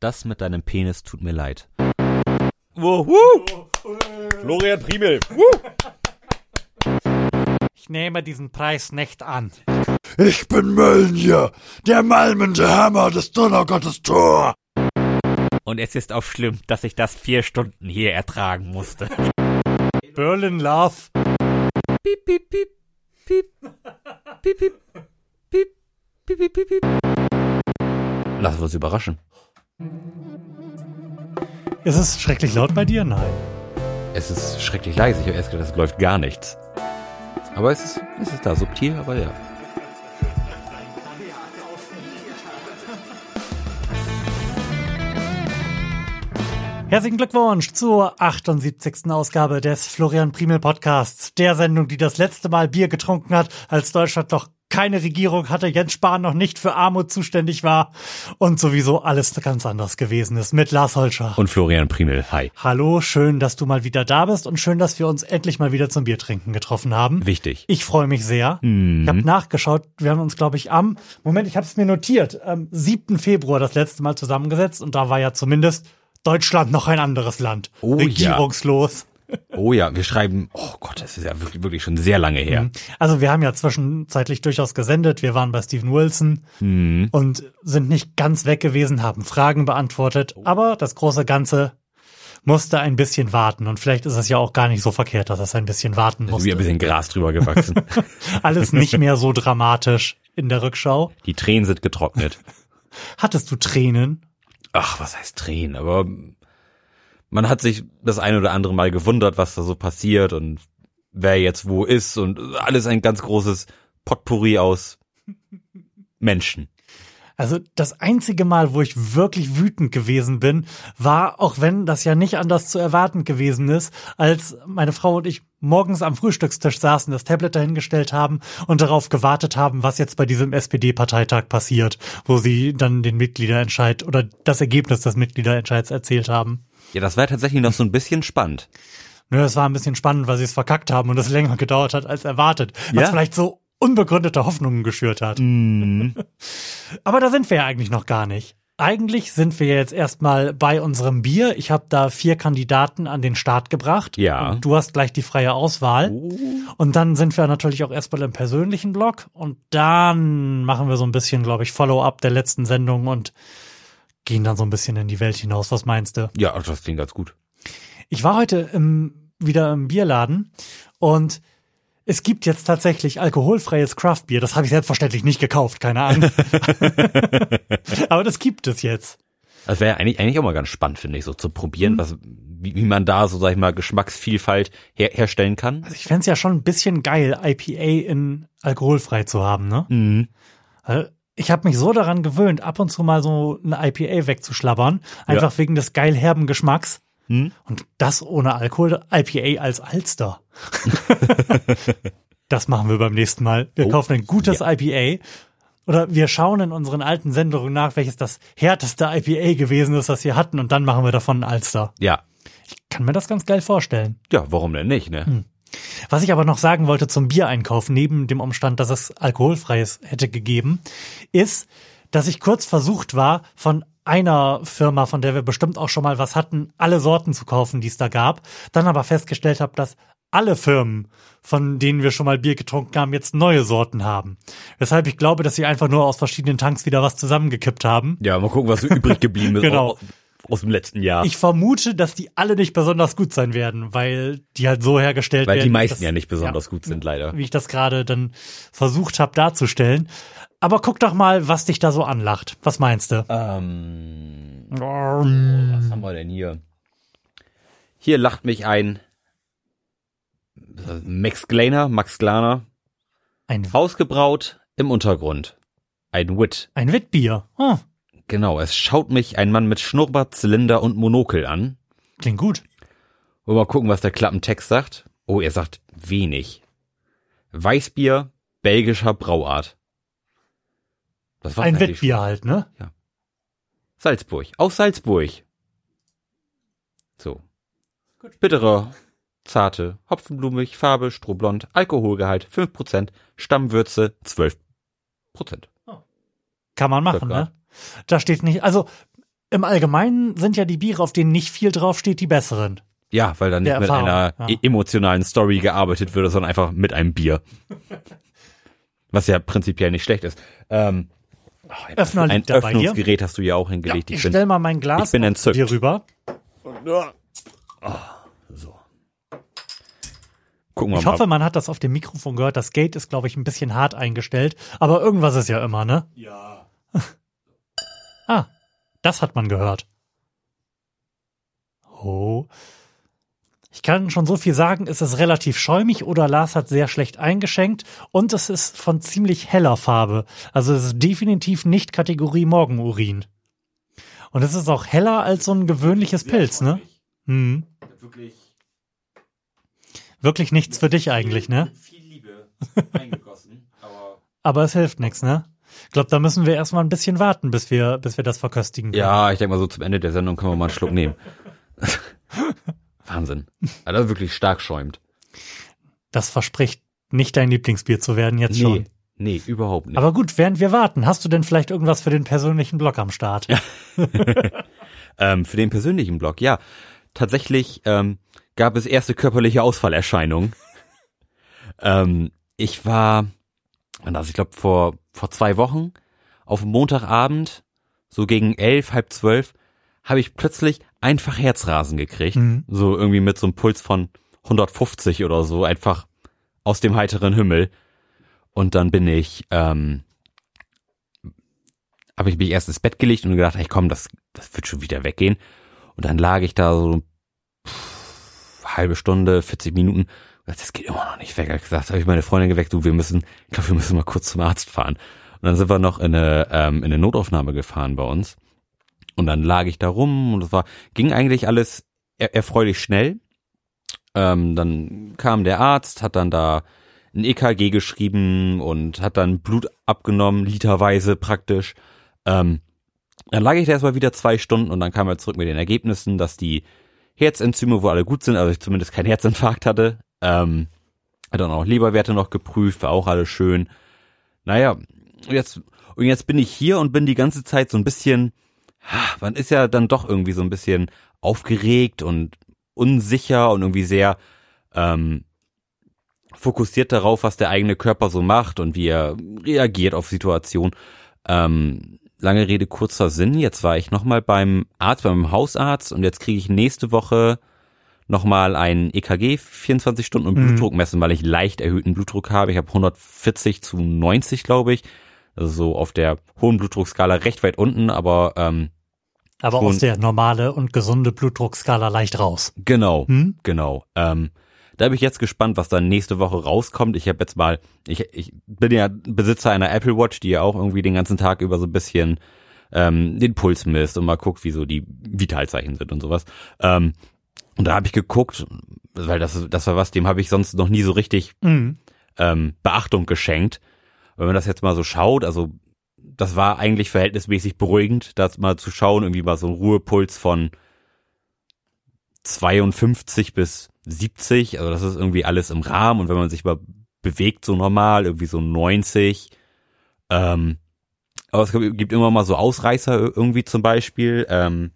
Das mit deinem Penis tut mir leid. Wuhu! Florian Primel. Ich nehme diesen Preis nicht an. Ich bin Mölnje, der malmende Hammer des Donnergottes Tor. Und es ist auch schlimm, dass ich das vier Stunden hier ertragen musste. Berlin Love. Piep, piep, piep, piep. Piep, piep, piep, piep, piep, piep. Lassen wir uns überraschen. Ist es schrecklich laut bei dir? Nein. Es ist schrecklich leise. Ich habe erst gedacht, es läuft gar nichts. Aber es ist, es ist da subtil, aber ja. Herzlichen Glückwunsch zur 78. Ausgabe des Florian Primel Podcasts, der Sendung, die das letzte Mal Bier getrunken hat, als Deutschland noch keine Regierung hatte, Jens Spahn noch nicht für Armut zuständig war und sowieso alles ganz anders gewesen ist mit Lars Holscher. Und Florian Primel, hi. Hallo, schön, dass du mal wieder da bist und schön, dass wir uns endlich mal wieder zum Biertrinken getroffen haben. Wichtig. Ich freue mich sehr. Mhm. Ich habe nachgeschaut, wir haben uns, glaube ich, am, Moment, ich habe es mir notiert, am 7. Februar das letzte Mal zusammengesetzt und da war ja zumindest Deutschland noch ein anderes Land. Oh ja. Regierungslos. Oh ja, wir schreiben, oh Gott, das ist ja wirklich, wirklich schon sehr lange her. Also wir haben ja zwischenzeitlich durchaus gesendet. Wir waren bei Steven Wilson Mhm. und sind nicht ganz weg gewesen, haben Fragen beantwortet. Aber das große Ganze musste ein bisschen warten. Und vielleicht ist es ja auch gar nicht so verkehrt, dass es ein bisschen warten Also wie ein musste. bisschen Gras drüber gewachsen. Alles nicht mehr so dramatisch in der Rückschau. Die Tränen sind getrocknet. Hattest du Tränen? Ach, was heißt Tränen? Aber man hat sich das ein oder andere Mal gewundert, was da so passiert und wer jetzt wo ist und alles ein ganz großes Potpourri aus Menschen. Also das einzige Mal, wo ich wirklich wütend gewesen bin, war, auch wenn das ja nicht anders zu erwarten gewesen ist, als meine Frau und ich morgens am Frühstückstisch saßen, das Tablet dahingestellt haben und darauf gewartet haben, was jetzt bei diesem SPD-Parteitag passiert, wo sie dann den Mitgliederentscheid oder das Ergebnis des Mitgliederentscheids erzählt haben. Ja, das war tatsächlich noch so ein bisschen spannend. Nö, es war ein bisschen spannend, weil sie es verkackt haben und es länger gedauert hat als erwartet, was Ja. vielleicht so unbegründete Hoffnungen geschürt hat. Aber da sind wir ja eigentlich noch gar nicht. Eigentlich sind wir jetzt erstmal bei unserem Bier. Ich habe da vier Kandidaten an den Start gebracht. Ja. Und du hast gleich die freie Auswahl. Und dann sind wir natürlich auch erstmal im persönlichen Blog. Und dann machen wir so ein bisschen, glaube ich, Follow-up der letzten Sendung und gehen dann so ein bisschen in die Welt hinaus. Was meinst du? Ja, das klingt ganz gut. Ich war heute im, wieder im Bierladen und es gibt jetzt tatsächlich alkoholfreies Craftbier. Das habe ich selbstverständlich nicht gekauft, keine Ahnung. Aber das gibt es jetzt. Das wäre eigentlich, eigentlich auch mal ganz spannend, finde ich, so zu probieren, was, wie, wie man da so, sag ich mal, Geschmacksvielfalt her, herstellen kann. Also ich fänd's ja schon ein bisschen geil, IPA in alkoholfrei zu haben, ne? Mhm. Weil Ich habe mich so daran gewöhnt, ab und zu mal so eine IPA wegzuschlabbern, einfach wegen des geil herben Geschmacks. Hm? Und das ohne Alkohol, IPA als Alster. das machen wir beim nächsten Mal. Wir Oh, kaufen ein gutes IPA. Oder wir schauen in unseren alten Sendungen nach, welches das härteste IPA gewesen ist, das wir hatten, und dann machen wir davon ein Alster. Ja. Kann mir das ganz geil vorstellen. Ja, warum denn nicht, ne? Was ich aber noch sagen wollte zum Biereinkauf, neben dem Umstand, dass es alkoholfreies hätte gegeben, ist, dass ich kurz versucht war, von einer Firma, von der wir bestimmt auch schon mal was hatten, alle Sorten zu kaufen, die es da gab, dann aber festgestellt habe, dass alle Firmen, von denen wir schon mal Bier getrunken haben, jetzt neue Sorten haben. Weshalb ich glaube, dass sie einfach nur aus verschiedenen Tanks wieder was zusammengekippt haben. Ja, mal gucken, was so übrig geblieben ist Genau. aus, dem letzten Jahr. Ich vermute, dass die alle nicht besonders gut sein werden, weil die halt so hergestellt weil werden. die meisten dass- ja nicht besonders gut sind, leider. wie ich das gerade dann versucht habe darzustellen. Aber guck doch mal, was dich da so anlacht. Was meinst du? Ähm, was haben wir denn hier? Hier lacht mich ein Max Glaner, Max Glaner, Ein, ausgebraut im Untergrund. Ein Wit. ein Witbier. Oh, Genau, es schaut mich ein Mann mit Schnurrbart, Zylinder und Monokel an. klingt gut. Wollen wir mal gucken, was der Klappentext sagt. Oh, er sagt wenig. Weißbier, belgischer Brauart. Das war's Ein eigentlich Witbier halt, ne? Salzburg. Aus Salzburg. So. Bittere, zarte, hopfenblumig, Farbe, strohblond, Alkoholgehalt 5%, Stammwürze 12%. Kann man machen, ne? Da steht nicht, also Im Allgemeinen sind ja die Biere, auf denen nicht viel draufsteht, die besseren. Ja, weil dann nicht mit Erfahrung, einer ja. e- emotionalen Story gearbeitet würde, sondern einfach mit einem Bier. Was ja prinzipiell nicht schlecht ist. Ähm, oh, ein Öffner ein liegt da. Öffnungsgerät hast du ja auch hingelegt. Ich ich bin, stell mal mein Glas ich bin entzückt. hier rüber. so. Gucken wir Ich mal. hoffe, man hat das auf dem Mikrofon gehört. Das Gate ist, glaube ich, ein bisschen hart eingestellt. Aber irgendwas ist ja immer, ne? Ja. Ah, das hat man gehört. Oh. Ich kann schon so viel sagen, es ist relativ schäumig oder Lars hat sehr schlecht eingeschenkt und es ist von ziemlich heller Farbe. Also es ist definitiv nicht Kategorie Morgenurin. Und es ist auch heller als so ein gewöhnliches Pilz, ne? Hm. Wirklich Wirklich nichts für dich eigentlich, ne? viel Liebe eingegossen, aber Aber es hilft nichts, ne? Ich glaube, da müssen wir erstmal ein bisschen warten, bis wir, bis wir das verköstigen können. Ja, ich denke mal so zum Ende der Sendung können wir mal einen Schluck nehmen. Wahnsinn. Also wirklich stark schäumt. Das verspricht nicht dein Lieblingsbier zu werden jetzt schon. nee, überhaupt nicht. Aber gut, während wir warten, hast du denn vielleicht irgendwas für den persönlichen Blog am Start? Ähm, für den persönlichen Blog, ja. Tatsächlich ähm, gab es erste körperliche Ausfallerscheinungen. ähm, ich war, das, ich glaube vor vor zwei Wochen auf Montagabend so gegen elf, halb zwölf habe ich plötzlich einfach Herzrasen gekriegt, Mhm. so irgendwie mit so einem Puls von 150 oder so, einfach aus dem heiteren Himmel. Und dann bin ich ähm, habe ich mich erst ins Bett gelegt und gedacht, hey komm, das, das wird schon wieder weggehen. Und dann lag ich da so pff, halbe Stunde, 40 Minuten. Dachte, das geht immer noch nicht weg. Hab ich gesagt, habe ich meine Freundin geweckt, du, wir müssen, ich glaube, wir müssen mal kurz zum Arzt fahren. Und dann sind wir noch in eine, ähm, in eine Notaufnahme gefahren bei uns. Und dann lag ich da rum und es war, ging eigentlich alles er erfreulich schnell. Ähm, dann kam der Arzt, hat dann da ein EKG geschrieben und hat dann Blut abgenommen, literweise praktisch. Ähm, dann lag ich da erstmal wieder zwei Stunden und dann kam er zurück mit den Ergebnissen, dass die Herzenzyme wohl alle gut sind, also ich zumindest keinen Herzinfarkt hatte. Ähm, hat dann auch Leberwerte noch geprüft, war auch alles schön. Naja, jetzt, und jetzt bin ich hier und bin die ganze Zeit so ein bisschen, man ist ja dann doch irgendwie so ein bisschen aufgeregt und unsicher und irgendwie sehr ähm, fokussiert darauf, was der eigene Körper so macht und wie er reagiert auf Situationen. Ähm, lange Rede, kurzer Sinn. Jetzt war ich nochmal beim Arzt, beim Hausarzt und jetzt kriege ich nächste Woche nochmal ein EKG 24 Stunden und Mhm. Blutdruck messen, weil ich leicht erhöhten Blutdruck habe. Ich habe 140 zu 90, glaube ich. Also so auf der hohen Blutdruckskala recht weit unten, aber ähm, Aber Schon. aus der normale und gesunde Blutdruckskala leicht raus. Genau, Hm? genau. Ähm, da bin ich jetzt gespannt, was dann nächste Woche rauskommt. Ich habe jetzt mal, ich, ich bin ja Besitzer einer Apple Watch, die ja auch irgendwie den ganzen Tag über so ein bisschen ähm, den Puls misst und mal guckt, wie so die Vitalzeichen sind und sowas. Ähm, und da habe ich geguckt, weil das, das war was, dem habe ich sonst noch nie so richtig Mhm. ähm, Beachtung geschenkt. Wenn man das jetzt mal so schaut, also das war eigentlich verhältnismäßig beruhigend, das mal zu schauen, irgendwie mal so ein Ruhepuls von 52 bis 70, also das ist irgendwie alles im Rahmen. Und wenn man sich mal bewegt so normal, irgendwie so 90, ähm, aber es gibt immer mal so Ausreißer irgendwie zum Beispiel, ähm,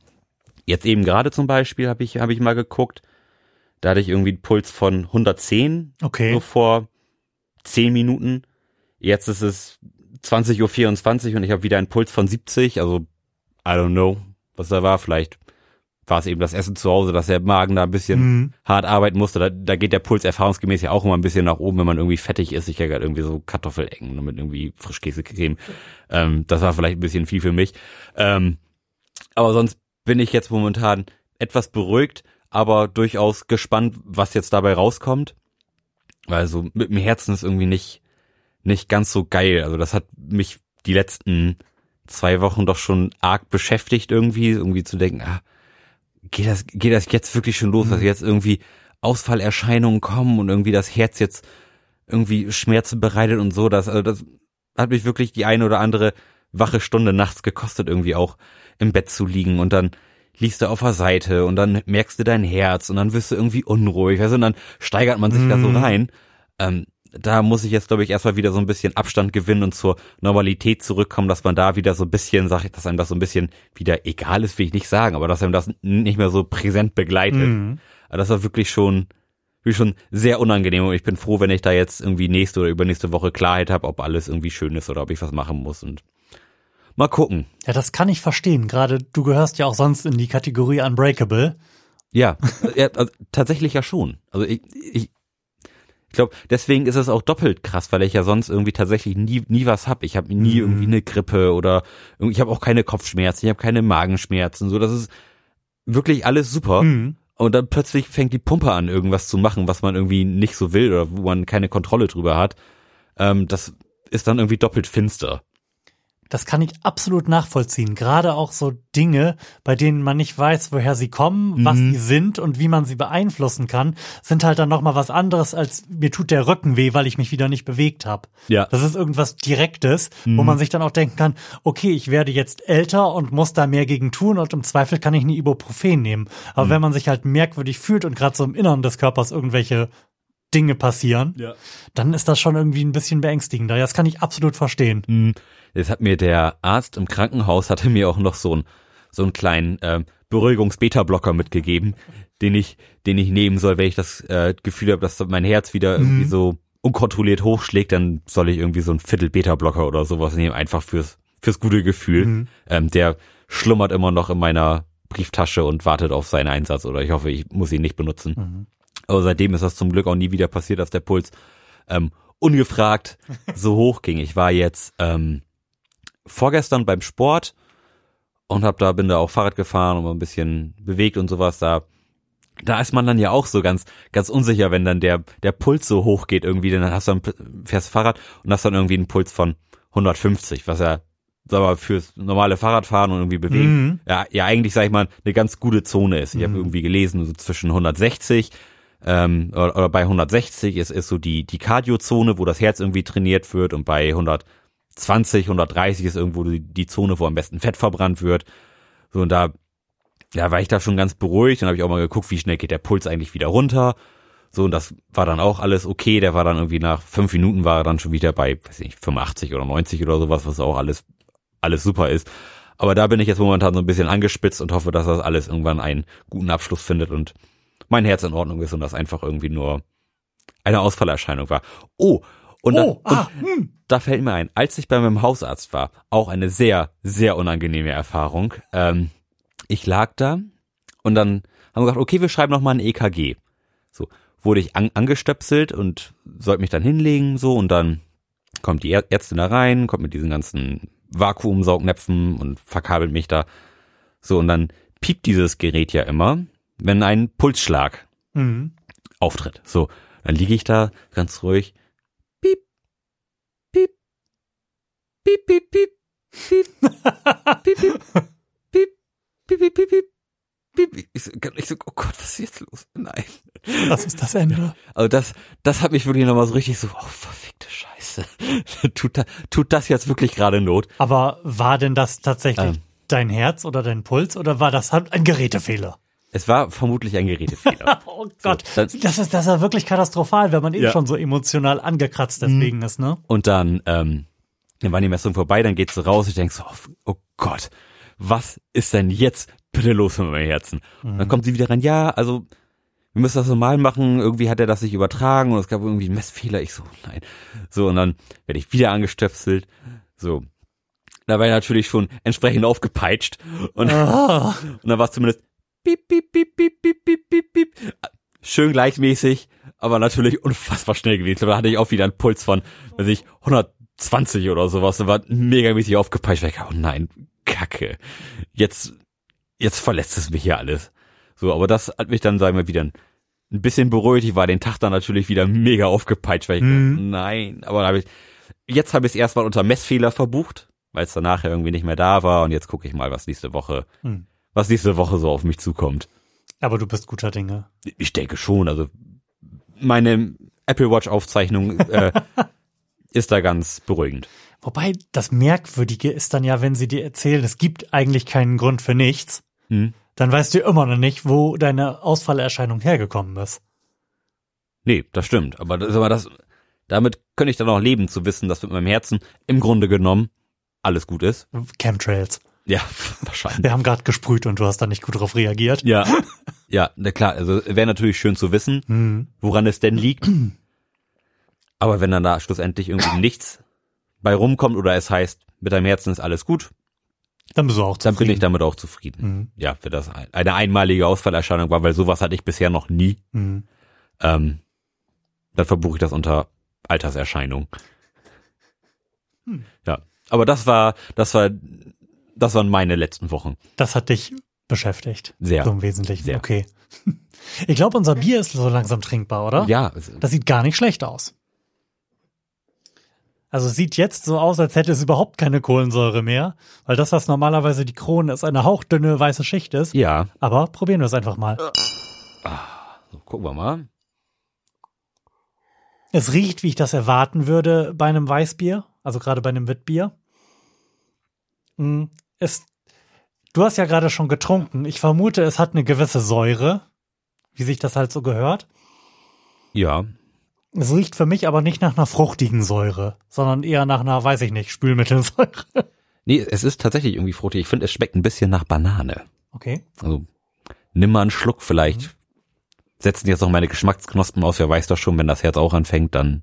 jetzt eben gerade zum Beispiel habe ich, habe ich mal geguckt, da hatte ich irgendwie einen Puls von 110 Okay. so vor 10 Minuten. Jetzt ist es 20.24 Uhr und ich habe wieder einen Puls von 70. Also, I don't know, was da war. Vielleicht war es eben das Essen zu Hause, dass der Magen da ein bisschen Mhm. hart arbeiten musste. Da, da geht der Puls erfahrungsgemäß ja auch immer ein bisschen nach oben, wenn man irgendwie fettig ist. Ich ja gerade irgendwie so Kartoffelecken mit irgendwie Frischkäsecreme. Ähm, das war vielleicht ein bisschen viel für mich. Ähm, aber sonst bin ich jetzt momentan etwas beruhigt, aber durchaus gespannt, was jetzt dabei rauskommt. Weil so mit dem Herzen ist irgendwie nicht, nicht ganz so geil. Also das hat mich die letzten zwei Wochen doch schon arg beschäftigt irgendwie, irgendwie zu denken, ah, geht das, geht das jetzt wirklich schon los, dass jetzt irgendwie Ausfallerscheinungen kommen und irgendwie das Herz jetzt irgendwie Schmerzen bereitet und so, das, also das hat mich wirklich die eine oder andere wache Stunde nachts gekostet, irgendwie auch im Bett zu liegen und dann liegst du auf der Seite und dann merkst du dein Herz und dann wirst du irgendwie unruhig, weißt du, und dann steigert man sich da so Mhm. rein. Ähm, da muss ich jetzt, glaube ich, erstmal wieder so ein bisschen Abstand gewinnen und zur Normalität zurückkommen, dass man da wieder so ein bisschen, sag ich, dass einem das so ein bisschen wieder egal ist, will ich nicht sagen, aber dass einem das nicht mehr so präsent begleitet. Mhm. Aber das war wirklich schon, wirklich schon sehr unangenehm und ich bin froh, wenn ich da jetzt irgendwie nächste oder übernächste Woche Klarheit habe, ob alles irgendwie schön ist oder ob ich was machen muss und mal gucken. Ja, das kann ich verstehen. Gerade du gehörst ja auch sonst in die Kategorie Unbreakable. Ja, ja also, tatsächlich ja schon. Also ich, ich, ich glaube, deswegen ist es auch doppelt krass, weil ich ja sonst irgendwie tatsächlich nie, nie was hab. Ich habe nie irgendwie eine Grippe oder ich habe auch keine Kopfschmerzen, ich habe keine Magenschmerzen. So, das ist wirklich alles super. Mhm. Und dann plötzlich fängt die Pumpe an, irgendwas zu machen, was man irgendwie nicht so will oder wo man keine Kontrolle drüber hat. Ähm, das ist dann irgendwie doppelt finster. Das kann ich absolut nachvollziehen. Gerade auch so Dinge, bei denen man nicht weiß, woher sie kommen, was sie sind und wie man sie beeinflussen kann, sind halt dann nochmal was anderes, als mir tut der Rücken weh, weil ich mich wieder nicht bewegt habe. Ja. Das ist irgendwas Direktes, wo man sich dann auch denken kann, okay, ich werde jetzt älter und muss da mehr gegen tun und im Zweifel kann ich eine Ibuprofen nehmen. Aber wenn man sich halt merkwürdig fühlt und gerade so im Inneren des Körpers irgendwelche Dinge passieren, Ja. dann ist das schon irgendwie ein bisschen beängstigender. Ja, das kann ich absolut verstehen. Jetzt hat mir der Arzt im Krankenhaus hatte mir auch noch so einen so einen kleinen ähm, Beruhigungs-Beta-Blocker mitgegeben, den ich den ich nehmen soll, wenn ich das äh, Gefühl habe, dass mein Herz wieder irgendwie so unkontrolliert hochschlägt, dann soll ich irgendwie so einen Viertel Beta-Blocker oder sowas nehmen, einfach fürs fürs gute Gefühl. Ähm, der schlummert immer noch in meiner Brieftasche und wartet auf seinen Einsatz oder ich hoffe, ich muss ihn nicht benutzen. Aber seitdem ist das zum Glück auch nie wieder passiert, dass der Puls ähm, ungefragt so hoch ging. Ich war jetzt ähm, vorgestern beim Sport und hab da bin da auch Fahrrad gefahren und mal ein bisschen bewegt und sowas da da ist man dann ja auch so ganz ganz unsicher, wenn dann der der Puls so hoch geht irgendwie, dann hast du dann fährst Fahrrad und hast dann irgendwie einen Puls von 150, was ja sag mal fürs normale Fahrradfahren und irgendwie bewegen Mhm. ja ja eigentlich sag ich mal eine ganz gute Zone ist. Ich habe irgendwie gelesen so zwischen 160 ähm, oder, oder bei 160 ist ist so die die Cardio-Zone, wo das Herz irgendwie trainiert wird und bei 120, 130 ist irgendwo die, die Zone, wo am besten Fett verbrannt wird. So und da ja, war ich da schon ganz beruhigt. Dann habe ich auch mal geguckt, wie schnell geht der Puls eigentlich wieder runter. So, und das war dann auch alles okay. Der war dann irgendwie nach fünf Minuten war er dann schon wieder bei, weiß ich nicht, 85 oder 90 oder sowas, was auch alles, alles super ist. Aber da bin ich jetzt momentan so ein bisschen angespitzt und hoffe, dass das alles irgendwann einen guten Abschluss findet und mein Herz in Ordnung ist und das einfach irgendwie nur eine Ausfallerscheinung war. Oh, und, Oh, da, ah, und da fällt mir ein, als ich bei meinem Hausarzt war, auch eine sehr, sehr unangenehme Erfahrung. Ähm, ich lag da und dann haben wir gesagt, okay, wir schreiben noch mal ein EKG. So wurde ich an, angestöpselt und sollte mich dann hinlegen so und dann kommt die Är- Ärztin da rein, kommt mit diesen ganzen Vakuumsaugnäpfen und verkabelt mich da. So und dann piept dieses Gerät ja immer, wenn ein Pulsschlag Mhm. auftritt. So, dann liege ich da ganz ruhig. Piep, piep, piep, piep, piep, piep, piep, piep, piep, piep, piep, piep, piep. Ich so, ich so, oh Gott, was ist jetzt los? Nein. Das ist das Ende. Also das, das hat mich wirklich nochmal so richtig so, oh, verfickte Scheiße. tut, da, tut das jetzt wirklich gerade Not? Aber war denn das tatsächlich Ähm. dein Herz oder dein Puls oder war das halt ein Gerätefehler? Es war vermutlich ein Gerätefehler. Oh Gott, dann- das ist das ist ja wirklich katastrophal, wenn man eben Ja. schon so emotional angekratzt deswegen ist, ne? Und dann, ähm, dann war die Messung vorbei, dann geht's so raus, ich denk so, oh, oh Gott, was ist denn jetzt bitte los mit meinem Herzen? Und dann kommt sie wieder rein, ja, also wir müssen das normal machen, irgendwie hat er das nicht übertragen und es gab irgendwie einen Messfehler. Ich so, nein. So, und dann werde ich wieder angestöpselt. So. Da war ich natürlich schon entsprechend aufgepeitscht. Und, Ah, und dann war es zumindest piep, piep, piep, piep, piep, piep, piep, piep. Schön gleichmäßig, aber natürlich unfassbar schnell gewesen. Da hatte ich auch wieder einen Puls von, weiß ich, 120 oder sowas. Da war megamäßig aufgepeitscht. Ich dachte, oh nein, Kacke. Jetzt, jetzt verletzt es mich hier alles. So, aber das hat mich dann, sagen wir, wieder ein bisschen beruhigt. Ich war den Tag dann natürlich wieder mega aufgepeitscht, weil ich Mhm. nein, aber dann habe ich, jetzt habe ich es erstmal unter Messfehler verbucht, weil es danach ja irgendwie nicht mehr da war und jetzt gucke ich mal, was nächste Woche, Hm. was nächste Woche so auf mich zukommt. aber du bist guter Dinge. Ich denke schon, also meine Apple Watch Aufzeichnung äh, ist da ganz beruhigend. Wobei das Merkwürdige ist dann ja, wenn sie dir erzählen, es gibt eigentlich keinen Grund für nichts, Hm? dann weißt du immer noch nicht, wo deine Ausfallerscheinung hergekommen ist. Nee, das stimmt, aber das, aber das Damit könnte ich dann auch leben, zu wissen, dass mit meinem Herzen im Grunde genommen alles gut ist. Chemtrails. Ja, wahrscheinlich. Wir haben gerade gesprüht und du hast da nicht gut drauf reagiert. Ja, ja, na klar, also wäre natürlich schön zu wissen, Hm. woran es denn liegt. Aber wenn dann da schlussendlich irgendwie nichts bei rumkommt oder es heißt, mit deinem Herzen ist alles gut, Dann bist du auch dann bin ich zufrieden. damit auch zufrieden. Mhm. Ja, wenn das ein- eine einmalige Ausfallerscheinung war, weil sowas hatte ich bisher noch nie, Mhm. ähm, dann verbuche ich das unter Alterserscheinung. Hm. Ja, aber das war, das war, das waren meine letzten Wochen. Das hat dich beschäftigt. Sehr. So im Wesentlichen. Sehr. Okay. Ich glaube, unser Bier ist so langsam trinkbar, oder? Ja, Das sieht gar nicht schlecht aus. Also es sieht jetzt so aus, als hätte es überhaupt keine Kohlensäure mehr, weil das, was normalerweise die Krone ist, eine hauchdünne weiße Schicht ist. ja, Aber probieren wir es einfach mal. so, gucken wir mal. Es riecht, wie ich das erwarten würde bei einem Weißbier, also gerade bei einem Witbier. Mm, Es, du hast ja gerade schon getrunken. Ich vermute, es hat eine gewisse Säure, wie sich das halt so gehört. Ja, Es riecht für mich aber nicht nach einer fruchtigen Säure, sondern eher nach einer, weiß ich nicht, Spülmittelsäure. nee, es ist tatsächlich irgendwie fruchtig. Ich finde, es schmeckt ein bisschen nach Banane. Okay. Also nimm mal einen Schluck vielleicht. Setzen jetzt noch meine Geschmacksknospen aus. Wer weiß doch schon, wenn das Herz auch anfängt, dann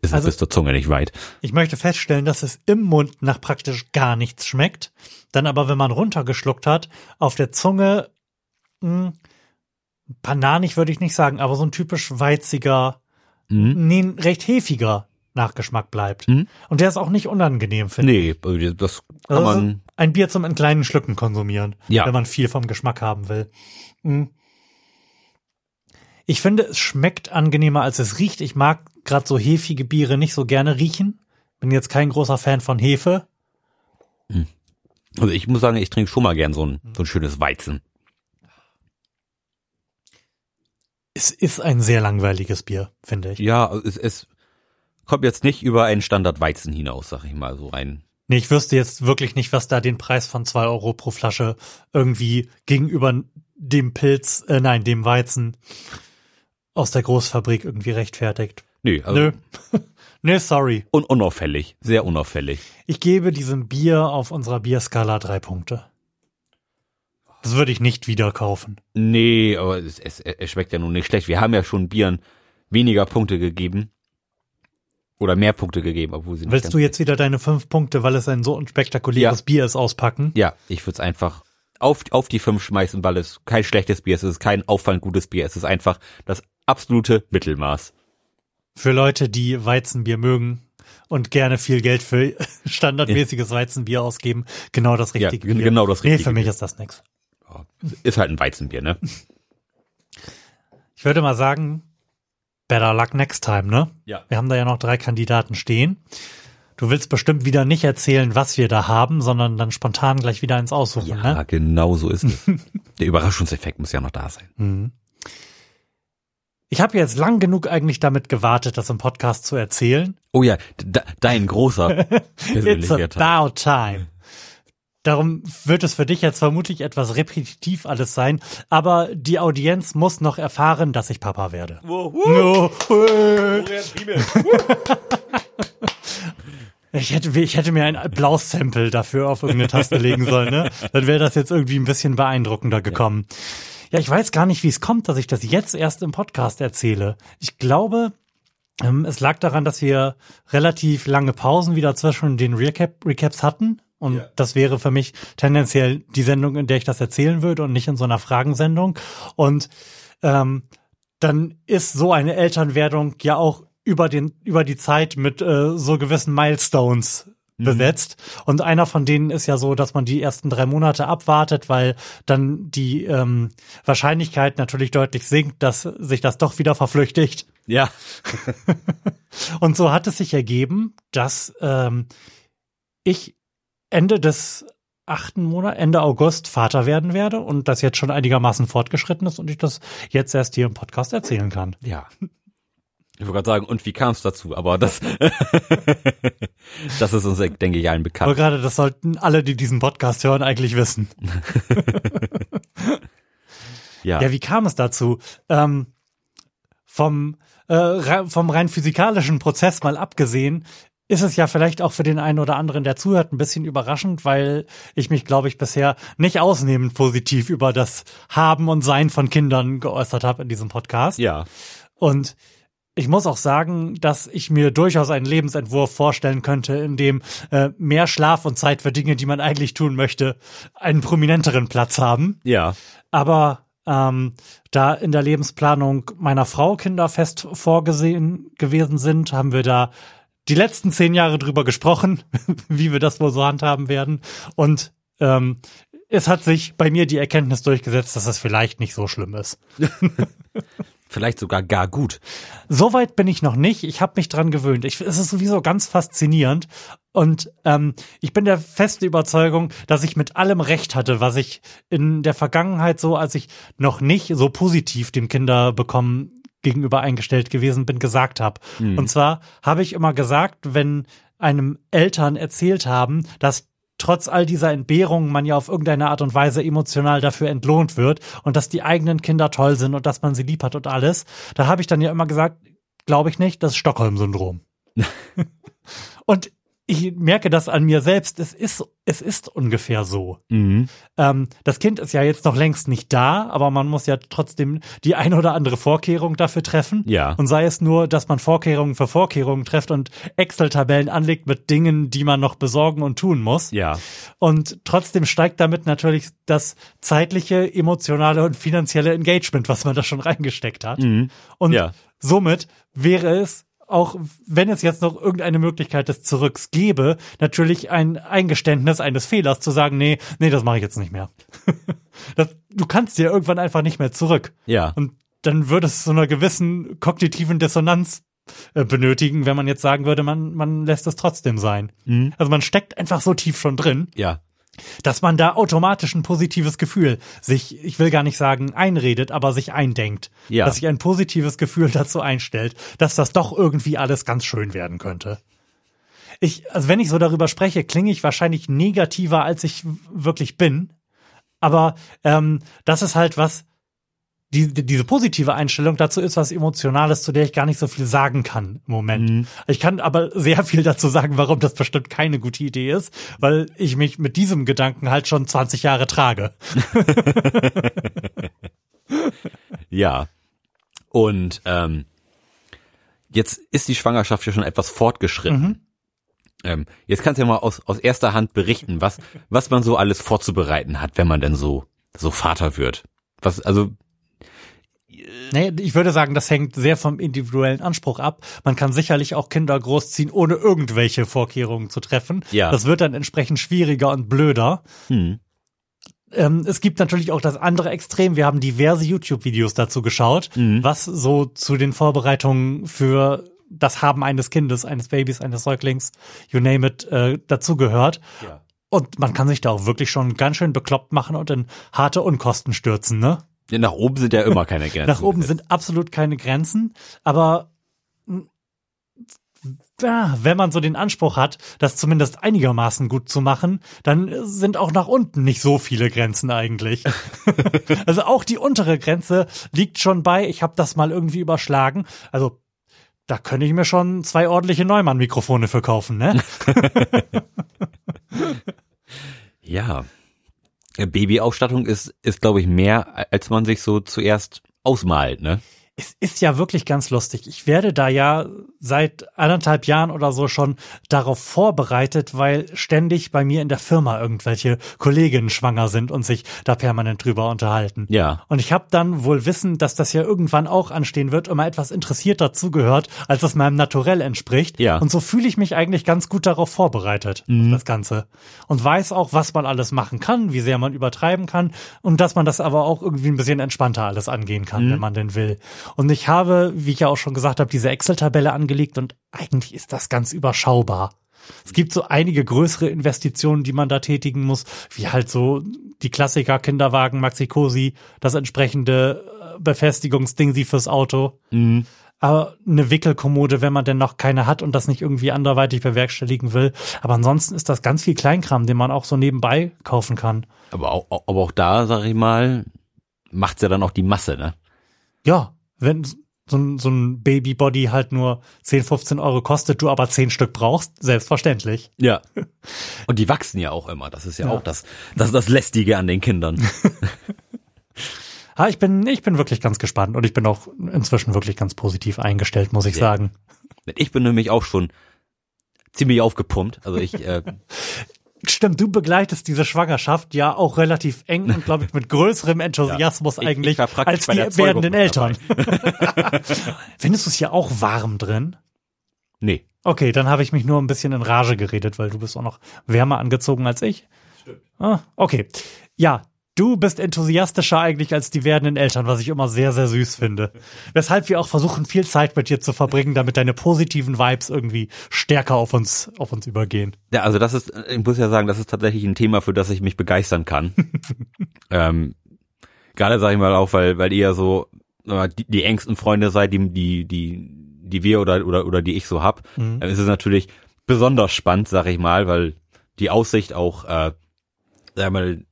ist es Also- bis zur Zunge nicht weit. Ich möchte feststellen, dass es im Mund nach praktisch gar nichts schmeckt. Dann aber, wenn man runtergeschluckt hat, auf der Zunge, mh, bananig würde ich nicht sagen, aber so ein typisch weiziger, Mhm. nee, recht hefiger Nachgeschmack bleibt. Mhm. Und der ist auch nicht unangenehm, finde ich. Nee, also das kann Also man. ein Bier zum in kleinen Schlücken konsumieren, Ja. wenn man viel vom Geschmack haben will. Mm. Ich finde, es schmeckt angenehmer, als es riecht. Ich mag gerade so hefige Biere nicht so gerne riechen. Bin jetzt kein großer Fan von Hefe. Also ich muss sagen, ich trinke schon mal gern so ein, so ein schönes Weizen. Es ist ein sehr langweiliges Bier, finde ich. Ja, es, es kommt jetzt nicht über einen Standard Weizen hinaus, sag ich mal, so ein. Nee, ich wüsste jetzt wirklich nicht, was da den Preis von zwei Euro pro Flasche irgendwie gegenüber dem Pilz, äh, nein, dem Weizen aus der Großfabrik irgendwie rechtfertigt. Nee, also Nö. Nö, sorry. Un unauffällig, sehr unauffällig. Ich gebe diesem Bier auf unserer Bierskala drei Punkte. Das würde ich nicht wieder kaufen. Nee, aber es, es, es schmeckt ja nun nicht schlecht. Wir haben ja schon Bieren weniger Punkte gegeben. Oder mehr Punkte gegeben, obwohl sie nicht Willst du jetzt wieder deine fünf Punkte, weil es ein so unspektakuläres Ja. Bier ist, auspacken? Ja, ich würde es einfach auf, auf die fünf schmeißen, weil es kein schlechtes Bier ist, es ist kein auffallend gutes Bier, es ist einfach das absolute Mittelmaß. Für Leute, die Weizenbier mögen und gerne viel Geld für standardmäßiges Weizenbier ausgeben, genau das Ja, richtige Bier. genau das Nee, richtige für mich ist das nix. Ist halt ein Weizenbier, ne? Ich würde mal sagen, better luck next time, ne? Ja. Wir haben da ja noch drei Kandidaten stehen. Du willst bestimmt wieder nicht erzählen, was wir da haben, sondern dann spontan gleich wieder ins Aussuchen, Ja, ne? genau so ist es. Der Überraschungseffekt muss ja noch da sein. Mhm. Ich habe jetzt lang genug eigentlich damit gewartet, das im Podcast zu erzählen. Oh ja, de dein großer It's persönlicher Teil. about time. Darum wird es für dich jetzt vermutlich etwas repetitiv alles sein, aber die Audienz muss noch erfahren, dass ich Papa werde. No. Ich hätte, ich hätte mir ein Applaus-Sample dafür auf irgendeine Taste legen sollen, ne? Dann wäre das jetzt irgendwie ein bisschen beeindruckender gekommen. Ja, ich weiß gar nicht, wie es kommt, dass ich das jetzt erst im Podcast erzähle. Ich glaube, ähm, es lag daran, dass wir relativ lange Pausen wieder zwischen den Recap Recaps hatten. Und das wäre für mich tendenziell die Sendung, in der ich das erzählen würde und nicht in so einer Fragensendung. Und ähm, dann ist so eine Elternwerdung ja auch über den über die Zeit mit äh, so gewissen Milestones besetzt. Und einer von denen ist ja so, dass man die ersten drei Monate abwartet, weil dann die ähm, Wahrscheinlichkeit natürlich deutlich sinkt, dass sich das doch wieder verflüchtigt. Ja. Und so hat es sich ergeben, dass ähm, ich Ende des achten Monats, Ende August Vater werden werde und das jetzt schon einigermaßen fortgeschritten ist und ich das jetzt erst hier im Podcast erzählen kann. Ja. Ich wollte gerade sagen, und wie kam es dazu? Aber das, das ist uns, denke ich, allen Aber bekannt. gerade das sollten alle, die diesen Podcast hören, eigentlich wissen. Ja. Ja, wie kam es dazu? Ähm, vom, äh, vom rein physikalischen Prozess mal abgesehen, ist es ja vielleicht auch für den einen oder anderen, der zuhört, ein bisschen überraschend, weil ich mich, glaube ich, bisher nicht ausnehmend positiv über das Haben und Sein von Kindern geäußert habe in diesem Podcast. Ja. Und ich muss auch sagen, dass ich mir durchaus einen Lebensentwurf vorstellen könnte, in dem äh, mehr Schlaf und Zeit für Dinge, die man eigentlich tun möchte, einen prominenteren Platz haben. Ja. Aber ähm, da in der Lebensplanung meiner Frau Kinder fest vorgesehen gewesen sind, haben wir da die letzten zehn Jahre drüber gesprochen, wie wir das wohl so handhaben werden. Und ähm, es hat sich bei mir die Erkenntnis durchgesetzt, dass es vielleicht nicht so schlimm ist. Vielleicht sogar gar gut. Soweit bin ich noch nicht. Ich habe mich dran gewöhnt. Ich, es ist sowieso ganz faszinierend. Und ähm, ich bin der festen Überzeugung, dass ich mit allem recht hatte, was ich in der Vergangenheit so, als ich noch nicht so positiv dem Kinderbekommen gegenüber eingestellt gewesen bin, gesagt habe. Und zwar habe ich immer gesagt, wenn einem Eltern erzählt haben, dass trotz all dieser Entbehrungen man ja auf irgendeine Art und Weise emotional dafür entlohnt wird und dass die eigenen Kinder toll sind und dass man sie lieb hat und alles, da habe ich dann ja immer gesagt, glaube ich nicht, das ist Stockholm-Syndrom. und ich merke das an mir selbst, es ist, es ist ungefähr so. Mhm. Ähm, das Kind ist ja jetzt noch längst nicht da, aber man muss ja trotzdem die ein oder andere Vorkehrung dafür treffen. Ja. Und sei es nur, dass man Vorkehrungen für Vorkehrungen trifft und Excel-Tabellen anlegt mit Dingen, die man noch besorgen und tun muss. Ja. Und trotzdem steigt damit natürlich das zeitliche, emotionale und finanzielle Engagement, was man da schon reingesteckt hat. Und Mhm. Ja. somit wäre es auch wenn es jetzt noch irgendeine Möglichkeit des Zurücks gäbe, natürlich ein Eingeständnis eines Fehlers zu sagen, nee, nee, das mache ich jetzt nicht mehr. das, du kannst ja irgendwann einfach nicht mehr zurück. Ja. Und dann würde es so einer gewissen kognitiven Dissonanz äh, benötigen, wenn man jetzt sagen würde, man, man lässt es trotzdem sein. Also man steckt einfach so tief schon drin, Ja. Dass man da automatisch ein positives Gefühl sich, ich will gar nicht sagen einredet, aber sich eindenkt. Ja. Dass sich ein positives Gefühl dazu einstellt, dass das doch irgendwie alles ganz schön werden könnte. Ich, also wenn ich so darüber spreche, klinge ich wahrscheinlich negativer, als ich wirklich bin. Aber ähm, das ist halt was, die, die, diese positive Einstellung dazu ist was Emotionales, zu der ich gar nicht so viel sagen kann im Moment. Ich kann aber sehr viel dazu sagen, warum das bestimmt keine gute Idee ist, weil ich mich mit diesem Gedanken halt schon 20 Jahre trage. Ja. Und ähm, jetzt ist die Schwangerschaft ja schon etwas fortgeschritten. Ähm, jetzt kannst du ja mal aus, aus erster Hand berichten, was, was man so alles vorzubereiten hat, wenn man denn so, so Vater wird. Was, also, Nee, ich würde sagen, das hängt sehr vom individuellen Anspruch ab. Man kann sicherlich auch Kinder großziehen, ohne irgendwelche Vorkehrungen zu treffen. Ja. Das wird dann entsprechend schwieriger und blöder. hm, Ähm, es gibt natürlich auch das andere Extrem. Wir haben diverse YouTube-Videos dazu geschaut, was so zu den Vorbereitungen für das Haben eines Kindes, eines Babys, eines Säuglings, you name it, äh, dazugehört. Ja. Und man kann sich da auch wirklich schon ganz schön bekloppt machen und in harte Unkosten stürzen, ne? Nach oben sind ja immer keine Grenzen. Nach oben sind absolut keine Grenzen, aber m, ja, wenn man so den Anspruch hat, das zumindest einigermaßen gut zu machen, dann sind auch nach unten nicht so viele Grenzen eigentlich. also auch die untere Grenze liegt schon bei, ich habe das mal irgendwie überschlagen. Also da könnte ich mir schon zwei ordentliche Neumann-Mikrofone für kaufen, ne? Ja. Babyausstattung ist, ist glaube ich, mehr, als man sich so zuerst ausmalt, ne? Es ist ja wirklich ganz lustig. Ich werde da ja seit anderthalb Jahren oder so schon darauf vorbereitet, weil ständig bei mir in der Firma irgendwelche Kolleginnen schwanger sind und sich da permanent drüber unterhalten. Ja. Und ich habe dann wohl wissen, dass das ja irgendwann auch anstehen wird, immer etwas interessierter zugehört, als es meinem Naturell entspricht. Ja. Und so fühle ich mich eigentlich ganz gut darauf vorbereitet, auf das Ganze. Und weiß auch, was man alles machen kann, wie sehr man übertreiben kann und dass man das aber auch irgendwie ein bisschen entspannter alles angehen kann, wenn man denn will. Und ich habe, wie ich ja auch schon gesagt habe, diese Excel-Tabelle angelegt und eigentlich ist das ganz überschaubar. Es gibt so einige größere Investitionen, die man da tätigen muss, wie halt so die Klassiker Kinderwagen, Maxi-Cosi, das entsprechende äh, Befestigungsding sie fürs Auto. Aber eine Wickelkommode, wenn man denn noch keine hat und das nicht irgendwie anderweitig bewerkstelligen will. Aber ansonsten ist das ganz viel Kleinkram, den man auch so nebenbei kaufen kann. Aber auch, aber auch da, sag ich mal, macht's ja dann auch die Masse, ne? Ja, wenn so ein, so ein Babybody halt nur 10, 15 Euro kostet, du aber 10 Stück brauchst, selbstverständlich. Ja. Und die wachsen ja auch immer. Das ist ja, Ja. auch das, das ist das Lästige an den Kindern. Ha, ich bin, ich bin wirklich ganz gespannt und ich bin auch inzwischen wirklich ganz positiv eingestellt, muss ich sagen. Ich bin nämlich auch schon ziemlich aufgepumpt. Also ich, äh, Stimmt, du begleitest diese Schwangerschaft ja auch relativ eng und glaube ich mit größerem Enthusiasmus Ich- ich eigentlich war praktisch als die werdenden Eltern. Findest du es hier auch warm drin? nee. Okay, dann habe ich mich nur ein bisschen in Rage geredet, weil du bist auch noch wärmer angezogen als ich. Stimmt. Ah, okay. Ja, du bist enthusiastischer eigentlich als die werdenden Eltern, was ich immer sehr, sehr süß finde. Weshalb wir auch versuchen, viel Zeit mit dir zu verbringen, damit deine positiven Vibes irgendwie stärker auf uns, auf uns übergehen. Ja, also das ist, ich muss ja sagen, das ist tatsächlich ein Thema, für das ich mich begeistern kann. ähm, gerade sage ich mal auch, weil, weil ihr so die, die engsten Freunde seid, die, die, die, die wir oder, oder, oder die ich so hab, Mhm. dann ist es natürlich besonders spannend, sag ich mal, weil die Aussicht auch, äh, sag ich mal,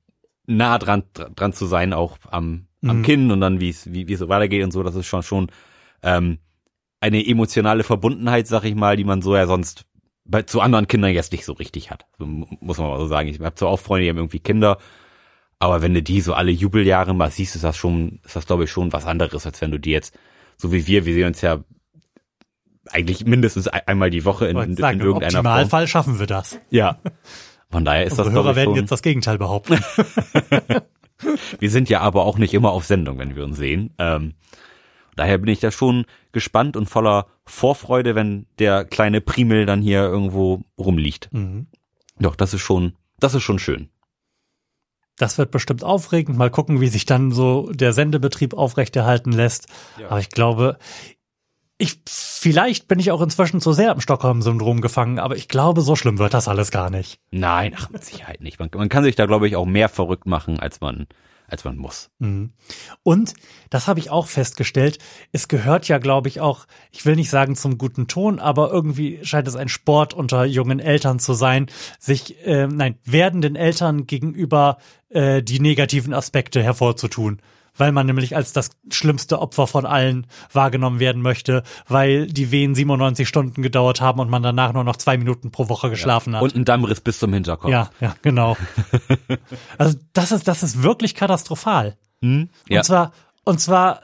nah dran, dran zu sein, auch am, am Mhm. Kinn und dann, wie es, wie, wie es so weitergeht und so, das ist schon, schon, ähm, eine emotionale Verbundenheit, sag ich mal, die man so ja sonst bei, zu anderen Kindern jetzt nicht so richtig hat. So, mu- muss man mal so sagen. Ich habe zwar auch Freunde, die haben irgendwie Kinder, aber wenn du die so alle Jubeljahre mal siehst, ist das schon, ist das glaube ich schon was anderes, als wenn du die jetzt, so wie wir, wir sehen uns ja eigentlich mindestens ein- einmal die Woche in, Ich in, sagen, in Im irgendeiner Form. Optimalfall schaffen wir das. Ja. Von daher ist das Unsere glaube Hörer ich werden jetzt das Gegenteil behaupten. wir sind ja aber auch nicht immer auf Sendung, wenn wir uns sehen. Ähm, daher bin ich da schon gespannt und voller Vorfreude, wenn der kleine Primel dann hier irgendwo rumliegt. Mhm. Doch, das ist schon, das ist schon schön. Das wird bestimmt aufregend. Mal gucken, wie sich dann so der Sendebetrieb aufrechterhalten lässt. Aber ich glaube, ich, vielleicht bin ich auch inzwischen zu sehr im Stockholm-Syndrom gefangen, aber ich glaube, so schlimm wird das alles gar nicht. Nein, ach, mit Sicherheit nicht. Man, man kann sich da, glaube ich, auch mehr verrückt machen, als man, als man muss. Mhm. Und das habe ich auch festgestellt. Es gehört ja, glaube ich, auch, ich will nicht sagen zum guten Ton, aber irgendwie scheint es ein Sport unter jungen Eltern zu sein, sich, äh, nein, werdenden Eltern gegenüber äh, die negativen Aspekte hervorzutun. Weil man nämlich als das schlimmste Opfer von allen wahrgenommen werden möchte, weil die Wehen 97 Stunden gedauert haben und man danach nur noch zwei Minuten pro Woche geschlafen hat. Und ein Dammriss bis zum Hinterkopf. ja, ja, genau. also das ist, das ist wirklich katastrophal. Hm? ja. Und zwar, und zwar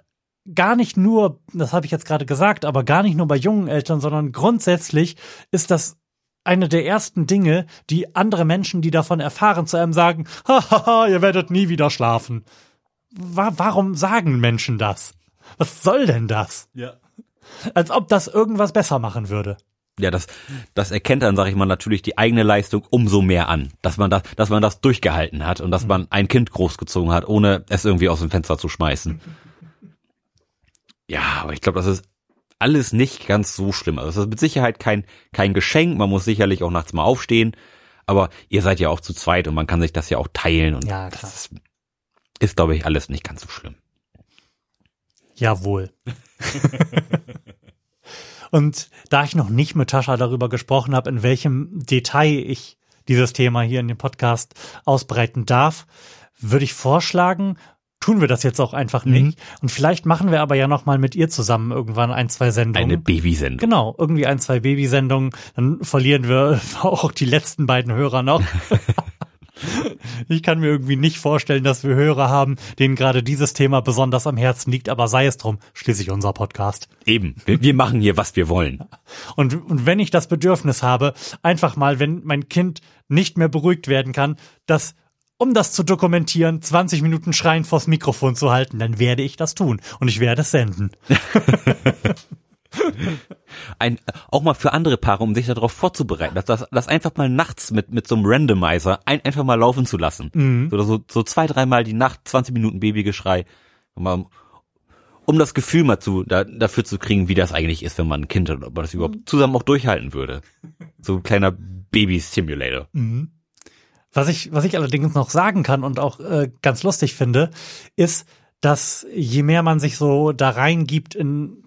gar nicht nur, das habe ich jetzt gerade gesagt, aber gar nicht nur bei jungen Eltern, sondern grundsätzlich ist das eine der ersten Dinge, die andere Menschen, die davon erfahren, zu einem sagen, hahaha, ihr werdet nie wieder schlafen. Wa warum sagen Menschen das? Was soll denn das? Ja. Als ob das irgendwas besser machen würde. Ja, das, das erkennt dann, sage ich mal, natürlich die eigene Leistung umso mehr an, dass man das, dass man das durchgehalten hat und dass man ein Kind großgezogen hat, ohne es irgendwie aus dem Fenster zu schmeißen. Ja, aber ich glaube, das ist alles nicht ganz so schlimm. Also es ist mit Sicherheit kein, kein Geschenk. Man muss sicherlich auch nachts mal aufstehen. Aber ihr seid ja auch zu zweit und man kann sich das ja auch teilen und Ja, klar. das ist, ist glaube ich, alles nicht ganz so schlimm. Jawohl. Und da ich noch nicht mit Tascha darüber gesprochen habe, in welchem Detail ich dieses Thema hier in dem Podcast ausbreiten darf, würde ich vorschlagen, tun wir das jetzt auch einfach nicht. Und vielleicht machen wir aber ja noch mal mit ihr zusammen irgendwann ein, zwei Sendungen. Eine Babysendung. Genau, irgendwie ein, zwei Babysendungen. Dann verlieren wir auch die letzten beiden Hörer noch. Ich kann mir irgendwie nicht vorstellen, dass wir Hörer haben, denen gerade dieses Thema besonders am Herzen liegt, aber sei es drum, schließlich unser Podcast. Eben. Wir, wir machen hier, was wir wollen. Und, und wenn ich das Bedürfnis habe, einfach mal, wenn mein Kind nicht mehr beruhigt werden kann, das, um das zu dokumentieren, 20 Minuten schreien vors Mikrofon zu halten, dann werde ich das tun. Und ich werde es senden. ein, auch mal für andere Paare, um sich darauf vorzubereiten, das, das, das einfach mal nachts mit, mit so einem Randomizer ein, einfach mal laufen zu lassen. Mhm. Oder so, so zwei, dreimal die Nacht, 20 Minuten Babygeschrei, um, um das Gefühl mal zu, da, dafür zu kriegen, wie das eigentlich ist, wenn man ein Kind hat, ob man das überhaupt zusammen auch durchhalten würde. So ein kleiner Baby-Simulator. Was ich, was ich allerdings noch sagen kann und auch äh, ganz lustig finde, ist, dass je mehr man sich so da reingibt in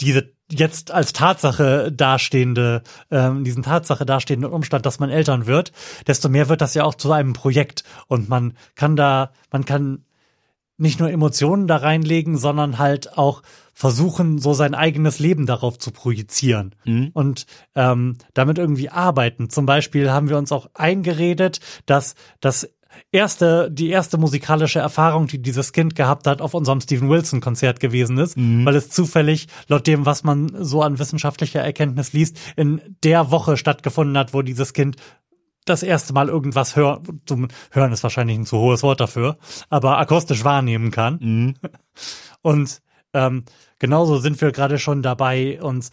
diese jetzt als Tatsache dastehende, ähm, diesen Tatsache dastehenden Umstand, dass man Eltern wird, desto mehr wird das ja auch zu einem Projekt. Und man kann da, man kann nicht nur Emotionen da reinlegen, sondern halt auch versuchen, so sein eigenes Leben darauf zu projizieren. Und ähm, damit irgendwie arbeiten. Zum Beispiel haben wir uns auch eingeredet, dass das erste, die erste musikalische Erfahrung, die dieses Kind gehabt hat, auf unserem Steven Wilson Konzert gewesen ist, weil es zufällig, laut dem, was man so an wissenschaftlicher Erkenntnis liest, in der Woche stattgefunden hat, wo dieses Kind das erste Mal irgendwas hören, zum Hören ist wahrscheinlich ein zu hohes Wort dafür, aber akustisch wahrnehmen kann. Und ähm, genauso sind wir gerade schon dabei, uns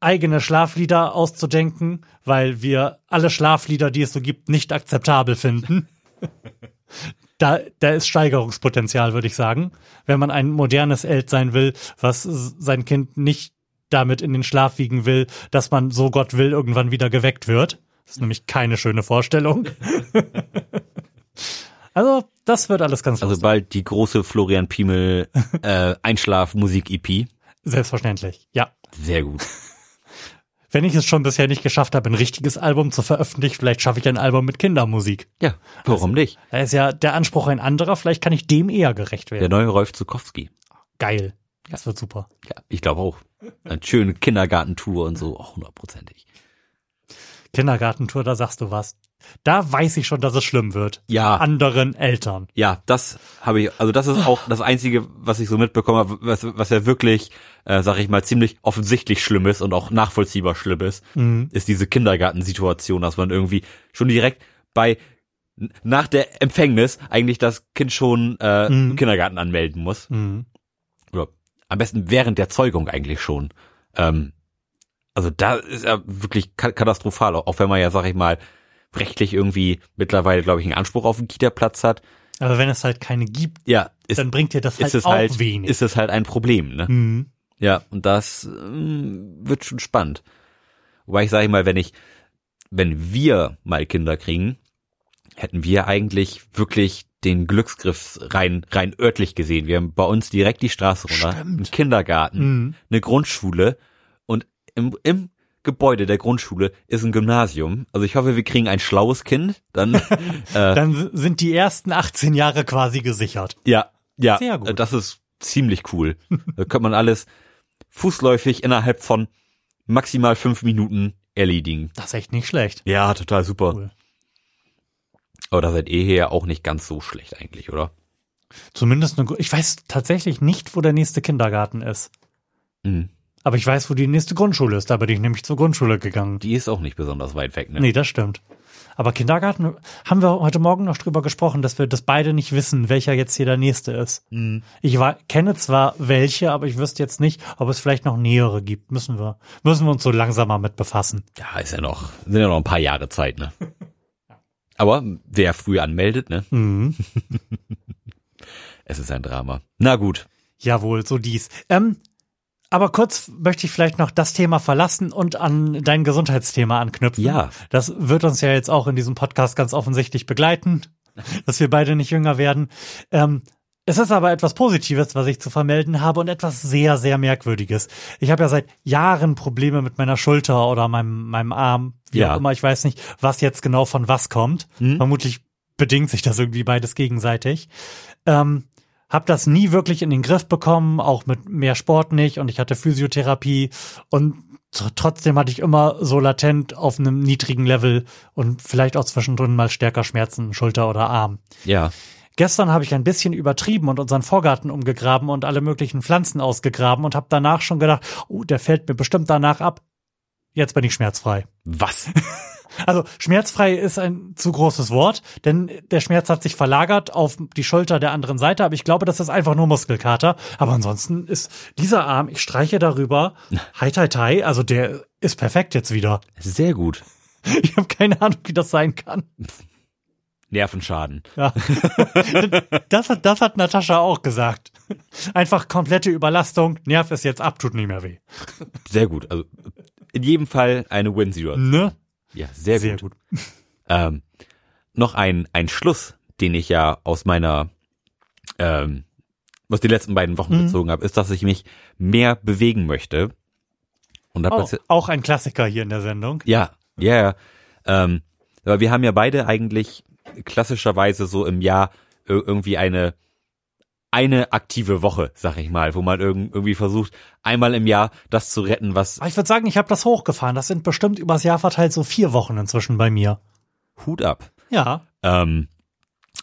eigene Schlaflieder auszudenken, weil wir alle Schlaflieder, die es so gibt, nicht akzeptabel finden. Da, da ist Steigerungspotenzial, würde ich sagen. Wenn man ein modernes Elt sein will, was sein Kind nicht damit in den Schlaf wiegen will, dass man so Gott will irgendwann wieder geweckt wird. Das ist nämlich keine schöne Vorstellung. also, das wird alles ganz Also bald die große Florian Piemel äh, Einschlaf-Musik-EP. Selbstverständlich, ja. Sehr gut. Wenn ich es schon bisher nicht geschafft habe, ein richtiges Album zu veröffentlichen, vielleicht schaffe ich ein Album mit Kindermusik. Ja, warum nicht? Da ist ja der Anspruch ein anderer, vielleicht kann ich dem eher gerecht Der werden. neue Rolf Zukowski. Geil. Das wird super. Ja, ich glaube auch. Eine schöne Kindergartentour und so, auch hundertprozentig. Kindergartentour, da sagst du was. Da weiß ich schon, dass es schlimm wird. Ja. Anderen Eltern. Ja, das habe ich, also das ist auch das Einzige, was ich so mitbekommen habe, was, was ja wirklich, äh, sag ich mal, ziemlich offensichtlich schlimm ist und auch nachvollziehbar schlimm ist, ist diese Kindergartensituation, dass man irgendwie schon direkt bei nach der Empfängnis eigentlich das Kind schon äh, im Kindergarten anmelden muss. Mhm. Oder am besten während der Zeugung eigentlich schon. Ähm, also da ist ja wirklich ka- katastrophal, auch wenn man ja, sag ich mal, rechtlich irgendwie mittlerweile, glaube ich, einen Anspruch auf einen Kita-Platz hat. Aber wenn es halt keine gibt, Ja, ist, dann bringt dir das halt ist es auch halt, wenig. ist es halt ein Problem, ne? Mhm. Ja, und das ähm, wird schon spannend. Wobei ich sage mal, wenn ich, wenn wir mal Kinder kriegen, hätten wir eigentlich wirklich den Glücksgriff rein, rein örtlich gesehen. Wir haben bei uns direkt die Straße runter, einen Kindergarten, Mhm. eine Grundschule und im, im Gebäude der Grundschule ist ein Gymnasium. Also ich hoffe, wir kriegen ein schlaues Kind. Dann, äh, Dann sind die ersten 18 Jahre quasi gesichert. ja, ja, Sehr gut. das ist ziemlich cool. da könnte man alles fußläufig innerhalb von maximal fünf Minuten erledigen. Das ist echt nicht schlecht. Ja, total super. Cool. Aber da seid ihr hier auch nicht ganz so schlecht eigentlich, oder? Zumindest eine, ich weiß tatsächlich nicht, wo der nächste Kindergarten ist. Mhm. Aber ich weiß, wo die nächste Grundschule ist. Da bin ich nämlich zur Grundschule gegangen. Die ist auch nicht besonders weit weg, ne? Nee, das stimmt. Aber Kindergarten haben wir heute Morgen noch drüber gesprochen, dass wir das beide nicht wissen, welcher jetzt hier der nächste ist. Ich war, kenne zwar welche, aber ich wüsste jetzt nicht, ob es vielleicht noch nähere gibt. Müssen wir, müssen wir uns so langsam mal mit befassen. Ja, ist ja noch, sind ja noch ein paar Jahre Zeit, ne? Aber wer früh anmeldet, ne? Mhm. Es ist ein Drama. Na gut. Jawohl, so dies. Ähm, aber kurz möchte ich vielleicht noch das Thema verlassen und an dein Gesundheitsthema anknüpfen. Ja. Das wird uns ja jetzt auch in diesem Podcast ganz offensichtlich begleiten, dass wir beide nicht jünger werden. Ähm, es ist aber etwas Positives, was ich zu vermelden habe und etwas sehr, sehr Merkwürdiges. Ich habe ja seit Jahren Probleme mit meiner Schulter oder meinem, meinem Arm, wie Ja. auch immer. Ich weiß nicht, was jetzt genau von was kommt. Vermutlich bedingt sich das irgendwie beides gegenseitig. Ähm, hab das nie wirklich in den Griff bekommen, auch mit mehr Sport nicht und ich hatte Physiotherapie und tr- trotzdem hatte ich immer so latent auf einem niedrigen Level und vielleicht auch zwischendrin mal stärker Schmerzen, Schulter oder Arm. Ja. Gestern habe ich ein bisschen übertrieben und unseren Vorgarten umgegraben und alle möglichen Pflanzen ausgegraben und habe danach schon gedacht, oh, der fällt mir bestimmt danach ab. Jetzt bin ich schmerzfrei. Was? Also schmerzfrei ist ein zu großes Wort, denn der Schmerz hat sich verlagert auf die Schulter der anderen Seite, aber ich glaube, das ist einfach nur Muskelkater. Aber ansonsten ist dieser Arm, ich streiche darüber, hi tai tai, also der ist perfekt jetzt wieder. Sehr gut. Ich habe keine Ahnung, wie das sein kann. Nervenschaden. Ja. Das hat, das hat Natascha auch gesagt. Einfach komplette Überlastung, Nerv ist jetzt ab, tut nicht mehr weh. Sehr gut. Also in jedem Fall eine Win-Situation. Ne? Ja, sehr, Sehr gut. gut. Ähm, noch ein, ein Schluss, den ich ja aus meiner, ähm, aus den letzten beiden Wochen Mhm. gezogen habe, ist, dass ich mich mehr bewegen möchte. Und Oh, auch ein Klassiker hier in der Sendung. ja, ja, ja. Ähm, aber wir haben ja beide eigentlich klassischerweise so im Jahr ir- irgendwie eine eine aktive Woche, sag ich mal, wo man irg- irgendwie versucht, einmal im Jahr das zu retten, was Aber ich würde sagen, ich habe das hochgefahren. Das sind bestimmt übers Jahr verteilt so vier Wochen inzwischen bei mir. Hut ab. Ja. Ähm,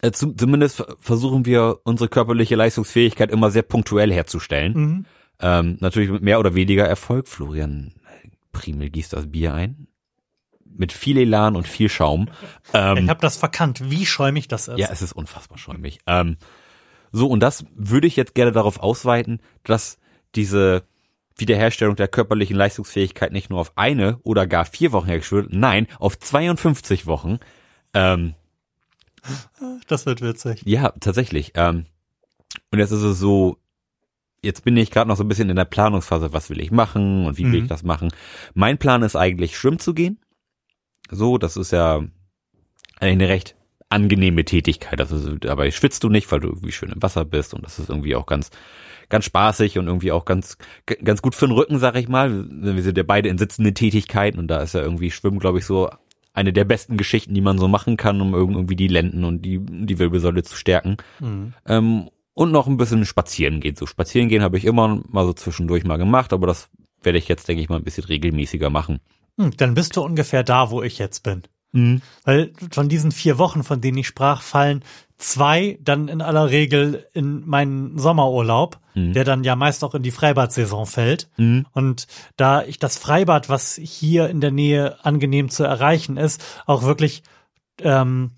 äh, zu, zumindest ver- versuchen wir unsere körperliche Leistungsfähigkeit immer sehr punktuell herzustellen. Mhm. Ähm, natürlich mit mehr oder weniger Erfolg. Florian Primel gießt das Bier ein. Mit viel Elan und viel Schaum. Ähm, Ich habe das verkannt, wie schäumig das ist. ja, es ist unfassbar schäumig. Ähm, so, und das würde ich jetzt gerne darauf ausweiten, dass diese Wiederherstellung der körperlichen Leistungsfähigkeit nicht nur auf eine oder gar vier Wochen hergestellt wird, nein, auf 52 Wochen. Ähm, Das wird witzig. ja, tatsächlich. Ähm, und jetzt ist es so, jetzt bin ich gerade noch so ein bisschen in der Planungsphase, was will ich machen und wie will Mhm. ich das machen. Mein Plan ist eigentlich, schwimmen zu gehen. So, das ist ja eigentlich eine recht angenehme Tätigkeit. Das ist, dabei schwitzt du nicht, weil du irgendwie schön im Wasser bist und das ist irgendwie auch ganz, ganz spaßig und irgendwie auch ganz, ganz gut für den Rücken, sag ich mal. Wir sind ja beide in sitzenden Tätigkeiten und da ist ja irgendwie Schwimmen, glaube ich, so eine der besten Geschichten, die man so machen kann, um irgendwie die Lenden und die, die Wirbelsäule zu stärken. Mhm. Ähm, und noch ein bisschen spazieren gehen. So spazieren gehen habe ich immer mal so zwischendurch mal gemacht, aber das werde ich jetzt, denke ich mal, ein bisschen regelmäßiger machen. Hm, dann bist du ungefähr da, wo ich jetzt bin. Mhm. Weil von diesen vier Wochen, von denen ich sprach, fallen zwei dann in aller Regel in meinen Sommerurlaub, Mhm. der dann ja meist auch in die Freibad-Saison fällt. Mhm. Und da ich das Freibad, was hier in der Nähe angenehm zu erreichen ist, auch wirklich ähm,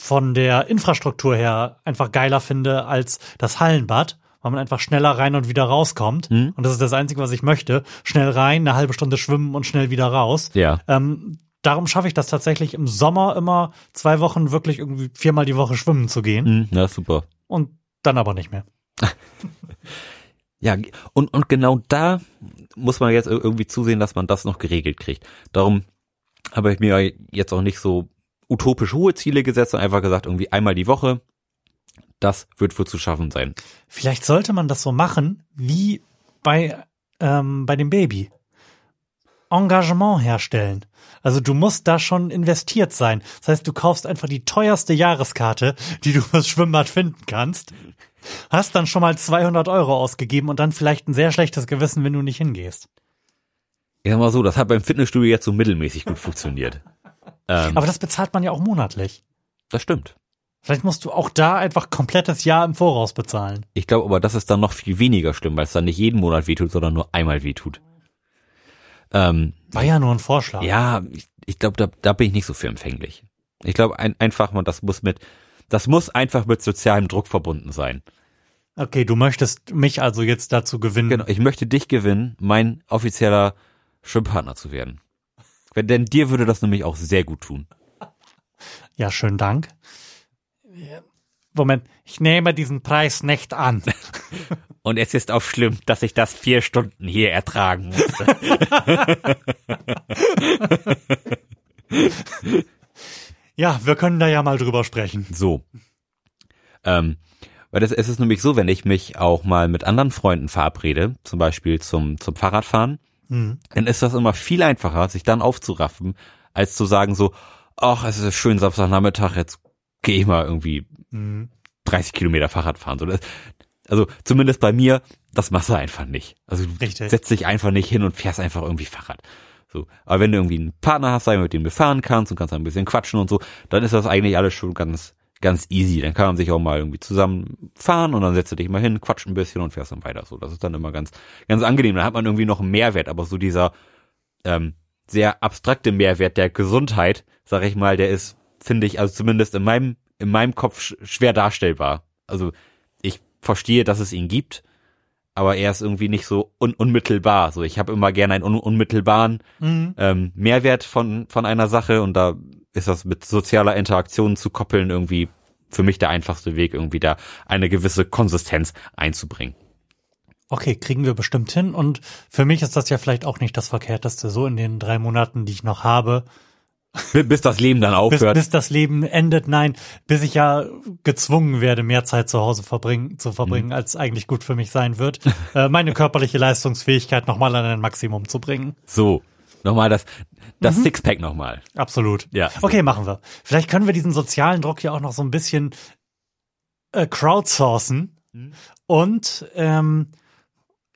von der Infrastruktur her einfach geiler finde als das Hallenbad, weil man einfach schneller rein und wieder rauskommt. Mhm. Und das ist das Einzige, was ich möchte. Schnell rein, eine halbe Stunde schwimmen und schnell wieder raus. Ja. Ähm, darum schaffe ich das tatsächlich im Sommer immer zwei Wochen wirklich irgendwie viermal die Woche schwimmen zu gehen Mhm. Ja, super. und dann aber nicht mehr. Ja, und, und genau da muss man jetzt ir- irgendwie zusehen, dass man das noch geregelt kriegt. Darum habe ich mir jetzt auch nicht so utopisch hohe Ziele gesetzt, sondern einfach gesagt, irgendwie einmal die Woche, das wird wohl zu schaffen sein. Vielleicht sollte man das so machen wie bei, ähm, bei dem Baby. Engagement herstellen. Also du musst da schon investiert sein. Das heißt, du kaufst einfach die teuerste Jahreskarte, die du fürs Schwimmbad finden kannst. Hast dann schon mal 200 Euro ausgegeben und dann vielleicht ein sehr schlechtes Gewissen, wenn du nicht hingehst. Ich sag mal so, das hat beim Fitnessstudio jetzt so mittelmäßig gut funktioniert. Ähm, Aber das bezahlt man ja auch monatlich. das stimmt. Vielleicht musst du auch da einfach komplettes Jahr im Voraus bezahlen. Ich glaube aber, das ist dann noch viel weniger schlimm, weil es dann nicht jeden Monat wehtut, sondern nur einmal wehtut. Ähm, War ja nur ein Vorschlag. ja, ich, ich glaube, da, da bin ich nicht so für empfänglich. Ich glaube ein, einfach mal, das muss mit, das muss einfach mit sozialem Druck verbunden sein. Okay, du möchtest mich also jetzt dazu gewinnen. Genau, ich möchte dich gewinnen, mein offizieller Schwimmpartner zu werden. Wenn- Denn dir würde das nämlich auch sehr gut tun. Ja, schönen Dank. Moment, ich nehme diesen Preis nicht an. Und es ist auch schlimm, dass ich das vier Stunden hier ertragen musste. Ja, wir können da ja mal drüber sprechen. So. Ähm, weil das, es ist nämlich so, wenn ich mich auch mal mit anderen Freunden verabrede, zum Beispiel zum, zum Fahrradfahren, Mhm. dann ist das immer viel einfacher, sich dann aufzuraffen, als zu sagen so, ach, es ist schön Samstagnachmittag, jetzt gehe ich mal irgendwie Mhm. 30 Kilometer Fahrrad fahren. So, das, also zumindest bei mir, das machst du einfach nicht. Also du Richtig. setzt dich einfach nicht hin und fährst einfach irgendwie Fahrrad. So, aber wenn du irgendwie einen Partner hast, mit dem du fahren kannst und kannst ein bisschen quatschen und so, dann ist das eigentlich alles schon ganz ganz easy. Dann kann man sich auch mal irgendwie zusammen fahren und dann setzt du dich mal hin, quatscht ein bisschen und fährst dann weiter. So, das ist dann immer ganz ganz angenehm. Dann hat man irgendwie noch einen Mehrwert, aber so dieser ähm, sehr abstrakte Mehrwert der Gesundheit, sag ich mal, der ist, finde ich, also zumindest in meinem in meinem Kopf sch schwer darstellbar. Also verstehe, dass es ihn gibt, aber er ist irgendwie nicht so un unmittelbar. So, ich habe immer gerne einen un unmittelbaren Mhm. ähm, Mehrwert von von einer Sache und da ist das mit sozialer Interaktion zu koppeln irgendwie für mich der einfachste Weg, irgendwie da eine gewisse Konsistenz einzubringen. Okay, kriegen wir bestimmt hin. Und für mich ist das ja vielleicht auch nicht das Verkehrteste, so in den drei Monaten, die ich noch habe, Bis, bis das Leben dann bis, aufhört. bis das Leben endet. Nein, bis ich ja gezwungen werde, mehr Zeit zu Hause verbringen, zu verbringen, als eigentlich gut für mich sein wird, äh, meine körperliche Leistungsfähigkeit nochmal an ein Maximum zu bringen. so, nochmal das das Sixpack nochmal. Absolut. Ja. Okay, machen wir. Vielleicht können wir diesen sozialen Druck ja auch noch so ein bisschen äh, crowdsourcen. und ähm,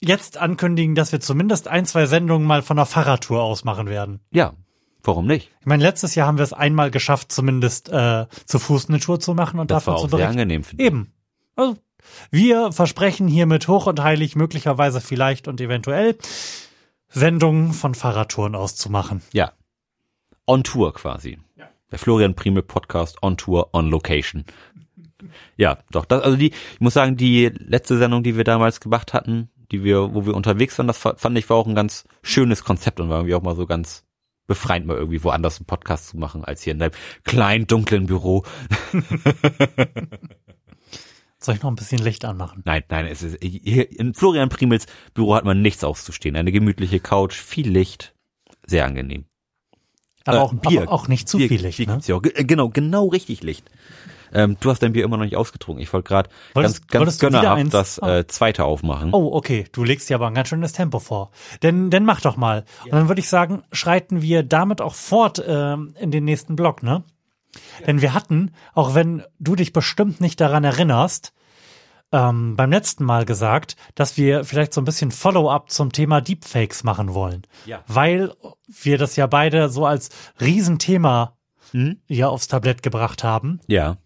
jetzt ankündigen, dass wir zumindest ein, zwei Sendungen mal von der Fahrradtour aus machen werden. Ja, warum nicht? Ich meine, letztes Jahr haben wir es einmal geschafft, zumindest äh, zu Fuß eine Tour zu machen und Das davon war zu auch sehr berichten. angenehm. finde ich. Eben. Also, wir versprechen hiermit hoch und heilig, möglicherweise vielleicht und eventuell Sendungen von Fahrradtouren auszumachen. Ja. On Tour quasi. Der Florian Primel Podcast on Tour, on Location. Ja, doch. Das, also die, ich muss sagen, die letzte Sendung, die wir damals gemacht hatten, die wir, wo wir unterwegs waren, das fa- fand ich war auch ein ganz schönes Konzept und war irgendwie auch mal so ganz befreiend, mal irgendwie woanders einen Podcast zu machen, als hier in deinem kleinen, dunklen Büro. Soll ich noch ein bisschen Licht anmachen? Nein, nein, es ist, hier in Florian Primels Büro hat man nichts auszustehen. Eine gemütliche Couch, viel Licht, sehr angenehm. Aber, Äh, auch, Bier. aber auch nicht zu Bier- viel Licht. Bier Ne? ja auch. Äh, Genau, genau richtig Licht. Ähm, du hast dein Bier immer noch nicht ausgetrunken. Ich wollte gerade ganz, ganz gönnerhaft das Ah. äh, zweite aufmachen. Oh, okay. Du legst dir aber ein ganz schönes Tempo vor. Denn, denn mach doch mal. Und dann würde ich sagen, schreiten wir damit auch fort ähm, in den nächsten Block, ne? Denn wir hatten, auch wenn du dich bestimmt nicht daran erinnerst, ähm, beim letzten Mal gesagt, dass wir vielleicht so ein bisschen Follow-up zum Thema Deepfakes machen wollen. Ja. Weil wir das ja beide so als Riesenthema Hm? hier aufs Tablett gebracht haben. Ja.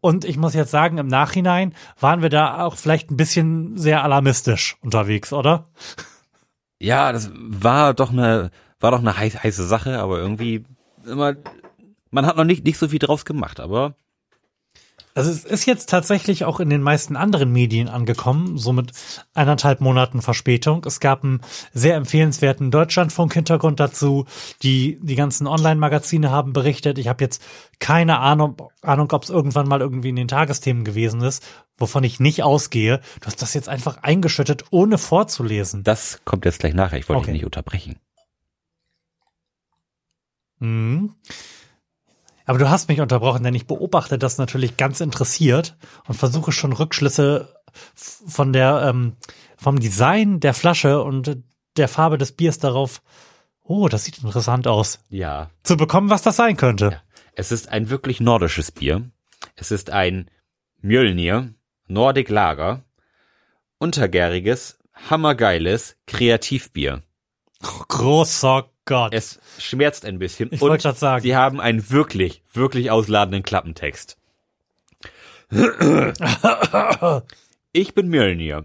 Und ich muss jetzt sagen, im Nachhinein waren wir da auch vielleicht ein bisschen sehr alarmistisch unterwegs, oder? Ja, das war doch eine, war doch eine heiß, heiße Sache, aber irgendwie immer, man hat noch nicht, nicht so viel draus gemacht, aber Also es ist jetzt tatsächlich auch in den meisten anderen Medien angekommen, so mit eineinhalb Monaten Verspätung. Es gab einen sehr empfehlenswerten Deutschlandfunk-Hintergrund dazu. Die, die ganzen Online-Magazine haben berichtet. Ich habe jetzt keine Ahnung, Ahnung ob es irgendwann mal irgendwie in den Tagesthemen gewesen ist, wovon ich nicht ausgehe. Du hast das jetzt einfach eingeschüttet, ohne vorzulesen. das kommt jetzt gleich nachher. Ich wollte Okay. dich nicht unterbrechen. Mhm. Aber du hast mich unterbrochen, denn ich beobachte das natürlich ganz interessiert und versuche schon Rückschlüsse von der ähm, vom Design der Flasche und der Farbe des Biers darauf. Oh, das sieht interessant aus. Ja. Zu bekommen, was das sein könnte. Ja. Es ist ein wirklich nordisches Bier. Es ist ein Mjölnir, Nordic Lager, untergäriges, hammergeiles Kreativbier. Großer Gott. Es schmerzt ein bisschen. Ich wollte grad sagen. Sie haben einen wirklich, wirklich ausladenden Klappentext. Ich bin Mjölnir,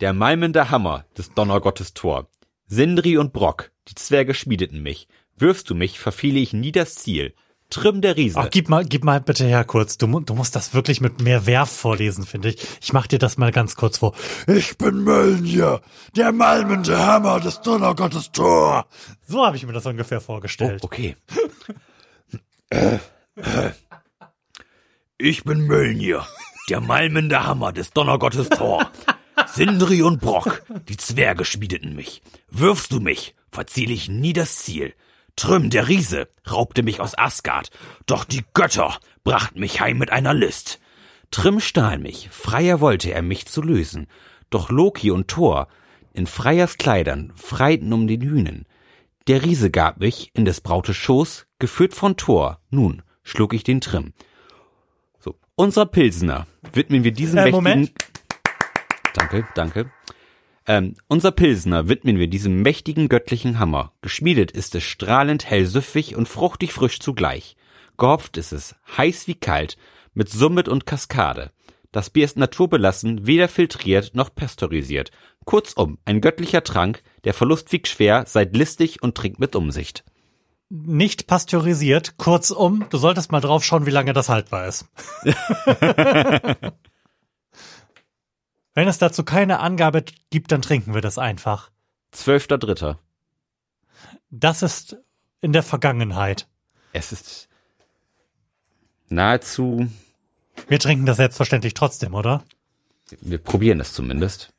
der malmende Hammer des Donnergottes Tor. Sindri und Brock, die Zwerge schmiedeten mich. Wirfst du mich, verfehle ich nie das Ziel. Trimm der Riese. Ach, gib mal, gib mal bitte her kurz. Du, du musst das wirklich mit mehr Werf vorlesen, finde ich. Ich mach dir das mal ganz kurz vor. Ich bin Mölnir, der malmende Hammer des Donnergottes Tor. So habe ich mir das ungefähr oh, vorgestellt. okay. Ich bin Mölnir, der malmende Hammer des Donnergottes Tor. Sindri und Brock, die Zwerge schmiedeten mich. Wirfst du mich, verziele ich nie das Ziel. Trüm der Riese raubte mich aus Asgard, doch die Götter brachten mich heim mit einer List. Trim stahl mich, freier wollte er mich zu lösen. Doch Loki und Thor in Freiers Kleidern freiten um den Hühnen. Der Riese gab mich in des Brautes Schoß, geführt von Thor. Nun schlug ich den Trim. So, unserer Pilsener widmen wir diesen Äh, mächtigen... Moment. Danke, danke. Ähm, unser Pilsener widmen wir diesem mächtigen göttlichen Hammer. Geschmiedet ist es strahlend hellsüffig und fruchtig frisch zugleich. Gehopft ist es, heiß wie kalt, mit Summit und Kaskade. Das Bier ist naturbelassen, weder filtriert noch pasteurisiert. Kurzum, ein göttlicher Trank, der Verlust wiegt schwer, seid listig und trinkt mit Umsicht. Nicht pasteurisiert. Kurzum, du solltest mal drauf schauen, wie lange das haltbar ist. Wenn es dazu keine Angabe gibt, dann trinken wir das einfach. Zwölfter Dritter. Das ist in der Vergangenheit. Es ist nahezu, Wir trinken das selbstverständlich trotzdem, oder? wir probieren es zumindest.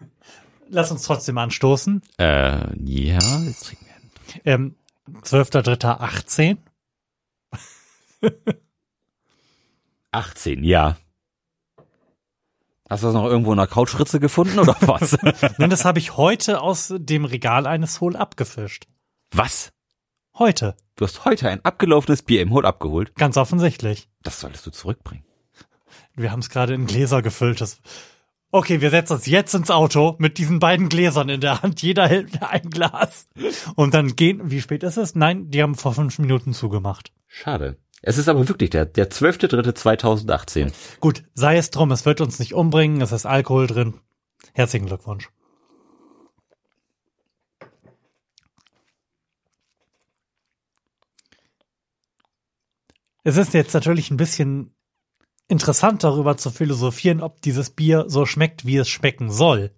Lass uns trotzdem anstoßen. Äh, ja, jetzt trinken wir. Ähm, 12.03.18. 18, ja. Hast du das noch irgendwo in der Couchritze gefunden oder was? Nein, das habe ich heute aus dem Regal eines Hol abgefischt. was? Heute. Du hast heute ein abgelaufenes Bier im Hol abgeholt? Ganz offensichtlich. Das solltest du zurückbringen. Wir haben es gerade in Gläser gefüllt. Das Okay, wir setzen uns jetzt ins Auto mit diesen beiden Gläsern in der Hand. Jeder hält ein Glas. Und dann gehen, wie spät ist es? Nein, die haben vor fünf Minuten zugemacht. Schade. Es ist aber wirklich der, der 12.3.2018. Gut, sei es drum, es wird uns nicht umbringen, es ist Alkohol drin. Herzlichen Glückwunsch. Es ist jetzt natürlich ein bisschen interessant darüber zu philosophieren, ob dieses Bier so schmeckt, wie es schmecken soll.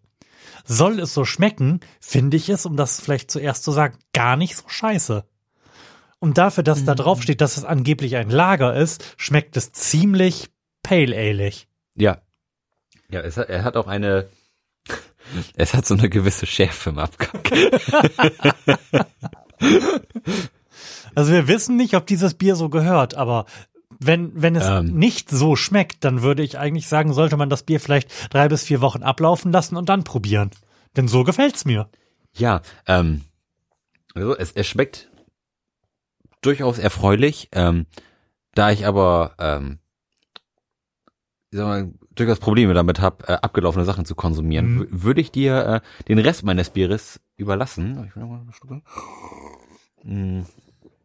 Soll es so schmecken, finde ich es, um das vielleicht zuerst zu sagen, gar nicht so scheiße. Und dafür, dass da drauf steht, dass es angeblich ein Lager ist, schmeckt es ziemlich pale aleig. Ja. Ja, es hat, er hat auch eine, es hat so eine gewisse Schärfe im Abgang. Also wir wissen nicht, ob dieses Bier so gehört, aber wenn, wenn es Ähm. nicht so schmeckt, dann würde ich eigentlich sagen, sollte man das Bier vielleicht drei bis vier Wochen ablaufen lassen und dann probieren. Denn so gefällt's mir. Ja, ähm, also es, es schmeckt durchaus erfreulich, ähm, da ich aber, ähm, ich sag mal, durchaus Probleme damit habe, äh, abgelaufene Sachen zu konsumieren, Mhm. wü- würde ich dir äh, den Rest meines Bieres überlassen. Mm,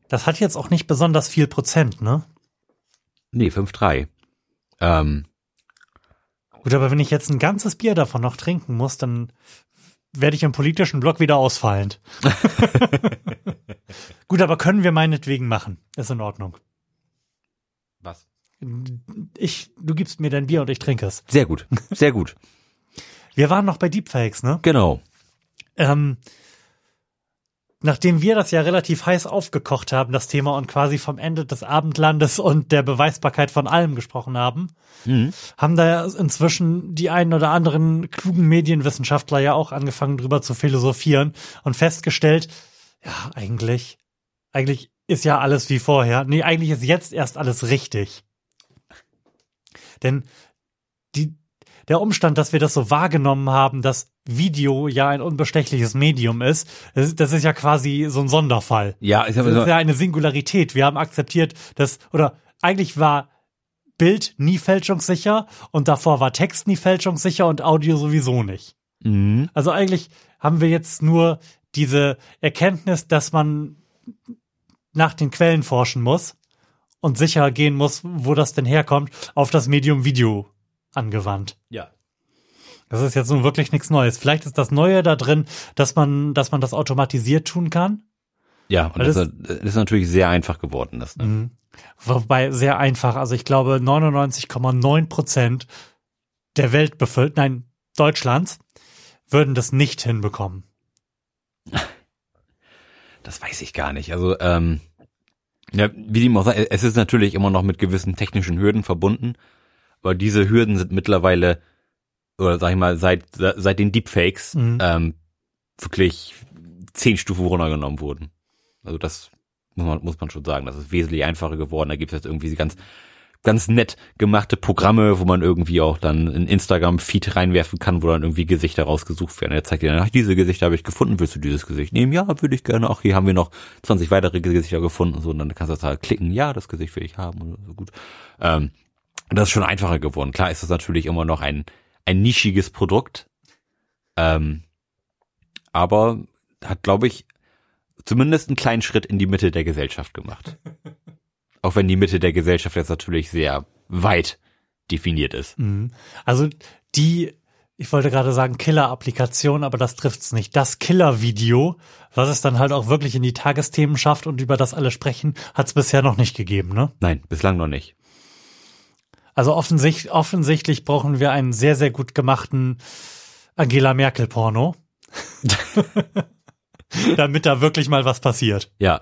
Das hat jetzt auch nicht besonders viel Prozent, ne? nee, 5,3. Ähm, Gut, aber wenn ich jetzt ein ganzes Bier davon noch trinken muss, dann werde ich im politischen Block wieder ausfallend. Gut, aber können wir meinetwegen machen. Ist in Ordnung. was? Ich, du gibst mir dein Bier und ich trinke es. Sehr gut, sehr gut. Wir waren noch bei Deepfakes, ne? Genau. Ähm, nachdem wir das ja relativ heiß aufgekocht haben, das Thema, und quasi vom Ende des Abendlandes und der Beweisbarkeit von allem gesprochen haben, Mhm. haben da inzwischen die einen oder anderen klugen Medienwissenschaftler ja auch angefangen drüber zu philosophieren und festgestellt, ja, eigentlich, eigentlich ist ja alles wie vorher. Nee, eigentlich ist jetzt erst alles richtig. Denn die, der Umstand, dass wir das so wahrgenommen haben, dass Video ja ein unbestechliches Medium ist, das, ist- das ist ja quasi so ein Sonderfall. Ja, ich habe Das ist ja eine Singularität. Wir haben akzeptiert, dass, oder eigentlich war Bild nie fälschungssicher und davor war Text nie fälschungssicher und Audio sowieso nicht. mhm. Also eigentlich haben wir jetzt nur diese Erkenntnis, dass man nach den Quellen forschen muss und sicher gehen muss, wo das denn herkommt, auf das Medium Video angewandt. ja. Das ist jetzt nun wirklich nichts Neues. Vielleicht ist das Neue da drin, dass man, dass man das automatisiert tun kann. Ja, und das, das- ist- natürlich sehr einfach geworden. Das, ne? Mhm. Wobei sehr einfach. Also ich glaube 99,9 Prozent der Weltbevölkerung, nein, Deutschlands, würden das nicht hinbekommen. Das weiß ich gar nicht. Also, ähm, ja, wie dem auch sei, es ist natürlich immer noch mit gewissen technischen Hürden verbunden, aber diese Hürden sind mittlerweile, oder sag ich mal, seit, seit den Deepfakes, Mhm. ähm, wirklich zehn Stufen runtergenommen wurden. Also das muss man, muss man schon sagen. Das ist wesentlich einfacher geworden. Da gibt es jetzt irgendwie ganz, ganz nett gemachte Programme, wo man irgendwie auch dann in Instagram-Feed reinwerfen kann, wo dann irgendwie Gesichter rausgesucht werden. Er zeigt dir dann, ach, diese Gesichter habe ich gefunden, willst du dieses Gesicht nehmen? Ja, würde ich gerne. Ach, hier haben wir noch 20 weitere Gesichter gefunden. So, und dann kannst du da klicken, ja, das Gesicht will ich haben. Oder so gut. Ähm, und das ist schon einfacher geworden. Klar ist das natürlich immer noch ein, ein nischiges Produkt. Ähm, aber hat, glaube ich, zumindest einen kleinen Schritt in die Mitte der Gesellschaft gemacht. Auch wenn die Mitte der Gesellschaft jetzt natürlich sehr weit definiert ist. Mhm. Also die, ich wollte gerade sagen Killer-Applikation, aber das trifft's nicht. Das Killer-Video, was es dann halt auch wirklich in die Tagesthemen schafft und über das alle sprechen, hat's bisher noch nicht gegeben, ne? Nein, bislang noch nicht. Also offensichtlich, offensichtlich brauchen wir einen sehr, sehr gut gemachten Angela Merkel-Porno. Damit da wirklich mal was passiert. Ja,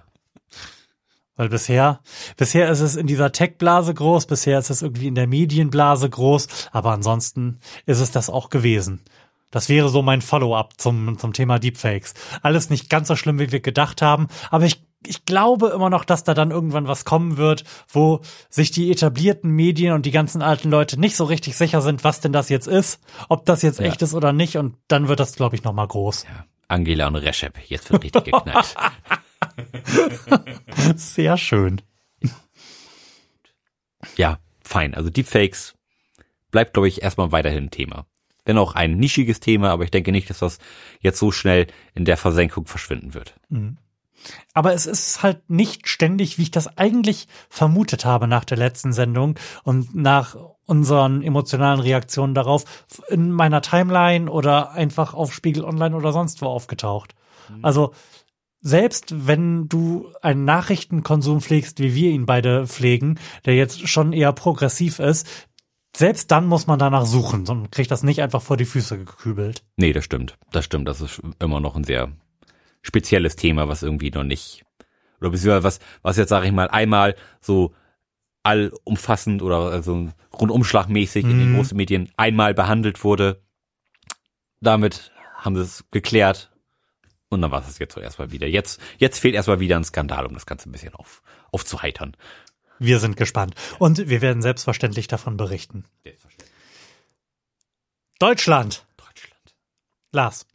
Weil bisher, bisher ist es in dieser Tech-Blase groß, bisher ist es irgendwie in der Medienblase groß, aber ansonsten ist es das auch gewesen. Das wäre so mein Follow-up zum, zum Thema Deepfakes. Alles nicht ganz so schlimm, wie wir gedacht haben, aber ich, ich glaube immer noch, dass da dann irgendwann was kommen wird, wo sich die etablierten Medien und die ganzen alten Leute nicht so richtig sicher sind, was denn das jetzt ist, ob das jetzt Ja. echt ist oder nicht und dann wird das, glaube ich, nochmal groß. ja. Angela und Recep, jetzt wird richtig geknallt. Sehr schön. ja, fein. Also Deepfakes bleibt, glaube ich, erstmal weiterhin ein Thema. wenn auch ein nischiges Thema, aber ich denke nicht, dass das jetzt so schnell in der Versenkung verschwinden wird. Aber es ist halt nicht ständig, wie ich das eigentlich vermutet habe nach der letzten Sendung und nach unseren emotionalen Reaktionen darauf in meiner Timeline oder einfach auf Spiegel Online oder sonst wo aufgetaucht. Also selbst wenn du einen Nachrichtenkonsum pflegst, wie wir ihn beide pflegen, der jetzt schon eher progressiv ist, selbst dann muss man danach suchen, sonst kriegt das nicht einfach vor die Füße gekübelt. Nee, das stimmt. Das stimmt. Das ist immer noch ein sehr spezielles Thema, was irgendwie noch nicht, oder beziehungsweise was, was jetzt, sage ich mal, einmal so allumfassend oder also rundumschlagmäßig in den großen Medien einmal behandelt wurde. Damit haben sie es geklärt. Und dann war es jetzt so erstmal wieder. Jetzt, jetzt fehlt erstmal wieder ein Skandal, um das Ganze ein bisschen auf, aufzuheitern. Wir sind gespannt. Und wir werden selbstverständlich davon berichten. Deutschland. Deutschland. Lars,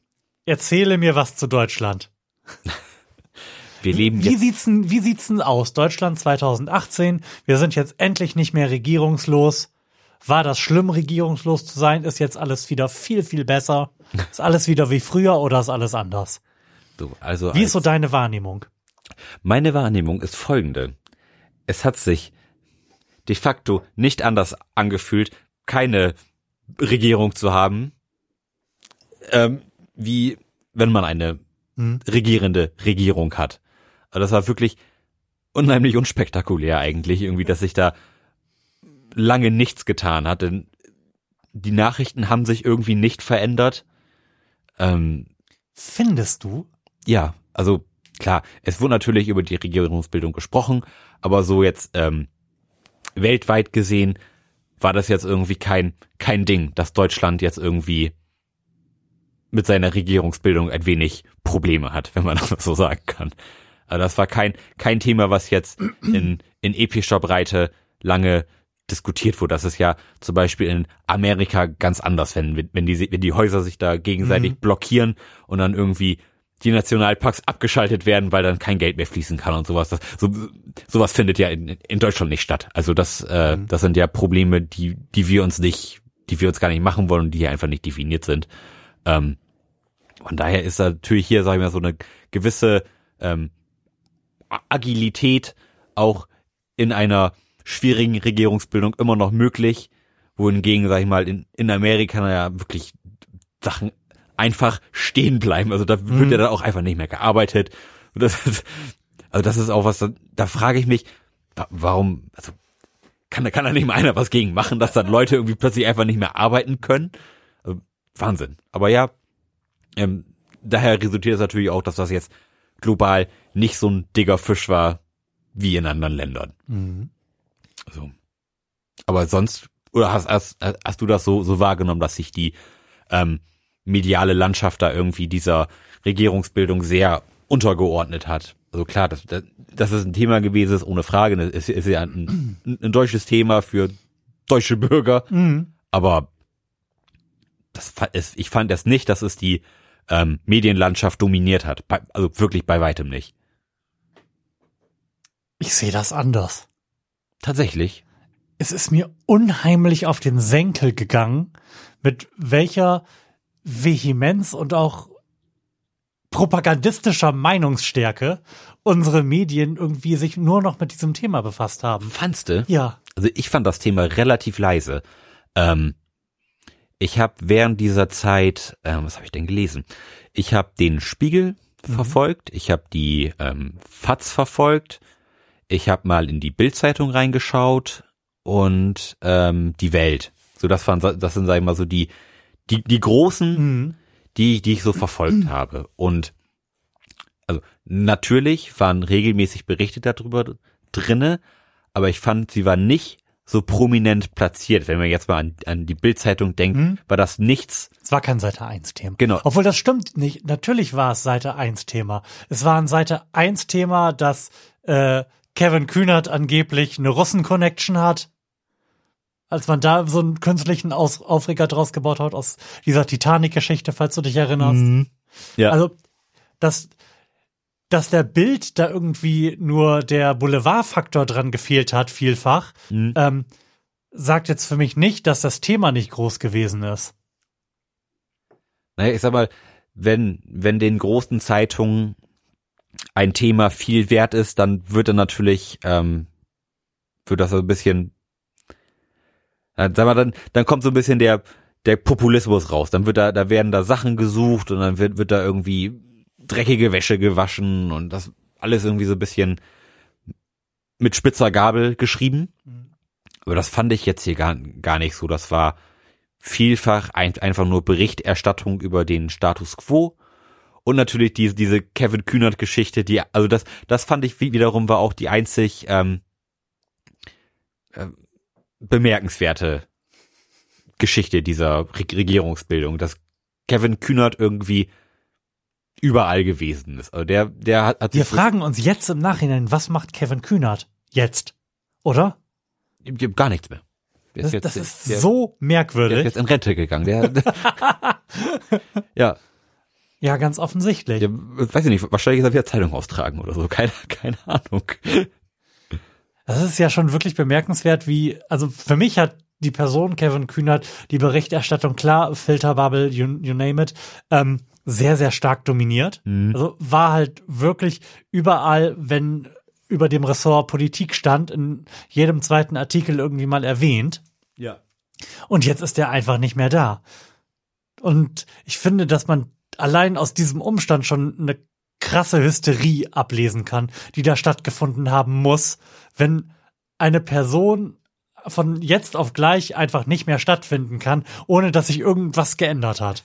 erzähle mir was zu Deutschland. Wir leben Wie jetzt, sieht's denn, wie sieht's denn aus? Deutschland 2018. Wir sind jetzt endlich nicht mehr regierungslos. War das schlimm, regierungslos zu sein? Ist jetzt alles wieder viel, viel besser? Ist alles wieder wie früher oder ist alles anders? so, also Wie ist so deine Wahrnehmung? Meine Wahrnehmung ist folgende. Es hat sich de facto nicht anders angefühlt, keine Regierung zu haben, ähm, wie wenn man eine regierende Regierung hat. Also das war wirklich unheimlich unspektakulär eigentlich, irgendwie, dass sich da lange nichts getan hat, denn die Nachrichten haben sich irgendwie nicht verändert. Ähm, Findest du? ja, also klar, es wurde natürlich über die Regierungsbildung gesprochen, aber so jetzt ähm, weltweit gesehen war das jetzt irgendwie kein kein Ding, dass Deutschland jetzt irgendwie mit seiner Regierungsbildung ein wenig Probleme hat, wenn man das so sagen kann. Also das war kein kein Thema, was jetzt in in epischer Breite lange diskutiert wurde. Das ist ja zum Beispiel in Amerika ganz anders, wenn wenn die wenn die Häuser sich da gegenseitig blockieren und dann irgendwie die Nationalparks abgeschaltet werden, weil dann kein Geld mehr fließen kann und sowas. Das, so, sowas findet ja in, in Deutschland nicht statt. Also das, äh, das sind ja Probleme, die, die wir uns nicht, die wir uns gar nicht machen wollen und die hier einfach nicht definiert sind. Ähm, von daher ist da natürlich hier, sag ich mal, so eine gewisse ähm, Agilität auch in einer schwierigen Regierungsbildung immer noch möglich, wohingegen, sag ich mal, in, in Amerika ja wirklich Sachen einfach stehen bleiben. Also da wird ja dann auch einfach nicht mehr gearbeitet. Das ist, also das ist auch was, da, da frage ich mich, wa- warum, also kann, da kann da nicht mal einer was gegen machen, dass dann Leute irgendwie plötzlich einfach nicht mehr arbeiten können? Wahnsinn. Aber ja, ähm, daher resultiert es natürlich auch, dass das jetzt global nicht so ein dicker Fisch war wie in anderen Ländern. So. Aber sonst, oder hast, hast, hast du das so, so wahrgenommen, dass sich die ähm, mediale Landschaft da irgendwie dieser Regierungsbildung sehr untergeordnet hat? Also klar, das, das, das ist ein Thema gewesen, ist ohne Frage. Das ist, ist ja ein, ein, ein deutsches Thema für deutsche Bürger. Aber das, es, ich fand es nicht, dass es die ähm, Medienlandschaft dominiert hat. Also wirklich bei weitem nicht. Ich sehe das anders. Tatsächlich. Es ist mir unheimlich auf den Senkel gegangen, mit welcher Vehemenz und auch propagandistischer Meinungsstärke unsere Medien irgendwie sich nur noch mit diesem Thema befasst haben. Fandste? Ja. Also ich fand das Thema relativ leise. Ähm, ich habe während dieser Zeit, ähm, was habe ich denn gelesen? Ich habe den Spiegel verfolgt, ich habe die ähm, FAZ verfolgt, ich habe mal in die Bildzeitung reingeschaut und ähm, die Welt. So das waren, das sind sag ich mal so die die die großen, die die ich so verfolgt habe und also natürlich waren regelmäßig Berichte darüber drinne, aber ich fand, sie war nicht so prominent platziert. Wenn man jetzt mal an, an die Bildzeitung denkt, war das nichts. Es war kein Seite 1 Thema. Genau. Obwohl das stimmt nicht. Natürlich war es Seite 1 Thema. Es war ein Seite 1 Thema, dass äh, Kevin Kühnert angeblich eine Russen-Connection hat. Als man da so einen künstlichen Aus Aufreger draus gebaut hat aus dieser Titanic-Geschichte, falls du dich erinnerst. Ja. Also, dass, dass der Bild da irgendwie nur der Boulevardfaktor dran gefehlt hat, vielfach, ähm, sagt jetzt für mich nicht, dass das Thema nicht groß gewesen ist. naja, ich sag mal, wenn, wenn den großen Zeitungen ein Thema viel wert ist, dann wird er natürlich, ähm, wird das so ein bisschen, äh, sag mal, dann, dann kommt so ein bisschen der, der Populismus raus. Dann wird da, da werden da Sachen gesucht und dann wird, wird da irgendwie dreckige Wäsche gewaschen und das alles irgendwie so ein bisschen mit spitzer Gabel geschrieben. Aber das fand ich jetzt hier gar, gar nicht so. Das war vielfach ein, einfach nur Berichterstattung über den Status quo. Und natürlich diese, diese Kevin Kühnert-Geschichte, die, also das, das fand ich wiederum war auch die einzig ähm, äh, bemerkenswerte Geschichte dieser Re Regierungsbildung, dass Kevin Kühnert irgendwie überall gewesen ist. Also der, der hat, hat Wir fragen uns jetzt im Nachhinein, was macht Kevin Kühnert jetzt? Oder? gar nichts mehr. Der Das, jetzt- das ist der, so der merkwürdig. ist jetzt in Rente gegangen. Der, ja, ja, ganz offensichtlich. der, weiß ich nicht, wahrscheinlich ist er wieder Zeitung austragen oder so. Keine, keine Ahnung. Das ist ja schon wirklich bemerkenswert, wie, also für mich hat die Person Kevin Kühnert die Berichterstattung, klar, Filterbubble, you, you name it, ähm, sehr, sehr stark dominiert. Also war halt wirklich überall, wenn über dem Ressort Politik stand, in jedem zweiten Artikel irgendwie mal erwähnt. Ja. Und jetzt ist er einfach nicht mehr da. Und ich finde, dass man allein aus diesem Umstand schon eine krasse Hysterie ablesen kann, die da stattgefunden haben muss, wenn eine Person von jetzt auf gleich einfach nicht mehr stattfinden kann, ohne dass sich irgendwas geändert hat.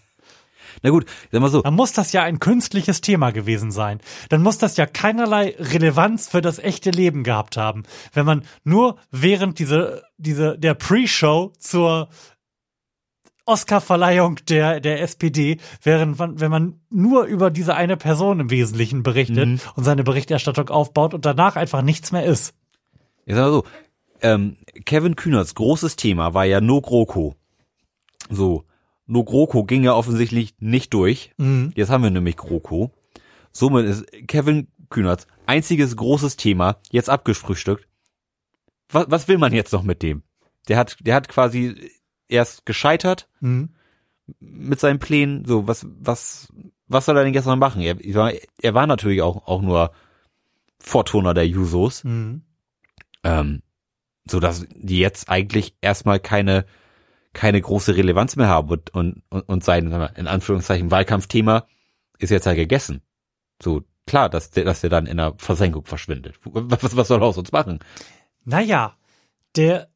Na gut, sag mal so. Dann muss das ja ein künstliches Thema gewesen sein. Dann muss das ja keinerlei Relevanz für das echte Leben gehabt haben. Wenn man nur während diese, diese, der Pre-Show zur Oscar-Verleihung der, der SPD, während man, wenn man nur über diese eine Person im Wesentlichen berichtet und seine Berichterstattung aufbaut und danach einfach nichts mehr ist. Ich sag mal so, ähm, Kevin Kühnerts großes Thema war ja No GroKo. So, No GroKo ging ja offensichtlich nicht durch. Jetzt haben wir nämlich GroKo. Somit ist Kevin Kühnerts einziges großes Thema jetzt abgefrühstückt. Was, was will man jetzt noch mit dem? Der hat, der hat quasi erst gescheitert Mhm. mit seinen Plänen. So, was, was, was soll er denn jetzt noch machen? Er, war- er war natürlich auch, auch nur Vortoner der Jusos. Mhm. ähm, so dass die jetzt eigentlich erstmal keine keine große Relevanz mehr haben und und und, sein in Anführungszeichen Wahlkampfthema ist jetzt ja gegessen. So klar, dass der dass der dann in der Versenkung verschwindet. Was was soll er aus uns machen? Naja, der,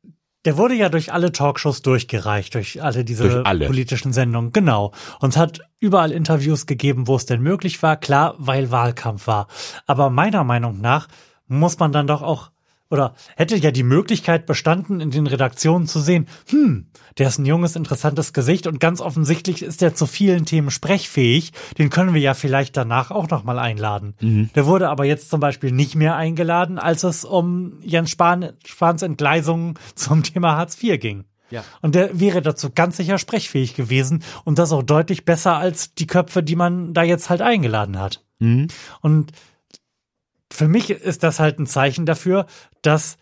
der wurde ja durch alle Talkshows durchgereicht, durch alle diese Durch alle. politischen Sendungen, genau. Und hat überall Interviews gegeben, wo es denn möglich war, klar, weil Wahlkampf war. Aber meiner Meinung nach muss man dann doch auch, oder hätte ja die Möglichkeit bestanden, in den Redaktionen zu sehen, hm, der ist ein junges, interessantes Gesicht und ganz offensichtlich ist er zu vielen Themen sprechfähig. Den können wir ja vielleicht danach auch nochmal einladen. Der wurde aber jetzt zum Beispiel nicht mehr eingeladen, als es um Jens Spahn, Spahns Entgleisung zum Thema Hartz IV ging. Ja. Und der wäre dazu ganz sicher sprechfähig gewesen und das auch deutlich besser als die Köpfe, die man da jetzt halt eingeladen hat. Und für mich ist das halt ein Zeichen dafür, dass,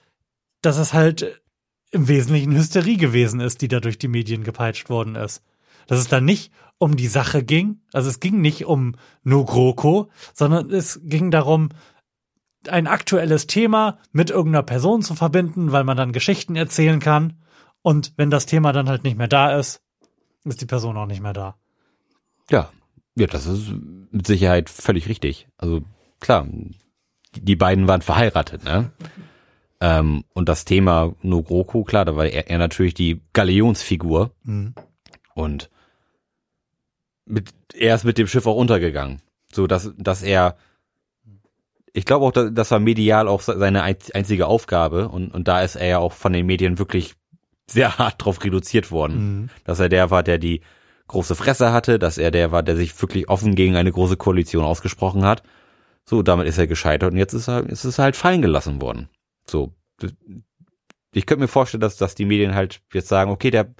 dass es halt im Wesentlichen Hysterie gewesen ist, die da durch die Medien gepeitscht worden ist. Dass es da nicht um die Sache ging, also es ging nicht um nur GroKo, sondern es ging darum, ein aktuelles Thema mit irgendeiner Person zu verbinden, weil man dann Geschichten erzählen kann. Und wenn das Thema dann halt nicht mehr da ist, ist die Person auch nicht mehr da. Ja, ja, das ist mit Sicherheit völlig richtig. Also klar, die- beiden waren verheiratet, ne? Ähm, und das Thema No GroKo, klar, da war er, er natürlich die Galeonsfigur. Und mit, er ist mit dem Schiff auch untergegangen, so dass dass er, ich glaube auch, da- das war medial auch se- seine ein- einzige Aufgabe. Und und da ist er ja auch von den Medien wirklich sehr hart drauf reduziert worden, dass er der war, der die große Fresse hatte, dass er der war, der sich wirklich offen gegen eine große Koalition ausgesprochen hat. So, damit ist er gescheitert und jetzt ist er, ist es halt fallen gelassen worden. So, ich könnte mir vorstellen, dass, dass die Medien halt jetzt sagen, okay, der,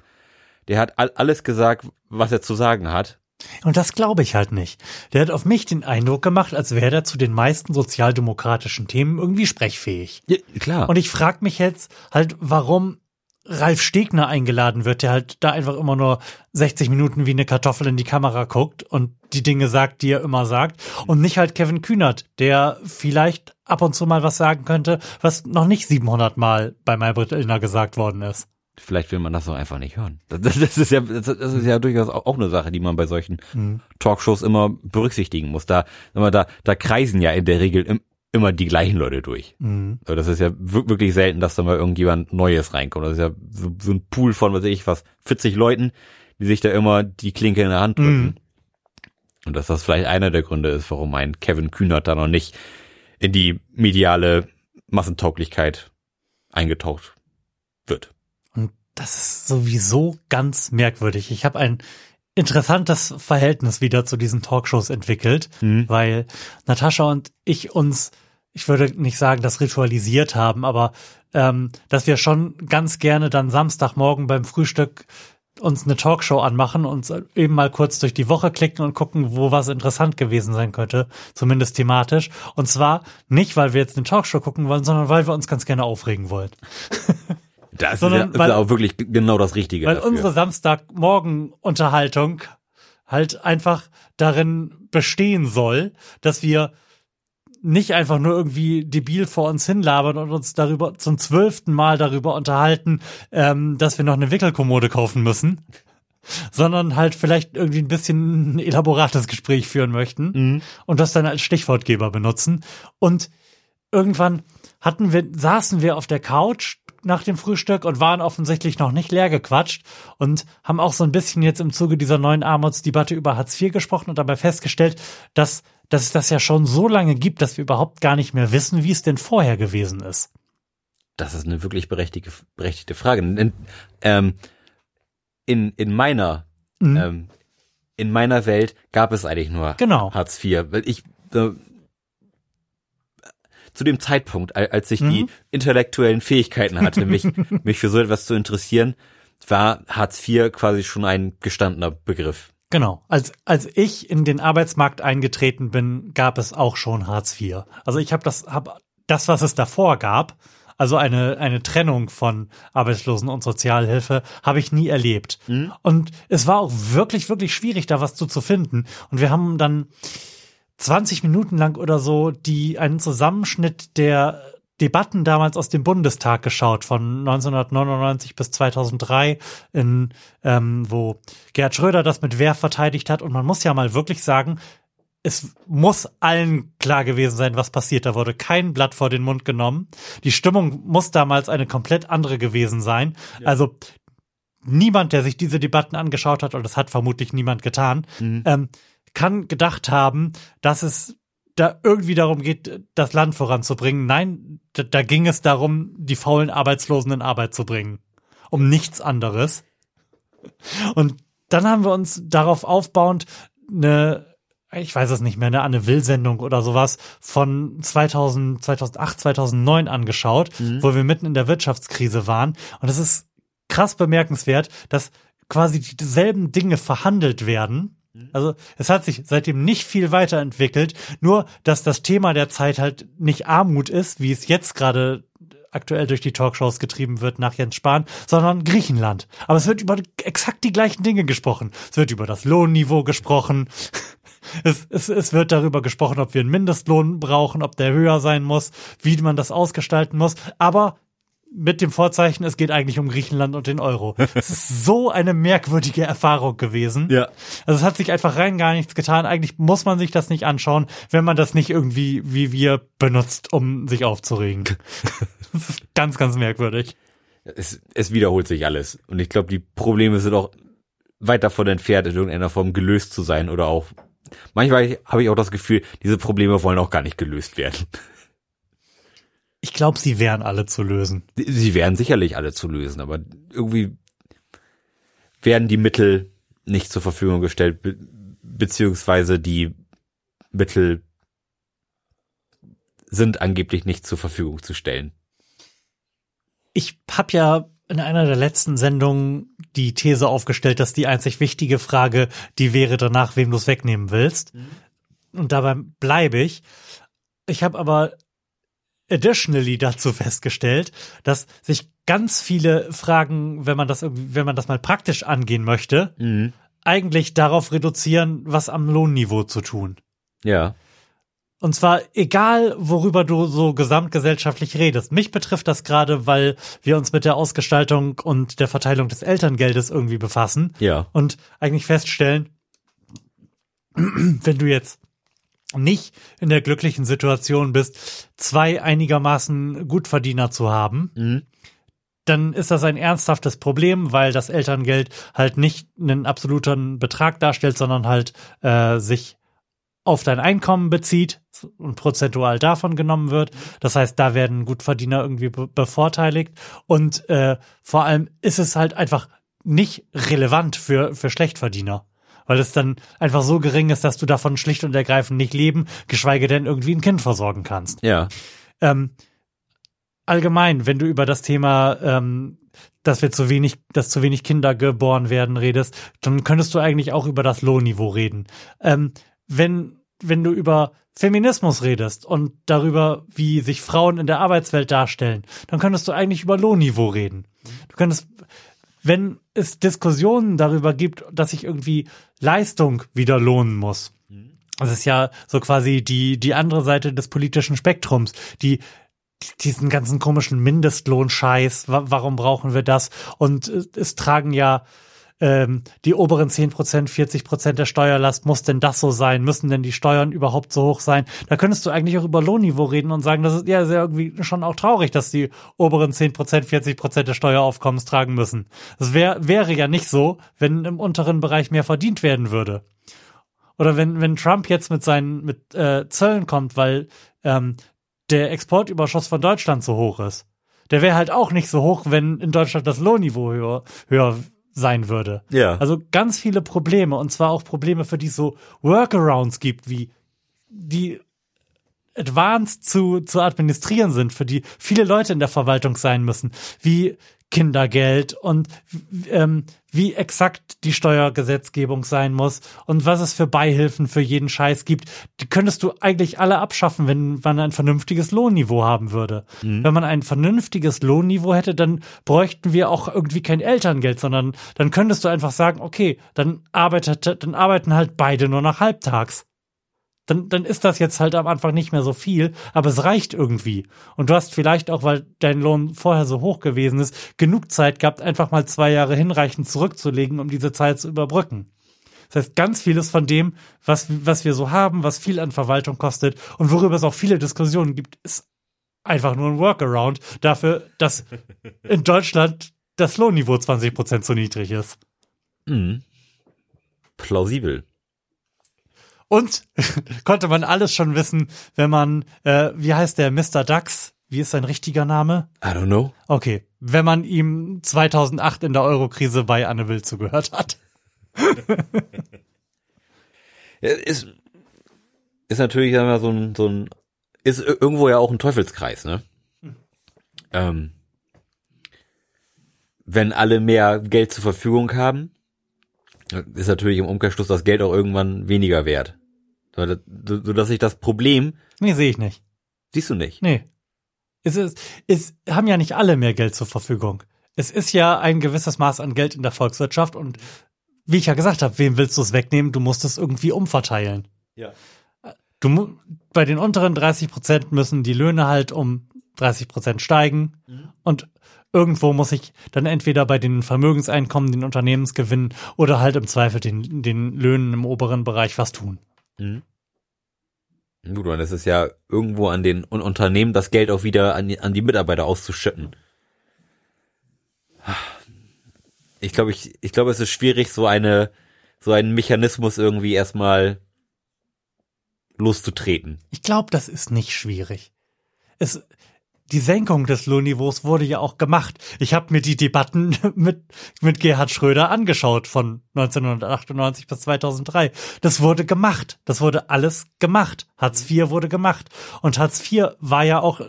der hat all, alles gesagt, was er zu sagen hat. Und das glaube ich halt nicht. Der hat auf mich den Eindruck gemacht, als wäre er zu den meisten sozialdemokratischen Themen irgendwie sprechfähig. Ja, klar. Und ich frage mich jetzt halt, warum Ralf Stegner eingeladen wird, der halt da einfach immer nur 60 Minuten wie eine Kartoffel in die Kamera guckt und die Dinge sagt, die er immer sagt. Und nicht halt Kevin Kühnert, der vielleicht ab und zu mal was sagen könnte, was noch nicht 700 Mal bei Maybrit Illner gesagt worden ist. Vielleicht will man das doch einfach nicht hören. Das, das ist ja, das ist ja durchaus auch eine Sache, die man bei solchen Mhm. Talkshows immer berücksichtigen muss. Da, immer da, da kreisen ja in der Regel im, immer die gleichen Leute durch. Mhm. Also das ist ja wir- wirklich selten, dass da mal irgendjemand Neues reinkommt. Das ist ja so, so ein Pool von, was weiß ich, was, 40 Leuten, die sich da immer die Klinke in der Hand drücken. Mhm. Und dass das vielleicht einer der Gründe ist, warum ein Kevin Kühnert da noch nicht in die mediale Massentauglichkeit eingetaucht wird. Und das ist sowieso ganz merkwürdig. Ich habe ein interessantes Verhältnis wieder zu diesen Talkshows entwickelt, weil Natascha und ich uns, ich würde nicht sagen, das ritualisiert haben, aber ähm, dass wir schon ganz gerne dann Samstagmorgen beim Frühstück uns eine Talkshow anmachen und eben mal kurz durch die Woche klicken und gucken, wo was interessant gewesen sein könnte, zumindest thematisch. Und zwar nicht, weil wir jetzt eine Talkshow gucken wollen, sondern weil wir uns ganz gerne aufregen wollen. Das Sondern ist, ja, weil- ist auch wirklich genau das Richtige Weil dafür. unsere Samstagmorgen-Unterhaltung halt einfach darin bestehen soll, dass wir nicht einfach nur irgendwie debil vor uns hinlabern und uns darüber zum zwölften Mal darüber unterhalten, ähm, dass wir noch eine Wickelkommode kaufen müssen, sondern halt vielleicht irgendwie ein bisschen ein elaborates Gespräch führen möchten und das dann als Stichwortgeber benutzen. Und irgendwann hatten wir, saßen wir auf der Couch nach dem Frühstück und waren offensichtlich noch nicht leer gequatscht und haben auch so ein bisschen jetzt im Zuge dieser neuen Armutsdebatte über Hartz IV gesprochen und dabei festgestellt, dass, dass es das ja schon so lange gibt, dass wir überhaupt gar nicht mehr wissen, wie es denn vorher gewesen ist. Das ist eine wirklich berechtigte, berechtigte Frage. In, ähm, in, in meiner, Mhm. ähm, in meiner Welt gab es eigentlich nur Genau. Hartz IV, weil ich äh, zu dem Zeitpunkt, al- als ich Mhm. die intellektuellen Fähigkeiten hatte, mich, mich für so etwas zu interessieren, war Hartz IV quasi schon ein gestandener Begriff. Genau. Als, als ich in den Arbeitsmarkt eingetreten bin, gab es auch schon Hartz IV. Also ich habe das, hab das, was es davor gab, also eine, eine Trennung von Arbeitslosen und Sozialhilfe, habe ich nie erlebt. Und es war auch wirklich, wirklich schwierig, da was zu, zu finden. Und wir haben dann 20 Minuten lang oder so die einen Zusammenschnitt der Debatten damals aus dem Bundestag geschaut, von 1999 bis 2003, in, ähm, wo Gerhard Schröder das mit Wehr verteidigt hat. Und man muss ja mal wirklich sagen, es muss allen klar gewesen sein, was passiert. Da wurde kein Blatt vor den Mund genommen. Die Stimmung muss damals eine komplett andere gewesen sein. Also niemand, der sich diese Debatten angeschaut hat, und das hat vermutlich niemand getan, ähm, kann gedacht haben, dass es da irgendwie darum geht, das Land voranzubringen. Nein, da, da ging es darum, die faulen Arbeitslosen in Arbeit zu bringen. Um nichts anderes. Und dann haben wir uns darauf aufbauend eine, ich weiß es nicht mehr, eine Anne Will-Sendung oder sowas von 2000, 2008, 2009 angeschaut, wo wir mitten in der Wirtschaftskrise waren. Und es ist krass bemerkenswert, dass quasi dieselben Dinge verhandelt werden. Also es hat sich seitdem nicht viel weiterentwickelt, nur dass das Thema der Zeit halt nicht Armut ist, wie es jetzt gerade aktuell durch die Talkshows getrieben wird nach Jens Spahn, sondern Griechenland. Aber es wird über exakt die gleichen Dinge gesprochen. Es wird über das Lohnniveau gesprochen. Es, es, es wird darüber gesprochen, ob wir einen Mindestlohn brauchen, ob der höher sein muss, wie man das ausgestalten muss. Aber mit dem Vorzeichen, es geht eigentlich um Griechenland und den Euro. Es ist so eine merkwürdige Erfahrung gewesen. Ja. Also es hat sich einfach rein gar nichts getan. Eigentlich muss man sich das nicht anschauen, wenn man das nicht irgendwie wie wir benutzt, um sich aufzuregen. Das ist ganz, ganz merkwürdig. Es, es wiederholt sich alles. Und ich glaube, die Probleme sind auch weit davon entfernt, in irgendeiner Form gelöst zu sein oder auch manchmal habe ich auch das Gefühl, diese Probleme wollen auch gar nicht gelöst werden. Ich glaube, sie wären alle zu lösen. Sie wären sicherlich alle zu lösen, aber irgendwie werden die Mittel nicht zur Verfügung gestellt, be beziehungsweise die Mittel sind angeblich nicht zur Verfügung zu stellen. Ich habe ja in einer der letzten Sendungen die These aufgestellt, dass die einzig wichtige Frage die wäre danach, wem du es wegnehmen willst. Und dabei bleibe ich. Ich habe aber additionally dazu festgestellt, dass sich ganz viele Fragen, wenn man das wenn man das mal praktisch angehen möchte, Mhm. eigentlich darauf reduzieren, was am Lohnniveau zu tun. Ja. Und zwar egal, worüber du so gesamtgesellschaftlich redest. Mich betrifft das gerade, weil wir uns mit der Ausgestaltung und der Verteilung des Elterngeldes irgendwie befassen Ja. und eigentlich feststellen, wenn du jetzt nicht in der glücklichen Situation bist, zwei einigermaßen Gutverdiener zu haben, Mhm. dann ist das ein ernsthaftes Problem, weil das Elterngeld halt nicht einen absoluten Betrag darstellt, sondern halt äh, sich auf dein Einkommen bezieht und prozentual davon genommen wird. Das heißt, da werden Gutverdiener irgendwie be bevorteiligt und äh, vor allem ist es halt einfach nicht relevant für, für Schlechtverdiener. Weil es dann einfach so gering ist, dass du davon schlicht und ergreifend nicht leben, geschweige denn irgendwie ein Kind versorgen kannst. Ja. Ähm, allgemein, wenn du über das Thema, ähm, dass wir zu wenig, dass zu wenig Kinder geboren werden, redest, dann könntest du eigentlich auch über das Lohnniveau reden. Ähm, wenn, wenn du über Feminismus redest und darüber, wie sich Frauen in der Arbeitswelt darstellen, dann könntest du eigentlich über Lohnniveau reden. Du könntest, wenn es Diskussionen darüber gibt, dass sich irgendwie Leistung wieder lohnen muss. Das ist ja so quasi die, die andere Seite des politischen Spektrums, die diesen ganzen komischen Mindestlohnscheiß, wa warum brauchen wir das? Und äh, es tragen ja ähm, die oberen 10 Prozent, 40 Prozent der Steuerlast, muss denn das so sein? Müssen denn die Steuern überhaupt so hoch sein? Da könntest du eigentlich auch über Lohnniveau reden und sagen, das ist ja sehr irgendwie schon auch traurig, dass die oberen 10 Prozent, 40 Prozent des Steueraufkommens tragen müssen. Das wär, wäre ja nicht so, wenn im unteren Bereich mehr verdient werden würde. Oder wenn, wenn Trump jetzt mit seinen mit äh, Zöllen kommt, weil ähm, der Exportüberschuss von Deutschland so hoch ist. Der wäre halt auch nicht so hoch, wenn in Deutschland das Lohnniveau höher, höher sein würde. Ja. Also ganz viele Probleme und zwar auch Probleme, für die es so Workarounds gibt, wie die advanced zu, zu administrieren sind, für die viele Leute in der Verwaltung sein müssen, wie Kindergeld und ähm, wie exakt die Steuergesetzgebung sein muss und was es für Beihilfen für jeden Scheiß gibt. Die könntest du eigentlich alle abschaffen, wenn man ein vernünftiges Lohnniveau haben würde. Wenn man ein vernünftiges Lohnniveau hätte, dann bräuchten wir auch irgendwie kein Elterngeld, sondern dann könntest du einfach sagen, okay, dann arbeitet, dann arbeiten halt beide nur nach halbtags dann, dann ist das jetzt halt am Anfang nicht mehr so viel, aber es reicht irgendwie. Und du hast vielleicht auch, weil dein Lohn vorher so hoch gewesen ist, genug Zeit gehabt, einfach mal zwei Jahre hinreichend zurückzulegen, um diese Zeit zu überbrücken. Das heißt, ganz vieles von dem, was, was wir so haben, was viel an Verwaltung kostet und worüber es auch viele Diskussionen gibt, ist einfach nur ein Workaround dafür, dass in Deutschland das Lohnniveau 20 Prozent zu niedrig ist. Mhm. Plausibel. Und konnte man alles schon wissen, wenn man, äh, wie heißt der, Mr. Dax? Wie ist sein richtiger Name? I don't know. Okay, wenn man ihm 2008 in der Eurokrise bei Anne Will zugehört hat. Ist, ist natürlich mal, so ein, so ein, ist ir- irgendwo ja auch ein Teufelskreis, ne? Ähm, wenn alle mehr Geld zur Verfügung haben, ist natürlich im Umkehrschluss das Geld auch irgendwann weniger wert. So, das- so- Sodass sich das Problem, Nee, sehe ich nicht. siehst du nicht. Nee. Es ist, es haben ja nicht alle mehr Geld zur Verfügung. Es ist ja ein gewisses Maß an Geld in der Volkswirtschaft und wie ich ja gesagt habe, wem willst du es wegnehmen? Du musst es irgendwie umverteilen. Ja. Du, bei den unteren 30 Prozent müssen die Löhne halt um 30 Prozent steigen und irgendwo muss ich dann entweder bei den Vermögenseinkommen, den Unternehmensgewinnen oder halt im Zweifel den, den Löhnen im oberen Bereich was tun. Mhm. Gut, und es ist ja irgendwo an den Un- Unternehmen das Geld auch wieder an die, an die Mitarbeiter auszuschütten. Ich glaube, ich, ich glaube, es ist schwierig, so eine, so einen Mechanismus irgendwie erstmal loszutreten. Ich glaube, das ist nicht schwierig. Es, die Senkung des Lohnniveaus wurde ja auch gemacht. Ich habe mir die Debatten mit, mit Gerhard Schröder angeschaut von 1998 bis 2003. Das wurde gemacht. Das wurde alles gemacht. Hartz IV wurde gemacht. Und Hartz IV war ja auch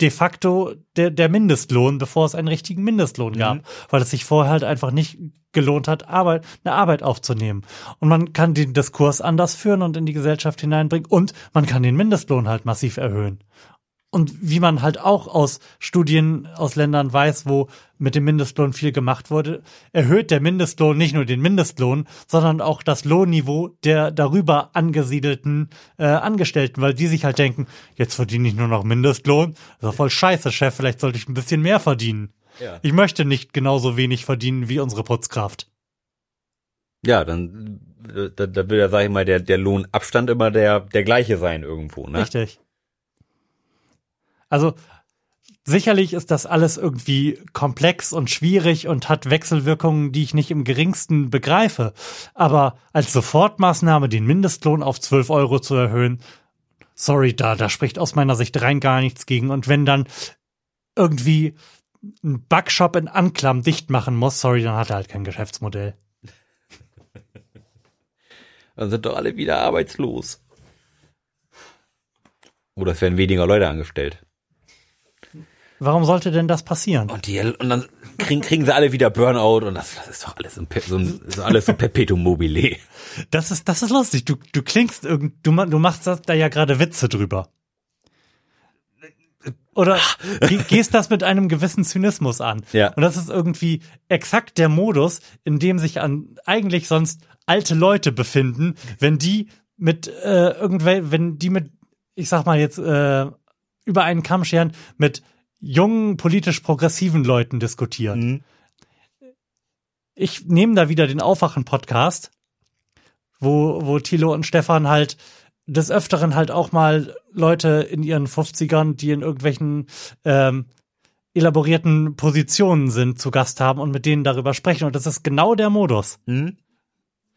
de facto der, der Mindestlohn, bevor es einen richtigen Mindestlohn gab, weil es sich vorher halt einfach nicht gelohnt hat, Arbeit, eine Arbeit aufzunehmen. Und man kann den Diskurs anders führen und in die Gesellschaft hineinbringen und man kann den Mindestlohn halt massiv erhöhen. Und wie man halt auch aus Studien aus Ländern weiß, wo mit dem Mindestlohn viel gemacht wurde, erhöht der Mindestlohn nicht nur den Mindestlohn, sondern auch das Lohnniveau der darüber angesiedelten äh, Angestellten, weil die sich halt denken, jetzt verdiene ich nur noch Mindestlohn. Das ist doch voll scheiße, Chef, vielleicht sollte ich ein bisschen mehr verdienen. Ja. Ich möchte nicht genauso wenig verdienen wie unsere Putzkraft. Ja, dann äh, da, da will ja, sag ich mal, der, der Lohnabstand immer der, der gleiche sein irgendwo, ne? Richtig. Also sicherlich ist das alles irgendwie komplex und schwierig und hat Wechselwirkungen, die ich nicht im geringsten begreife. Aber als Sofortmaßnahme den Mindestlohn auf 12 Euro zu erhöhen, sorry, da, da spricht aus meiner Sicht rein gar nichts gegen. Und wenn dann irgendwie ein Backshop in Anklam dicht machen muss, sorry, dann hat er halt kein Geschäftsmodell. Dann sind doch alle wieder arbeitslos. Oder es werden weniger Leute angestellt. Warum sollte denn das passieren? Und die, und dann kriegen, kriegen sie alle wieder Burnout und das, das ist doch alles, ein, so ein, so alles so Perpetuum mobile. Das ist, das ist lustig. Du, du klingst irgend, du, du machst da ja gerade Witze drüber. Oder ge- gehst das mit einem gewissen Zynismus an. Ja. Und das ist irgendwie exakt der Modus, in dem sich an eigentlich sonst alte Leute befinden, wenn die mit äh, irgendwel, wenn die mit, ich sag mal jetzt, äh, über einen Kamm scheren, mit jungen, politisch progressiven Leuten diskutieren. Ich nehme da wieder den Aufwachen-Podcast, wo, wo Thilo und Stefan halt des Öfteren halt auch mal Leute in ihren 50ern, die in irgendwelchen ähm, elaborierten Positionen sind, zu Gast haben und mit denen darüber sprechen. Und das ist genau der Modus. Hm?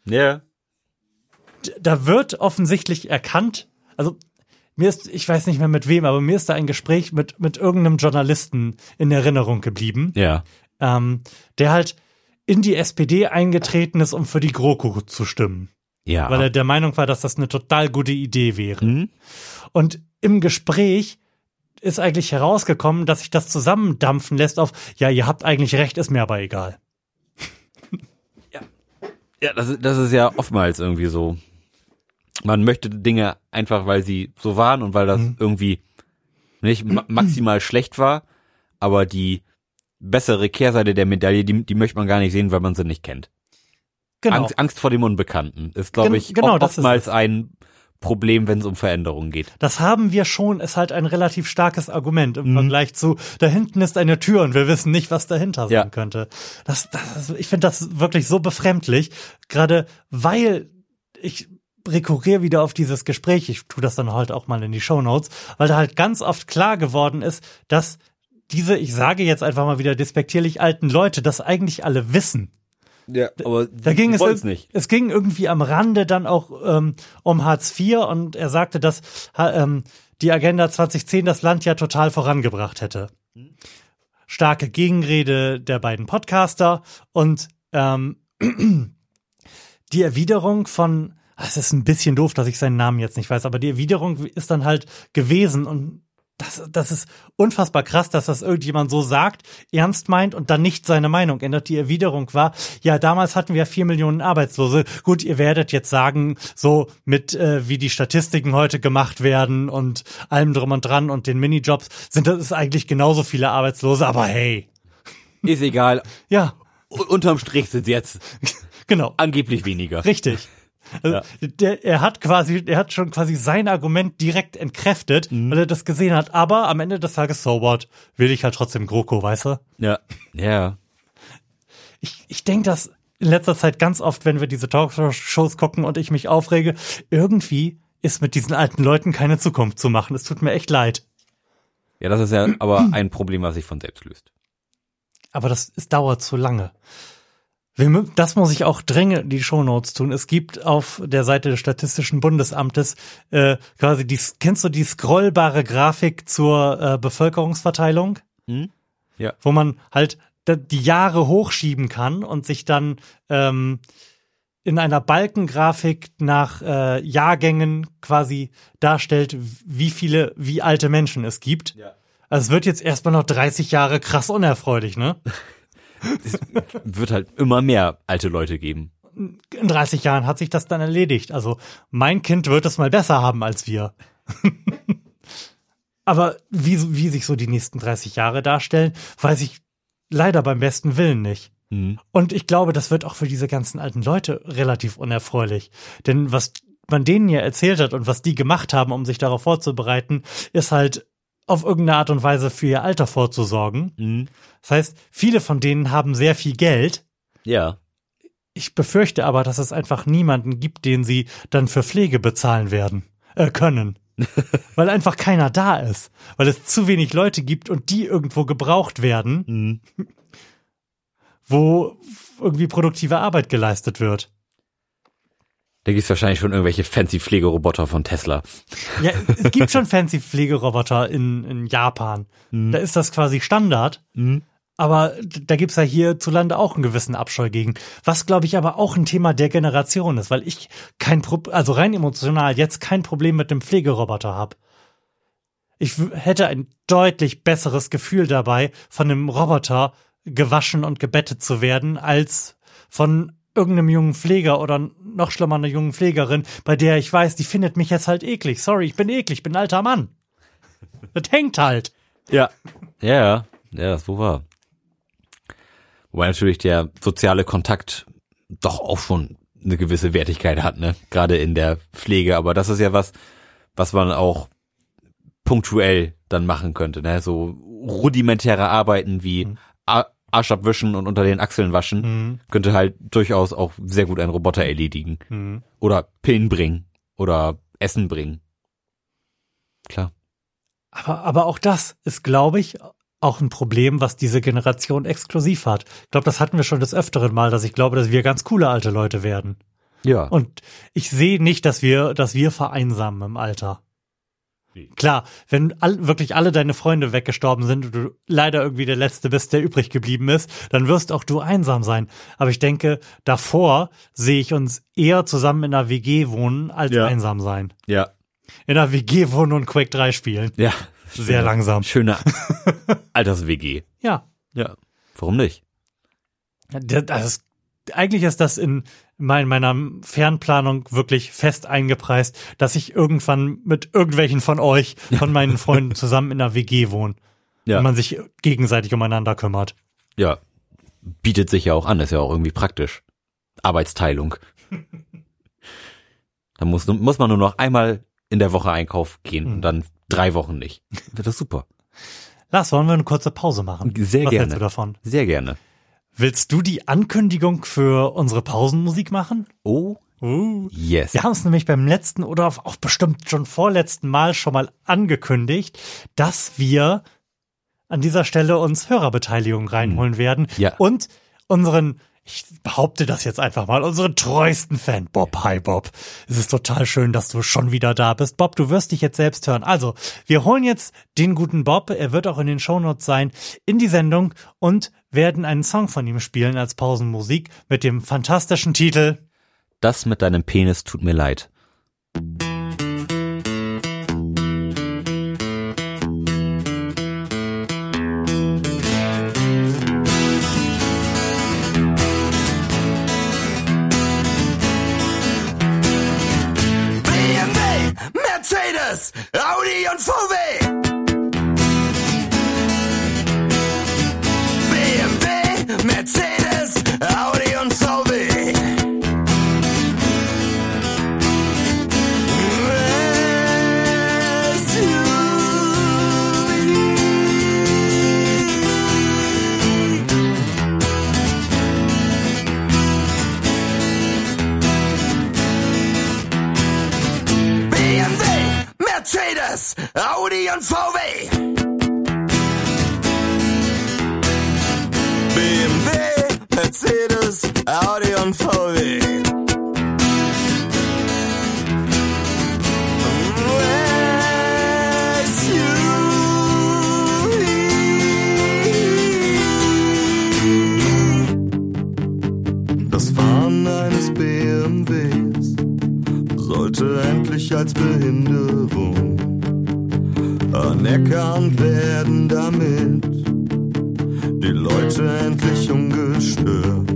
Ja. Da wird offensichtlich erkannt, also mir ist, ich weiß nicht mehr mit wem, aber mir ist da ein Gespräch mit, mit irgendeinem Journalisten in Erinnerung geblieben. Ja. ähm, der halt in die SPD eingetreten ist, um für die GroKo zu stimmen. Ja. Weil er der Meinung war, dass das eine total gute Idee wäre. Hm? Und im Gespräch ist eigentlich herausgekommen, dass sich das zusammendampfen lässt auf, ja, ihr habt eigentlich recht, ist mir aber egal. Ja, das, ist- das ist ja oftmals irgendwie so. Man möchte Dinge einfach, weil sie so waren und weil das irgendwie nicht ma maximal schlecht war, aber die bessere Kehrseite der Medaille, die, die möchte man gar nicht sehen, weil man sie nicht kennt. Genau. Angst, Angst vor dem Unbekannten ist, glaube ich, genau, oft- oftmals ein Problem, wenn es um Veränderungen geht. Das haben wir schon, ist halt ein relativ starkes Argument Mhm. im Vergleich zu, da hinten ist eine Tür und wir wissen nicht, was dahinter sein Ja. könnte. Das, das, ich finde das wirklich so befremdlich, gerade weil ich rekurriere wieder auf dieses Gespräch, ich tue das dann halt auch mal in die Shownotes, weil da halt ganz oft klar geworden ist, dass diese, ich sage jetzt einfach mal wieder despektierlich alten Leute, das eigentlich alle wissen. Ja, aber Da ging es, nicht. es ging irgendwie am Rande dann auch ähm, um Hartz IV und er sagte, dass ähm, die Agenda 2010 das Land ja total vorangebracht hätte. Starke Gegenrede der beiden Podcaster und ähm, die Erwiderung von, es ist ein bisschen doof, dass ich seinen Namen jetzt nicht weiß, aber die Erwiderung ist dann halt gewesen und das, das ist unfassbar krass, dass das irgendjemand so sagt, ernst meint und dann nicht seine Meinung ändert. Die Erwiderung war, ja, damals hatten wir vier Millionen Arbeitslose. Gut, ihr werdet jetzt sagen, so mit äh, wie die Statistiken heute gemacht werden und allem drum und dran und den Minijobs sind das ist eigentlich genauso viele Arbeitslose, aber hey. Ist egal. Ja, U- Unterm Strich sind jetzt genau. angeblich weniger. Richtig. Also, der, er hat quasi, er hat schon quasi sein Argument direkt entkräftet, weil er das gesehen hat. Aber am Ende des Tages, so what, will ich halt trotzdem GroKo, weißt du? Ja. Ja. Ich, ich denke das in letzter Zeit ganz oft, wenn wir diese Talkshows gucken und ich mich aufrege, irgendwie ist mit diesen alten Leuten keine Zukunft zu machen. Es tut mir echt leid. Ja, das ist ja aber ein Problem, was sich von selbst löst. Aber das es dauert zu lange. Das muss ich auch dringend in die Shownotes tun. Es gibt auf der Seite des Statistischen Bundesamtes äh, quasi die, kennst du die scrollbare Grafik zur äh, Bevölkerungsverteilung? Hm? Ja. Wo man halt die Jahre hochschieben kann und sich dann ähm, in einer Balkengrafik nach äh, Jahrgängen quasi darstellt, wie viele, wie alte Menschen es gibt. Ja. Also es wird jetzt erstmal noch 30 Jahre krass unerfreulich, ne? Es wird halt immer mehr alte Leute geben. in 30 Jahren hat sich das dann erledigt. Also mein Kind wird es mal besser haben als wir. Aber wie, wie sich so die nächsten 30 Jahre darstellen, weiß ich leider beim besten Willen nicht. Mhm. Und ich glaube, das wird auch für diese ganzen alten Leute relativ unerfreulich. Denn was man denen ja erzählt hat und was die gemacht haben, um sich darauf vorzubereiten, ist halt auf irgendeine Art und Weise für ihr Alter vorzusorgen. Mhm. Das heißt, viele von denen haben sehr viel Geld. Ja. Ich befürchte aber, dass es einfach niemanden gibt, den sie dann für Pflege bezahlen werden, äh, können. Weil einfach keiner da ist. Weil es zu wenig Leute gibt und die irgendwo gebraucht werden, Mhm. wo irgendwie produktive Arbeit geleistet wird. Da gibt's wahrscheinlich schon irgendwelche fancy Pflegeroboter von Tesla. Ja, es gibt schon fancy Pflegeroboter in, in Japan. Da ist das quasi Standard. Aber da gibt's ja hierzulande auch einen gewissen Abscheu gegen. Was, glaube ich, aber auch ein Thema der Generation ist, weil ich kein, Pro also rein emotional jetzt kein Problem mit dem Pflegeroboter habe. Ich hätte ein deutlich besseres Gefühl dabei, von einem Roboter gewaschen und gebettet zu werden, als von irgendeinem jungen Pfleger oder noch schlimmer einer jungen Pflegerin, bei der ich weiß, die findet mich jetzt halt eklig. Sorry, ich bin eklig, ich bin ein alter Mann. Das hängt halt. Ja. Ja, ja. Ja, das wohl wahr. Wobei natürlich der soziale Kontakt doch auch schon eine gewisse Wertigkeit hat, ne? Gerade in der Pflege. Aber das ist ja was, was man auch punktuell dann machen könnte, ne? So rudimentäre Arbeiten wie A- Arsch abwischen und unter den Achseln waschen könnte halt durchaus auch sehr gut ein Roboter erledigen. Oder Pillen bringen. Oder Essen bringen. Klar. Aber, aber auch das ist, glaube ich, auch ein Problem, was diese Generation exklusiv hat. Ich glaube, das hatten wir schon des Öfteren Mal, dass ich glaube, dass wir ganz coole alte Leute werden. Ja. Und ich sehe nicht, dass wir, dass wir vereinsamen im Alter. Klar, wenn all, wirklich alle deine Freunde weggestorben sind und du leider irgendwie der Letzte bist, der übrig geblieben ist, dann wirst auch du einsam sein. Aber ich denke, davor sehe ich uns eher zusammen in einer WG wohnen, als Ja. einsam sein. ja. In einer WG wohnen und Quake 3 spielen. Ja. Sehr langsam. Schöne Alters-WG. Ja. Ja. Warum nicht? Das, das ist, eigentlich ist das in mein, meiner Fernplanung wirklich fest eingepreist, dass ich irgendwann mit irgendwelchen von euch, von meinen Freunden zusammen in einer WG wohne. Ja. Und man sich gegenseitig umeinander kümmert. Ja. Bietet sich ja auch an, ist ja auch irgendwie praktisch. Arbeitsteilung. Da muss, muss man nur noch einmal in der Woche Einkauf gehen und dann drei Wochen nicht. Wird das super. Lars, wollen wir eine kurze Pause machen? Sehr Was gerne. hältst du davon? Sehr gerne. Willst du die Ankündigung für unsere Pausenmusik machen? Oh, Uh. yes. Wir haben es nämlich beim letzten oder auch bestimmt schon vorletzten Mal schon mal angekündigt, dass wir an dieser Stelle uns Hörerbeteiligung reinholen werden Ja. und unseren ich behaupte das jetzt einfach mal, unseren treuesten Fan, Bob. Hi, Bob. Es ist total schön, dass du schon wieder da bist. Bob, du wirst dich jetzt selbst hören. Also, wir holen jetzt den guten Bob, er wird auch in den Shownotes sein, in die Sendung und werden einen Song von ihm spielen als Pausenmusik mit dem fantastischen Titel Das mit deinem Penis tut mir leid. Mercedes, Audi und VW. Mercedes, Audi und VW. BMW, Mercedes, Audi und VW. Das Fahren eines BMWs sollte endlich als Behinderung anerkannt werden, damit. Die Leute endlich ungestört,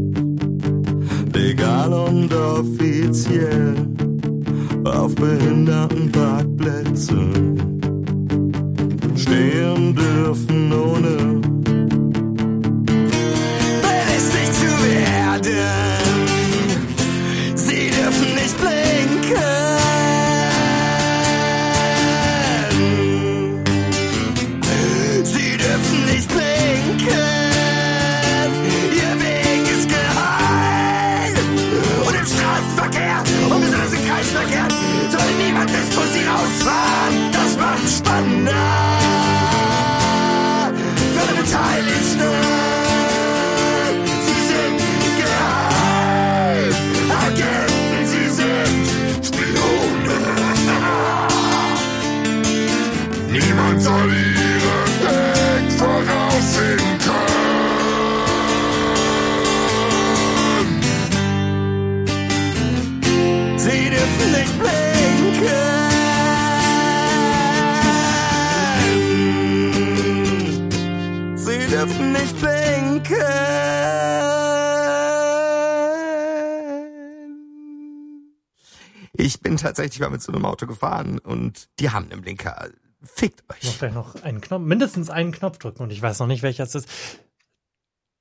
legal und offiziell auf Behindertenparkplätzen stehen dürfen ohne tatsächlich mal mit so einem Auto gefahren und die haben einen Blinker. Fickt Ich muss euch. gleich noch einen Knopf, mindestens einen Knopf drücken und ich weiß noch nicht, welcher es ist.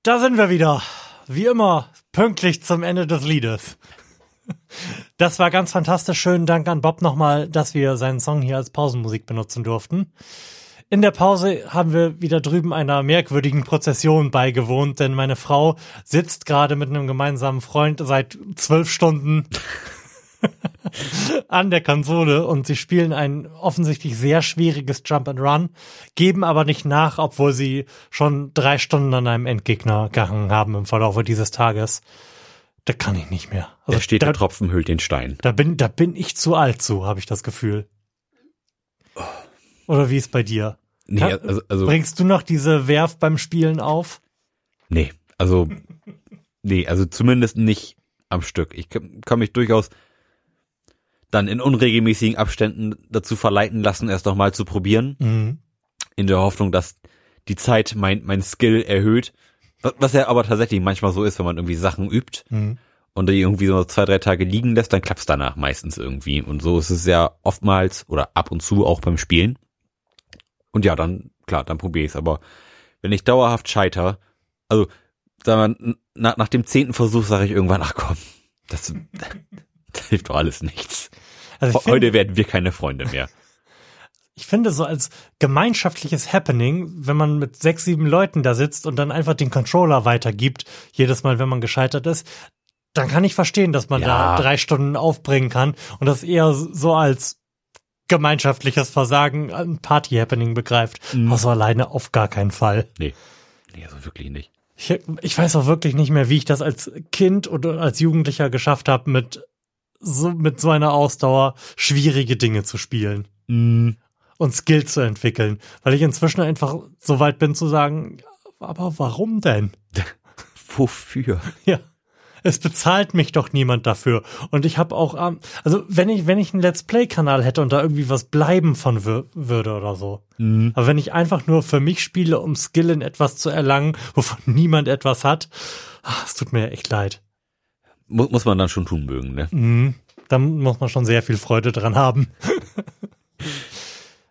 Da sind wir wieder. Wie immer, pünktlich zum Ende des Liedes. Das war ganz fantastisch. Schönen Dank an Bob nochmal, dass wir seinen Song hier als Pausenmusik benutzen durften. In der Pause haben wir wieder drüben einer merkwürdigen Prozession beigewohnt, denn meine Frau sitzt gerade mit einem gemeinsamen Freund seit zwölf Stunden an der Konsole und sie spielen ein offensichtlich sehr schwieriges Jump and Run, geben aber nicht nach, obwohl sie schon drei Stunden an einem Endgegner gehangen haben im Verlauf dieses Tages. Da kann ich nicht mehr. Also Da steht da, der Tropfen hüllt den Stein. da bin, da bin ich zu alt zu, habe ich das Gefühl. Oder wie ist bei dir? Nee, Kann- also, also Bringst du noch diese Werf beim Spielen auf? nee, also nee, also zumindest nicht am Stück. Ich kann, kann mich durchaus dann in unregelmäßigen Abständen dazu verleiten lassen, erst noch mal zu probieren, Mhm. in der Hoffnung, dass die Zeit mein mein Skill erhöht. Was- Was ja aber tatsächlich manchmal so ist, wenn man irgendwie Sachen übt Mhm. und die irgendwie so zwei, drei Tage liegen lässt, dann klappt's danach meistens irgendwie. Und so ist es ja oftmals oder ab und zu auch beim Spielen. Und ja, dann, klar, dann probiere ich's. Aber wenn ich dauerhaft scheiter, also, sagen wir, nach, nach dem zehnten Versuch sage ich irgendwann, ach komm, das, das hilft doch alles nichts. Also Heute finde, werden wir keine Freunde mehr. ich finde so als gemeinschaftliches Happening, wenn man mit sechs, sieben Leuten da sitzt und dann einfach den Controller weitergibt, jedes Mal, wenn man gescheitert ist, dann kann ich verstehen, dass man Ja. da drei Stunden aufbringen kann und das eher so als gemeinschaftliches Versagen, ein Party-Happening begreift. Also alleine auf gar keinen Fall. Nee. Nee, also wirklich nicht. Ich, ich weiß auch wirklich nicht mehr, wie ich das als Kind oder als Jugendlicher geschafft habe, mit so, mit so einer Ausdauer schwierige Dinge zu spielen und Skill zu entwickeln, weil ich inzwischen einfach so weit bin zu sagen, aber warum denn? Wofür? Ja. Es bezahlt mich doch niemand dafür. Und ich habe auch, ähm, also wenn ich, wenn ich einen Let's Play-Kanal hätte und da irgendwie was bleiben von wür würde oder so. Aber wenn ich einfach nur für mich spiele, um Skill in etwas zu erlangen, wovon niemand etwas hat, ah, es tut mir echt leid. Muss, muss man dann schon tun mögen, ne? Mhm. Da muss man schon sehr viel Freude dran haben.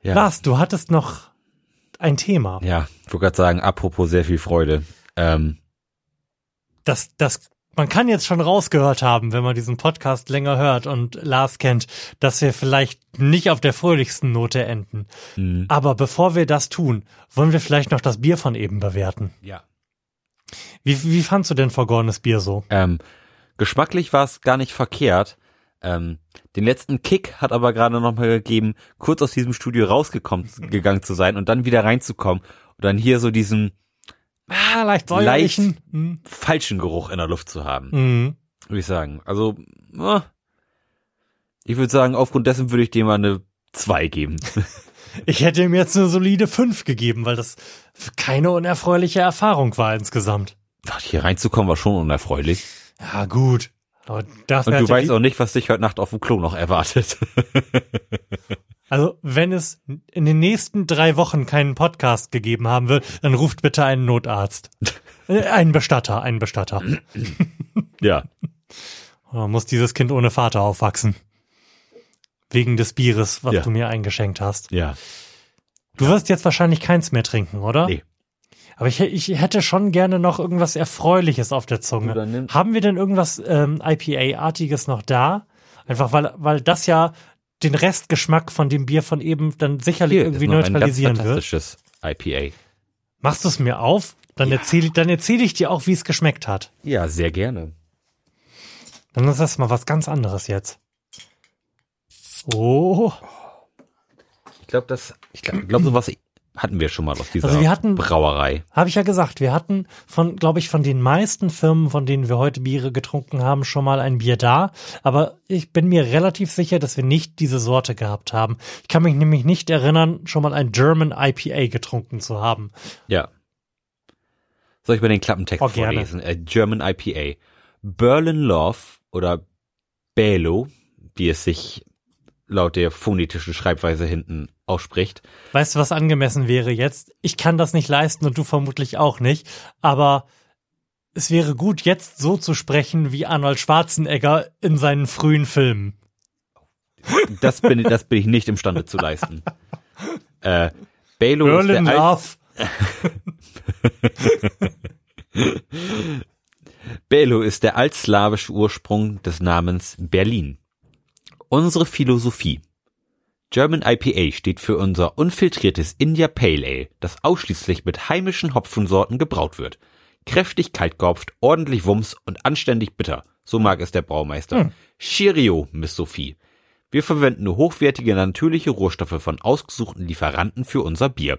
Ja. Lars, du hattest noch ein Thema. Ja, ich wollte gerade sagen, apropos sehr viel Freude. Ähm, das, das, man kann jetzt schon rausgehört haben, wenn man diesen Podcast länger hört und Lars kennt, dass wir vielleicht nicht auf der fröhlichsten Note enden. mh, Aber bevor wir das tun, wollen wir vielleicht noch das Bier von eben bewerten. ja. Wie, wie fandst du denn vergorenes Bier so? Ähm, geschmacklich war es gar nicht verkehrt. Ähm, den letzten Kick hat aber gerade nochmal gegeben, kurz aus diesem Studio rausgekommen gegangen zu sein und dann wieder reinzukommen und dann hier so diesen Ah, leicht Leicht. säuerlichen. Hm. falschen Geruch in der Luft zu haben, Mhm. würde ich sagen. Also, äh, ich würde sagen, aufgrund dessen würde ich dem mal eine 2 geben. Ich hätte ihm jetzt eine solide 5 gegeben, weil das keine unerfreuliche Erfahrung war insgesamt. Hier reinzukommen war schon unerfreulich. Ja, gut. Aber dafür Und du weißt auch nicht, was dich heute Nacht auf dem Klo noch erwartet. Also, wenn es in den nächsten drei Wochen keinen Podcast gegeben haben wird, dann ruft bitte einen Notarzt. Äh, einen Bestatter, einen Bestatter. ja. Oder muss dieses Kind ohne Vater aufwachsen? Wegen des Bieres, was Ja. du mir eingeschenkt hast. Ja. Du wirst jetzt wahrscheinlich keins mehr trinken, oder? Nee. Aber ich, ich hätte schon gerne noch irgendwas Erfreuliches auf der Zunge. Haben wir denn irgendwas ähm, IPA-artiges noch da? Einfach weil, weil das ja den Restgeschmack von dem Bier von eben dann sicherlich Hier irgendwie ist noch ein ganz neutralisieren wird. IPA. Machst du es mir auf? Dann erzähle dann erzähl ich dir auch, wie es geschmeckt hat. Ja, sehr gerne. Dann ist das mal was ganz anderes jetzt. Oh, Ich glaube, das, ich glaube, glaub, sowas hatten wir schon mal aus dieser Also wir hatten- Brauerei. habe ich ja gesagt, wir hatten von, glaube ich, von den meisten Firmen, von denen wir heute Biere getrunken haben, schon mal ein Bier da. Aber ich bin mir relativ sicher, dass wir nicht diese Sorte gehabt haben. Ich kann mich nämlich nicht erinnern, schon mal ein German IPA getrunken zu haben. Ja. Soll ich mal den Klappentext Oh, vorlesen? Äh, German IPA. Berlin Love oder Belo, wie es sich laut der phonetischen Schreibweise hinten ausspricht. Weißt du, was angemessen wäre jetzt? Ich kann das nicht leisten und du vermutlich auch nicht. Aber es wäre gut, jetzt so zu sprechen wie Arnold Schwarzenegger in seinen frühen Filmen. Das bin, das bin ich nicht imstande zu leisten. Äh, ist der, alt, Love. Belo ist der altslawische Ursprung des Namens Berlin. Unsere Philosophie. German IPA steht für unser unfiltriertes India Pale Ale, das ausschließlich mit heimischen Hopfensorten gebraut wird. Kräftig kalt gehopft, ordentlich Wumms und anständig bitter. So mag es der Braumeister. Cheerio, Miss Sophie. Wir verwenden nur hochwertige natürliche Rohstoffe von ausgesuchten Lieferanten für unser Bier.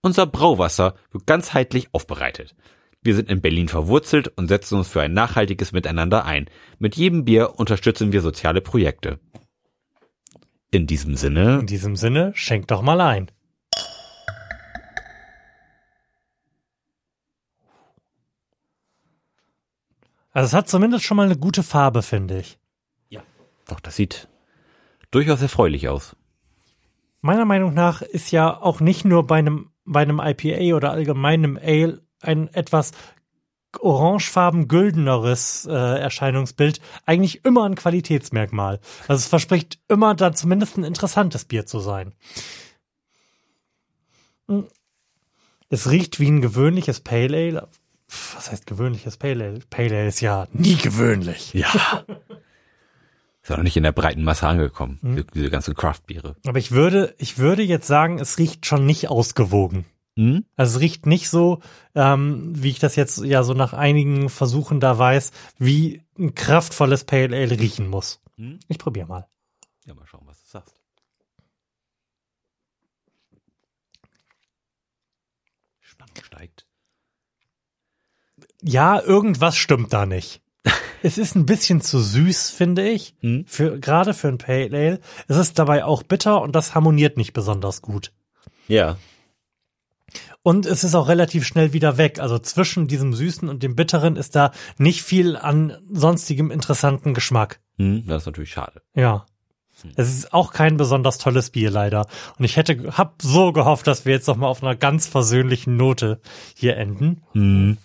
Unser Brauwasser wird ganzheitlich aufbereitet. Wir sind in Berlin verwurzelt und setzen uns für ein nachhaltiges Miteinander ein. Mit jedem Bier unterstützen wir soziale Projekte. In diesem Sinne, In diesem Sinne, schenk doch mal ein. Also es hat zumindest schon mal eine gute Farbe, finde ich. doch, das sieht durchaus erfreulich aus. Meiner Meinung nach ist ja auch nicht nur bei einem, bei einem IPA oder allgemeinem Ale ein etwas orangefarben güldeneres äh, Erscheinungsbild eigentlich immer ein Qualitätsmerkmal. Also es verspricht immer da zumindest ein interessantes Bier zu sein. Hm. Es riecht wie ein gewöhnliches Pale Ale. Was heißt gewöhnliches Pale Ale? Pale Ale ist ja nie gewöhnlich. Ja. Ist auch noch nicht in der breiten Masse angekommen, die- diese ganzen Craft-Biere. Aber ich würde, ich würde jetzt sagen, es riecht schon nicht ausgewogen. Hm? Also es riecht nicht so, ähm, wie ich das jetzt ja so nach einigen Versuchen da weiß, wie ein kraftvolles Pale Ale riechen muss. Hm? Ich probiere mal. Ja, mal schauen, was du sagst. Spannung steigt. Ja, irgendwas stimmt da nicht. es ist ein bisschen zu süß, finde ich, Hm? für, gerade für ein Pale Ale. Es ist dabei auch bitter und das harmoniert nicht besonders gut. Ja. Und es ist auch relativ schnell wieder weg. Also zwischen diesem Süßen und dem Bitteren ist da nicht viel an sonstigem interessanten Geschmack. Hm, das ist natürlich schade. Ja. Es ist auch kein besonders tolles Bier leider. Und ich hätte, hab so gehofft, dass wir jetzt noch mal auf einer ganz versöhnlichen Note hier enden. Hm.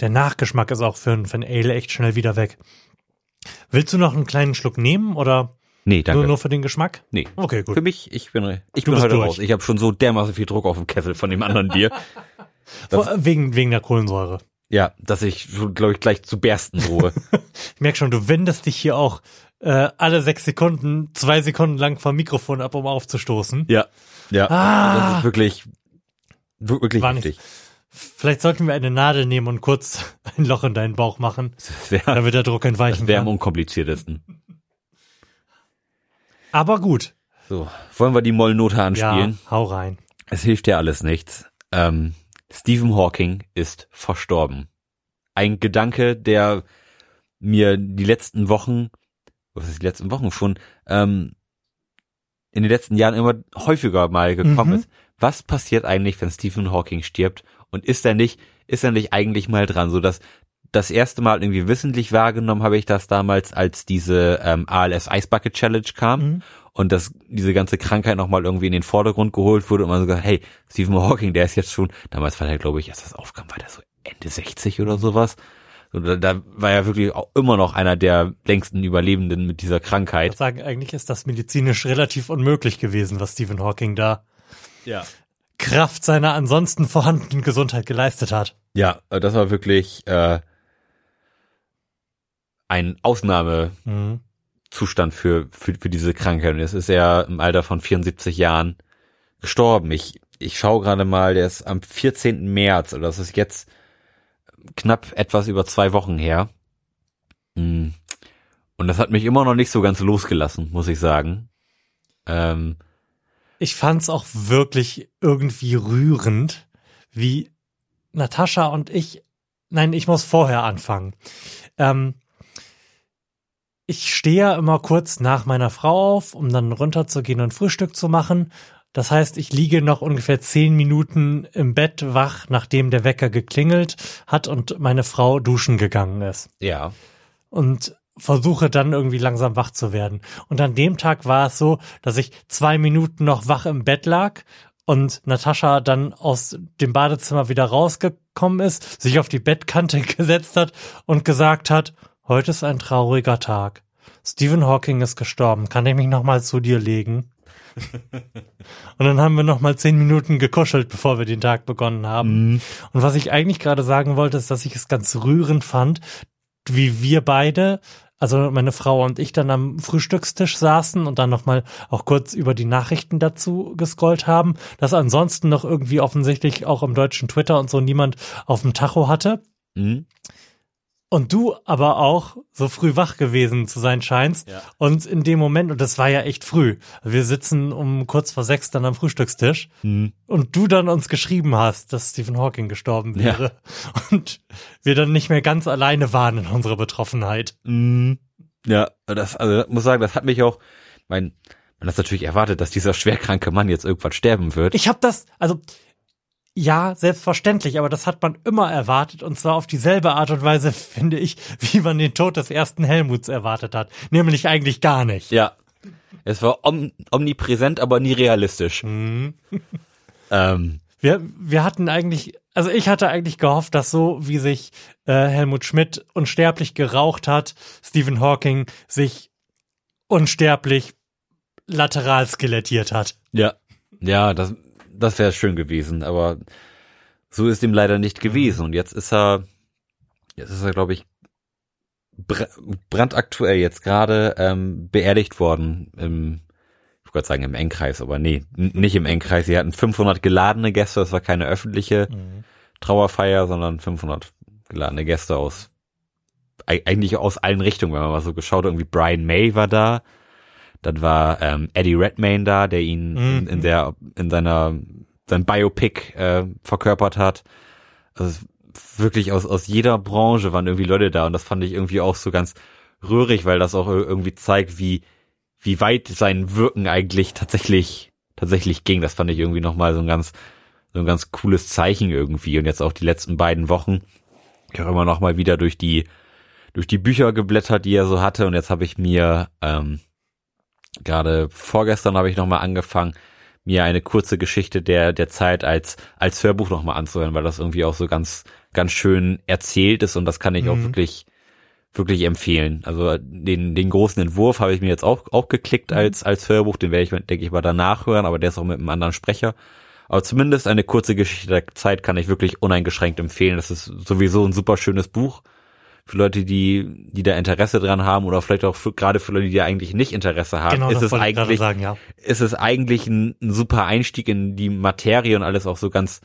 Der Nachgeschmack ist auch für für ein Ale echt schnell wieder weg. Willst du noch einen kleinen Schluck nehmen oder Nee, danke. nur, nur für den Geschmack? nee. Okay, gut. Für mich, ich bin, ich Du bin heute durch. raus. Ich habe schon so dermaßen viel Druck auf dem Kessel von dem anderen Bier. Vor- Wegen, wegen der Kohlensäure. ja, dass ich, glaube ich, gleich zu bersten drohe. Ich merke schon, du wendest dich hier auch äh, alle sechs Sekunden, zwei Sekunden lang vom Mikrofon ab, um aufzustoßen. ja. Ja. Ah. Das ist wirklich, wirklich War nicht- heftig. Vielleicht sollten wir eine Nadel nehmen und kurz ein Loch in deinen Bauch machen, Das wäre damit der Druck entweichen wär am kann. unkompliziertesten. Aber gut. So, wollen wir die Mollnote Ja, anspielen? hau rein. Es hilft ja alles nichts. Ähm, Stephen Hawking ist verstorben. Ein Gedanke, der mir die letzten Wochen, was ist die letzten Wochen schon, ähm, in den letzten Jahren immer häufiger mal gekommen Mhm. ist. Was passiert eigentlich, wenn Stephen Hawking stirbt? Und ist er nicht, ist er nicht eigentlich mal dran? So dass das erste Mal irgendwie wissentlich wahrgenommen habe ich das damals, als diese ähm, ALS Ice Bucket Challenge kam Mhm. und dass diese ganze Krankheit nochmal irgendwie in den Vordergrund geholt wurde und man so gesagt, hey, Stephen Hawking, der ist jetzt schon, damals war der, glaube ich, als das aufkam, war der so Ende 60 oder sowas. Und da, da war er wirklich auch immer noch einer der längsten Überlebenden mit dieser Ich Krankheit. würde sagen, eigentlich ist das medizinisch relativ unmöglich gewesen, was Stephen Hawking da Ja. Kraft seiner ansonsten vorhandenen Gesundheit geleistet hat. Ja, äh, das war wirklich äh, ein Ausnahmezustand Mhm. für, für, für diese Krankheit. Und jetzt ist er im Alter von 74 Jahren gestorben. Ich, ich schaue gerade mal, der ist am 14. März, oder das ist jetzt knapp etwas über zwei Wochen her. Mm. Und das hat mich immer noch nicht so ganz losgelassen, muss ich sagen. Ähm, Ich fand's auch wirklich irgendwie rührend, wie Natascha und ich, nein, ich muss vorher anfangen. Ähm, ich stehe ja immer kurz nach meiner Frau auf, um dann runterzugehen und Frühstück zu machen. Das heißt, ich liege noch ungefähr zehn Minuten im Bett wach, nachdem der Wecker geklingelt hat und meine Frau duschen gegangen ist ja. und versuche dann irgendwie langsam wach zu werden. Und an dem Tag war es so, dass ich zwei Minuten noch wach im Bett lag und Natascha dann aus dem Badezimmer wieder rausgekommen ist, sich auf die Bettkante gesetzt hat und gesagt hat, heute ist ein trauriger Tag. Stephen Hawking ist gestorben. Kann ich mich noch mal zu dir legen? und dann haben wir noch mal zehn Minuten gekuschelt, bevor wir den Tag begonnen haben. Und was ich eigentlich gerade sagen wollte, ist, dass ich es ganz rührend fand, wie wir beide, also meine Frau und ich dann am Frühstückstisch saßen und dann nochmal auch kurz über die Nachrichten dazu gescrollt haben, dass ansonsten noch irgendwie offensichtlich auch im deutschen Twitter und so niemand auf dem Tacho hatte. Mhm. Und du aber auch so früh wach gewesen zu sein scheinst. Ja. Und in dem Moment, und das war ja echt früh, wir sitzen um kurz vor sechs dann am Frühstückstisch Mhm. und du dann uns geschrieben hast, dass Stephen Hawking gestorben Ja. wäre. Und wir dann nicht mehr ganz alleine waren in unserer Betroffenheit. Mhm. Ja, das, also ich muss sagen, das hat mich auch, mein, man hat natürlich erwartet, dass dieser schwerkranke Mann jetzt irgendwann sterben wird. Ich habe das, also ja, selbstverständlich, aber das hat man immer erwartet und zwar auf dieselbe Art und Weise, finde ich, wie man den Tod des ersten Helmuts erwartet hat. Nämlich eigentlich gar nicht. ja. Es war om, omnipräsent, aber nie realistisch. Mhm. Ähm, Wir, wir hatten eigentlich, also ich hatte eigentlich gehofft, dass so wie sich äh, Helmut Schmidt unsterblich geraucht hat, Stephen Hawking sich unsterblich lateral skelettiert hat. ja. Ja, das, das wäre schön gewesen, aber so ist ihm leider nicht gewesen. Und jetzt ist er, jetzt ist er, glaube ich, br brandaktuell jetzt gerade ähm, beerdigt worden im, ich wollte gerade sagen im Engkreis, aber nee, nicht im Engkreis. Sie hatten 500 geladene Gäste, das war keine öffentliche Trauerfeier, sondern 500 geladene Gäste aus, eig- eigentlich aus allen Richtungen, wenn man mal so geschaut hat. Irgendwie Brian May war da, dann war ähm, Eddie Redmayne da, der ihn in, in der, in seiner, sein Biopic äh, verkörpert hat. Also wirklich aus, aus jeder Branche waren irgendwie Leute da und das fand ich irgendwie auch so ganz rührig, weil das auch ir- irgendwie zeigt, wie, wie weit sein Wirken eigentlich tatsächlich, tatsächlich ging. Das fand ich irgendwie nochmal so ein ganz, so ein ganz cooles Zeichen irgendwie. Und jetzt auch die letzten beiden Wochen. Ich habe immer noch mal wieder durch die, durch die Bücher geblättert, die er so hatte. Und jetzt habe ich mir, ähm, gerade vorgestern habe ich noch mal angefangen, mir eine kurze Geschichte der, der Zeit als, als Hörbuch noch mal anzuhören, weil das irgendwie auch so ganz, ganz schön erzählt ist. Und das kann ich auch wirklich, wirklich empfehlen. Also den, den großen Entwurf habe ich mir jetzt auch, auch geklickt als, als Hörbuch. Den werde ich, denke ich mal, danach hören, aber der ist auch mit einem anderen Sprecher. Aber zumindest eine kurze Geschichte der Zeit kann ich wirklich uneingeschränkt empfehlen. Das ist sowieso ein super schönes Buch. Für Leute, die, die da Interesse dran haben oder vielleicht auch für, gerade für Leute, die da eigentlich nicht Interesse haben, Genau, ist es eigentlich, sagen, ja. ist es eigentlich ein, ein super Einstieg in die Materie und alles auch so ganz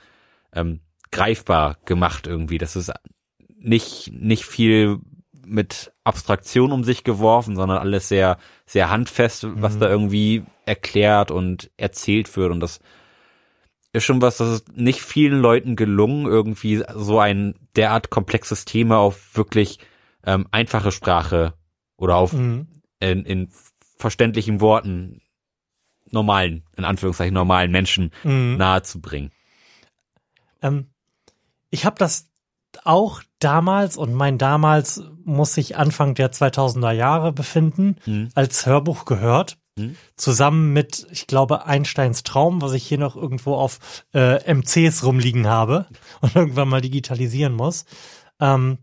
ähm, greifbar gemacht irgendwie. Das ist nicht, nicht viel mit Abstraktion um sich geworfen, sondern alles sehr, sehr handfest, was da irgendwie erklärt und erzählt wird. Und das ist schon was, das ist nicht vielen Leuten gelungen, irgendwie so ein derart komplexes Thema auf wirklich ähm, einfache Sprache oder auf Mhm. in, in verständlichen Worten normalen, in Anführungszeichen normalen Menschen Mhm. nahezubringen. Ähm, ich habe das auch damals und mein damals muss sich Anfang der 2000er Jahre befinden, Mhm. als Hörbuch gehört. Mhm. Zusammen mit, ich glaube, Einsteins Traum, was ich hier noch irgendwo auf äh, MCs rumliegen habe und irgendwann mal digitalisieren muss. Ähm,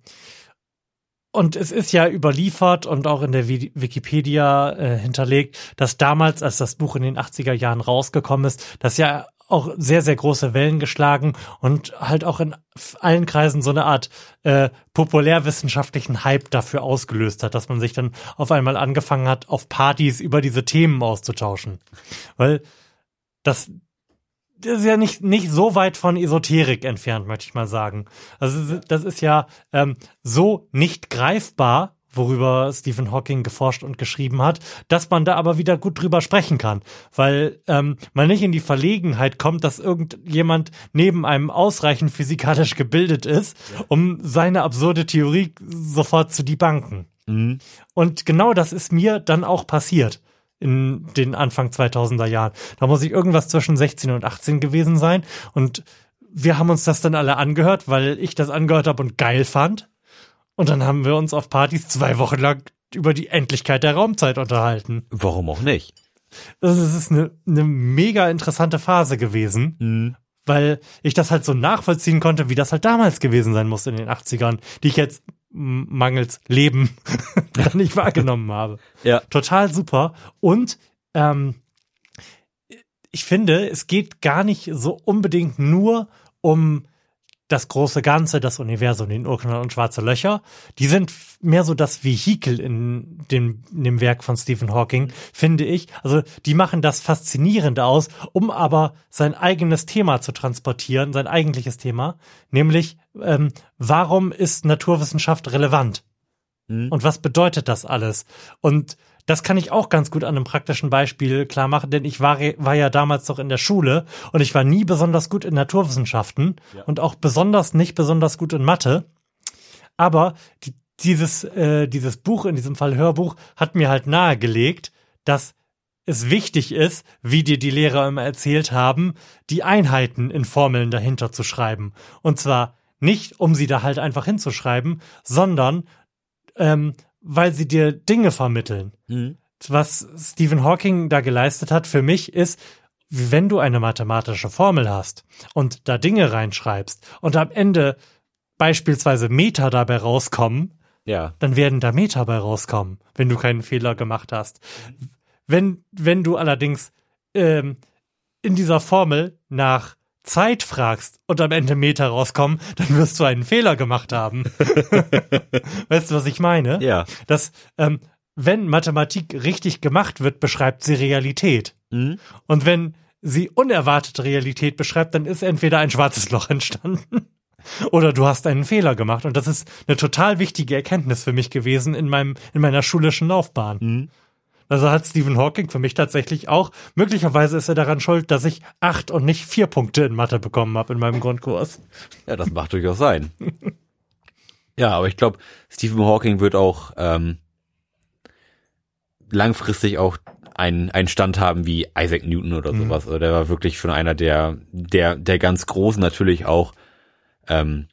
und es ist ja überliefert und auch in der Wi- Wikipedia äh, hinterlegt, dass damals, als das Buch in den 80er Jahren rausgekommen ist, das ja auch sehr, sehr große Wellen geschlagen und halt auch in allen Kreisen so eine Art äh, populärwissenschaftlichen Hype dafür ausgelöst hat, dass man sich dann auf einmal angefangen hat, auf Partys über diese Themen auszutauschen. Weil das, das ist ja nicht, nicht so weit von Esoterik entfernt, möchte ich mal sagen. Also das ist ja ähm, so nicht greifbar, worüber Stephen Hawking geforscht und geschrieben hat, dass man da aber wieder gut drüber sprechen kann, weil ähm, man nicht in die Verlegenheit kommt, dass irgendjemand neben einem ausreichend physikalisch gebildet ist, um seine absurde Theorie sofort zu debunken. Und genau das ist mir dann auch passiert in den Anfang 2000er Jahren. Da muss ich irgendwas zwischen 16 und 18 gewesen sein und wir haben uns das dann alle angehört, weil ich das angehört habe und geil fand. Und dann haben wir uns auf Partys zwei Wochen lang über die Endlichkeit der Raumzeit unterhalten. Warum auch nicht? Das ist eine, eine mega interessante Phase gewesen, weil ich das halt so nachvollziehen konnte, wie das halt damals gewesen sein muss in den 80ern, die ich jetzt mangels Leben gar nicht wahrgenommen habe. Ja. Total super. Und ähm, ich finde, es geht gar nicht so unbedingt nur um das große Ganze, das Universum, den Urknall und schwarze Löcher. Die sind mehr so das Vehikel in dem, in dem Werk von Stephen Hawking, finde ich. Also die machen das faszinierend aus, um aber sein eigenes Thema zu transportieren, sein eigentliches Thema, nämlich ähm, warum ist Naturwissenschaft relevant? Und was bedeutet das alles? Und das kann ich auch ganz gut an einem praktischen Beispiel klar machen, denn ich war, war ja damals noch in der Schule und ich war nie besonders gut in Naturwissenschaften und auch besonders nicht besonders gut in Mathe. Aber die, dieses, äh, dieses Buch, in diesem Fall Hörbuch, hat mir halt nahegelegt, dass es wichtig ist, wie dir die Lehrer immer erzählt haben, die Einheiten in Formeln dahinter zu schreiben. Und zwar nicht, um sie da halt einfach hinzuschreiben, sondern ähm, weil sie dir Dinge vermitteln. Was Stephen Hawking da geleistet hat für mich ist, wenn du eine mathematische Formel hast und da Dinge reinschreibst und am Ende beispielsweise Meter dabei rauskommen, Ja. dann werden da Meter bei rauskommen, wenn du keinen Fehler gemacht hast. Wenn, wenn du allerdings ähm, in dieser Formel nach Zeit fragst und am Ende Meter rauskommen, dann wirst du einen Fehler gemacht haben. weißt du, was ich meine? Ja. Dass, ähm, wenn Mathematik richtig gemacht wird, beschreibt sie Realität. Mhm. Und wenn sie unerwartete Realität beschreibt, dann ist entweder ein schwarzes Loch entstanden oder du hast einen Fehler gemacht. Und das ist eine total wichtige Erkenntnis für mich gewesen in meinem, in meiner schulischen Laufbahn. Also hat Stephen Hawking für mich tatsächlich auch, möglicherweise ist er daran schuld, dass ich acht und nicht vier Punkte in Mathe bekommen habe in meinem Grundkurs. Ja, das macht durchaus sein. ja, aber ich glaube, Stephen Hawking wird auch ähm, langfristig auch einen, einen Stand haben wie Isaac Newton oder sowas. Also der war wirklich schon einer der, der, der ganz Großen natürlich auch ähm,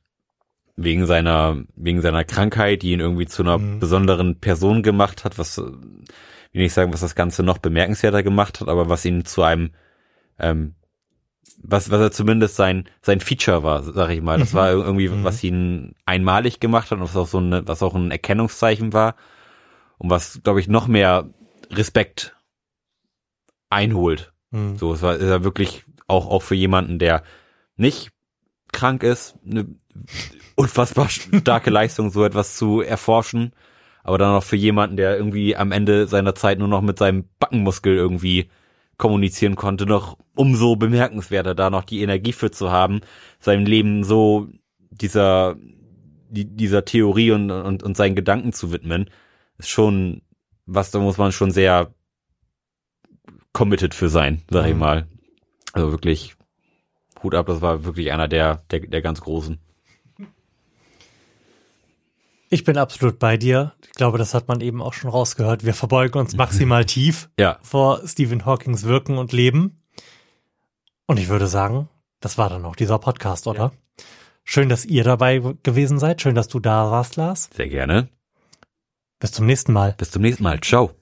wegen seiner, wegen seiner Krankheit, die ihn irgendwie zu einer besonderen Person gemacht hat, was, will nicht sagen, was das Ganze noch bemerkenswerter gemacht hat, aber was ihn zu einem ähm, was, was er zumindest sein, sein Feature war, sag ich mal. Das war irgendwie, was ihn einmalig gemacht hat und was auch so eine, was auch ein Erkennungszeichen war. Und was, glaube ich, noch mehr Respekt einholt. So, es war, ist er wirklich auch, auch für jemanden, der nicht krank ist, eine unfassbar starke Leistung, so etwas zu erforschen. Aber dann auch für jemanden, der irgendwie am Ende seiner Zeit nur noch mit seinem Backenmuskel irgendwie kommunizieren konnte, noch umso bemerkenswerter, da noch die Energie für zu haben, sein Leben so dieser, die, dieser Theorie und, und, und seinen Gedanken zu widmen, ist schon, was, da muss man schon sehr committed für sein, sag ich mal. Also wirklich, Hut ab, das war wirklich einer der, der, der ganz Großen. Ich bin absolut bei dir. Ich glaube, das hat man eben auch schon rausgehört. Wir verbeugen uns maximal tief Ja. vor Stephen Hawkings Wirken und Leben. Und ich würde sagen, das war dann auch dieser Podcast, oder? Schön, dass ihr dabei gewesen seid. Schön, dass du da warst, Lars. Sehr gerne. Bis zum nächsten Mal. Bis zum nächsten Mal. Ciao.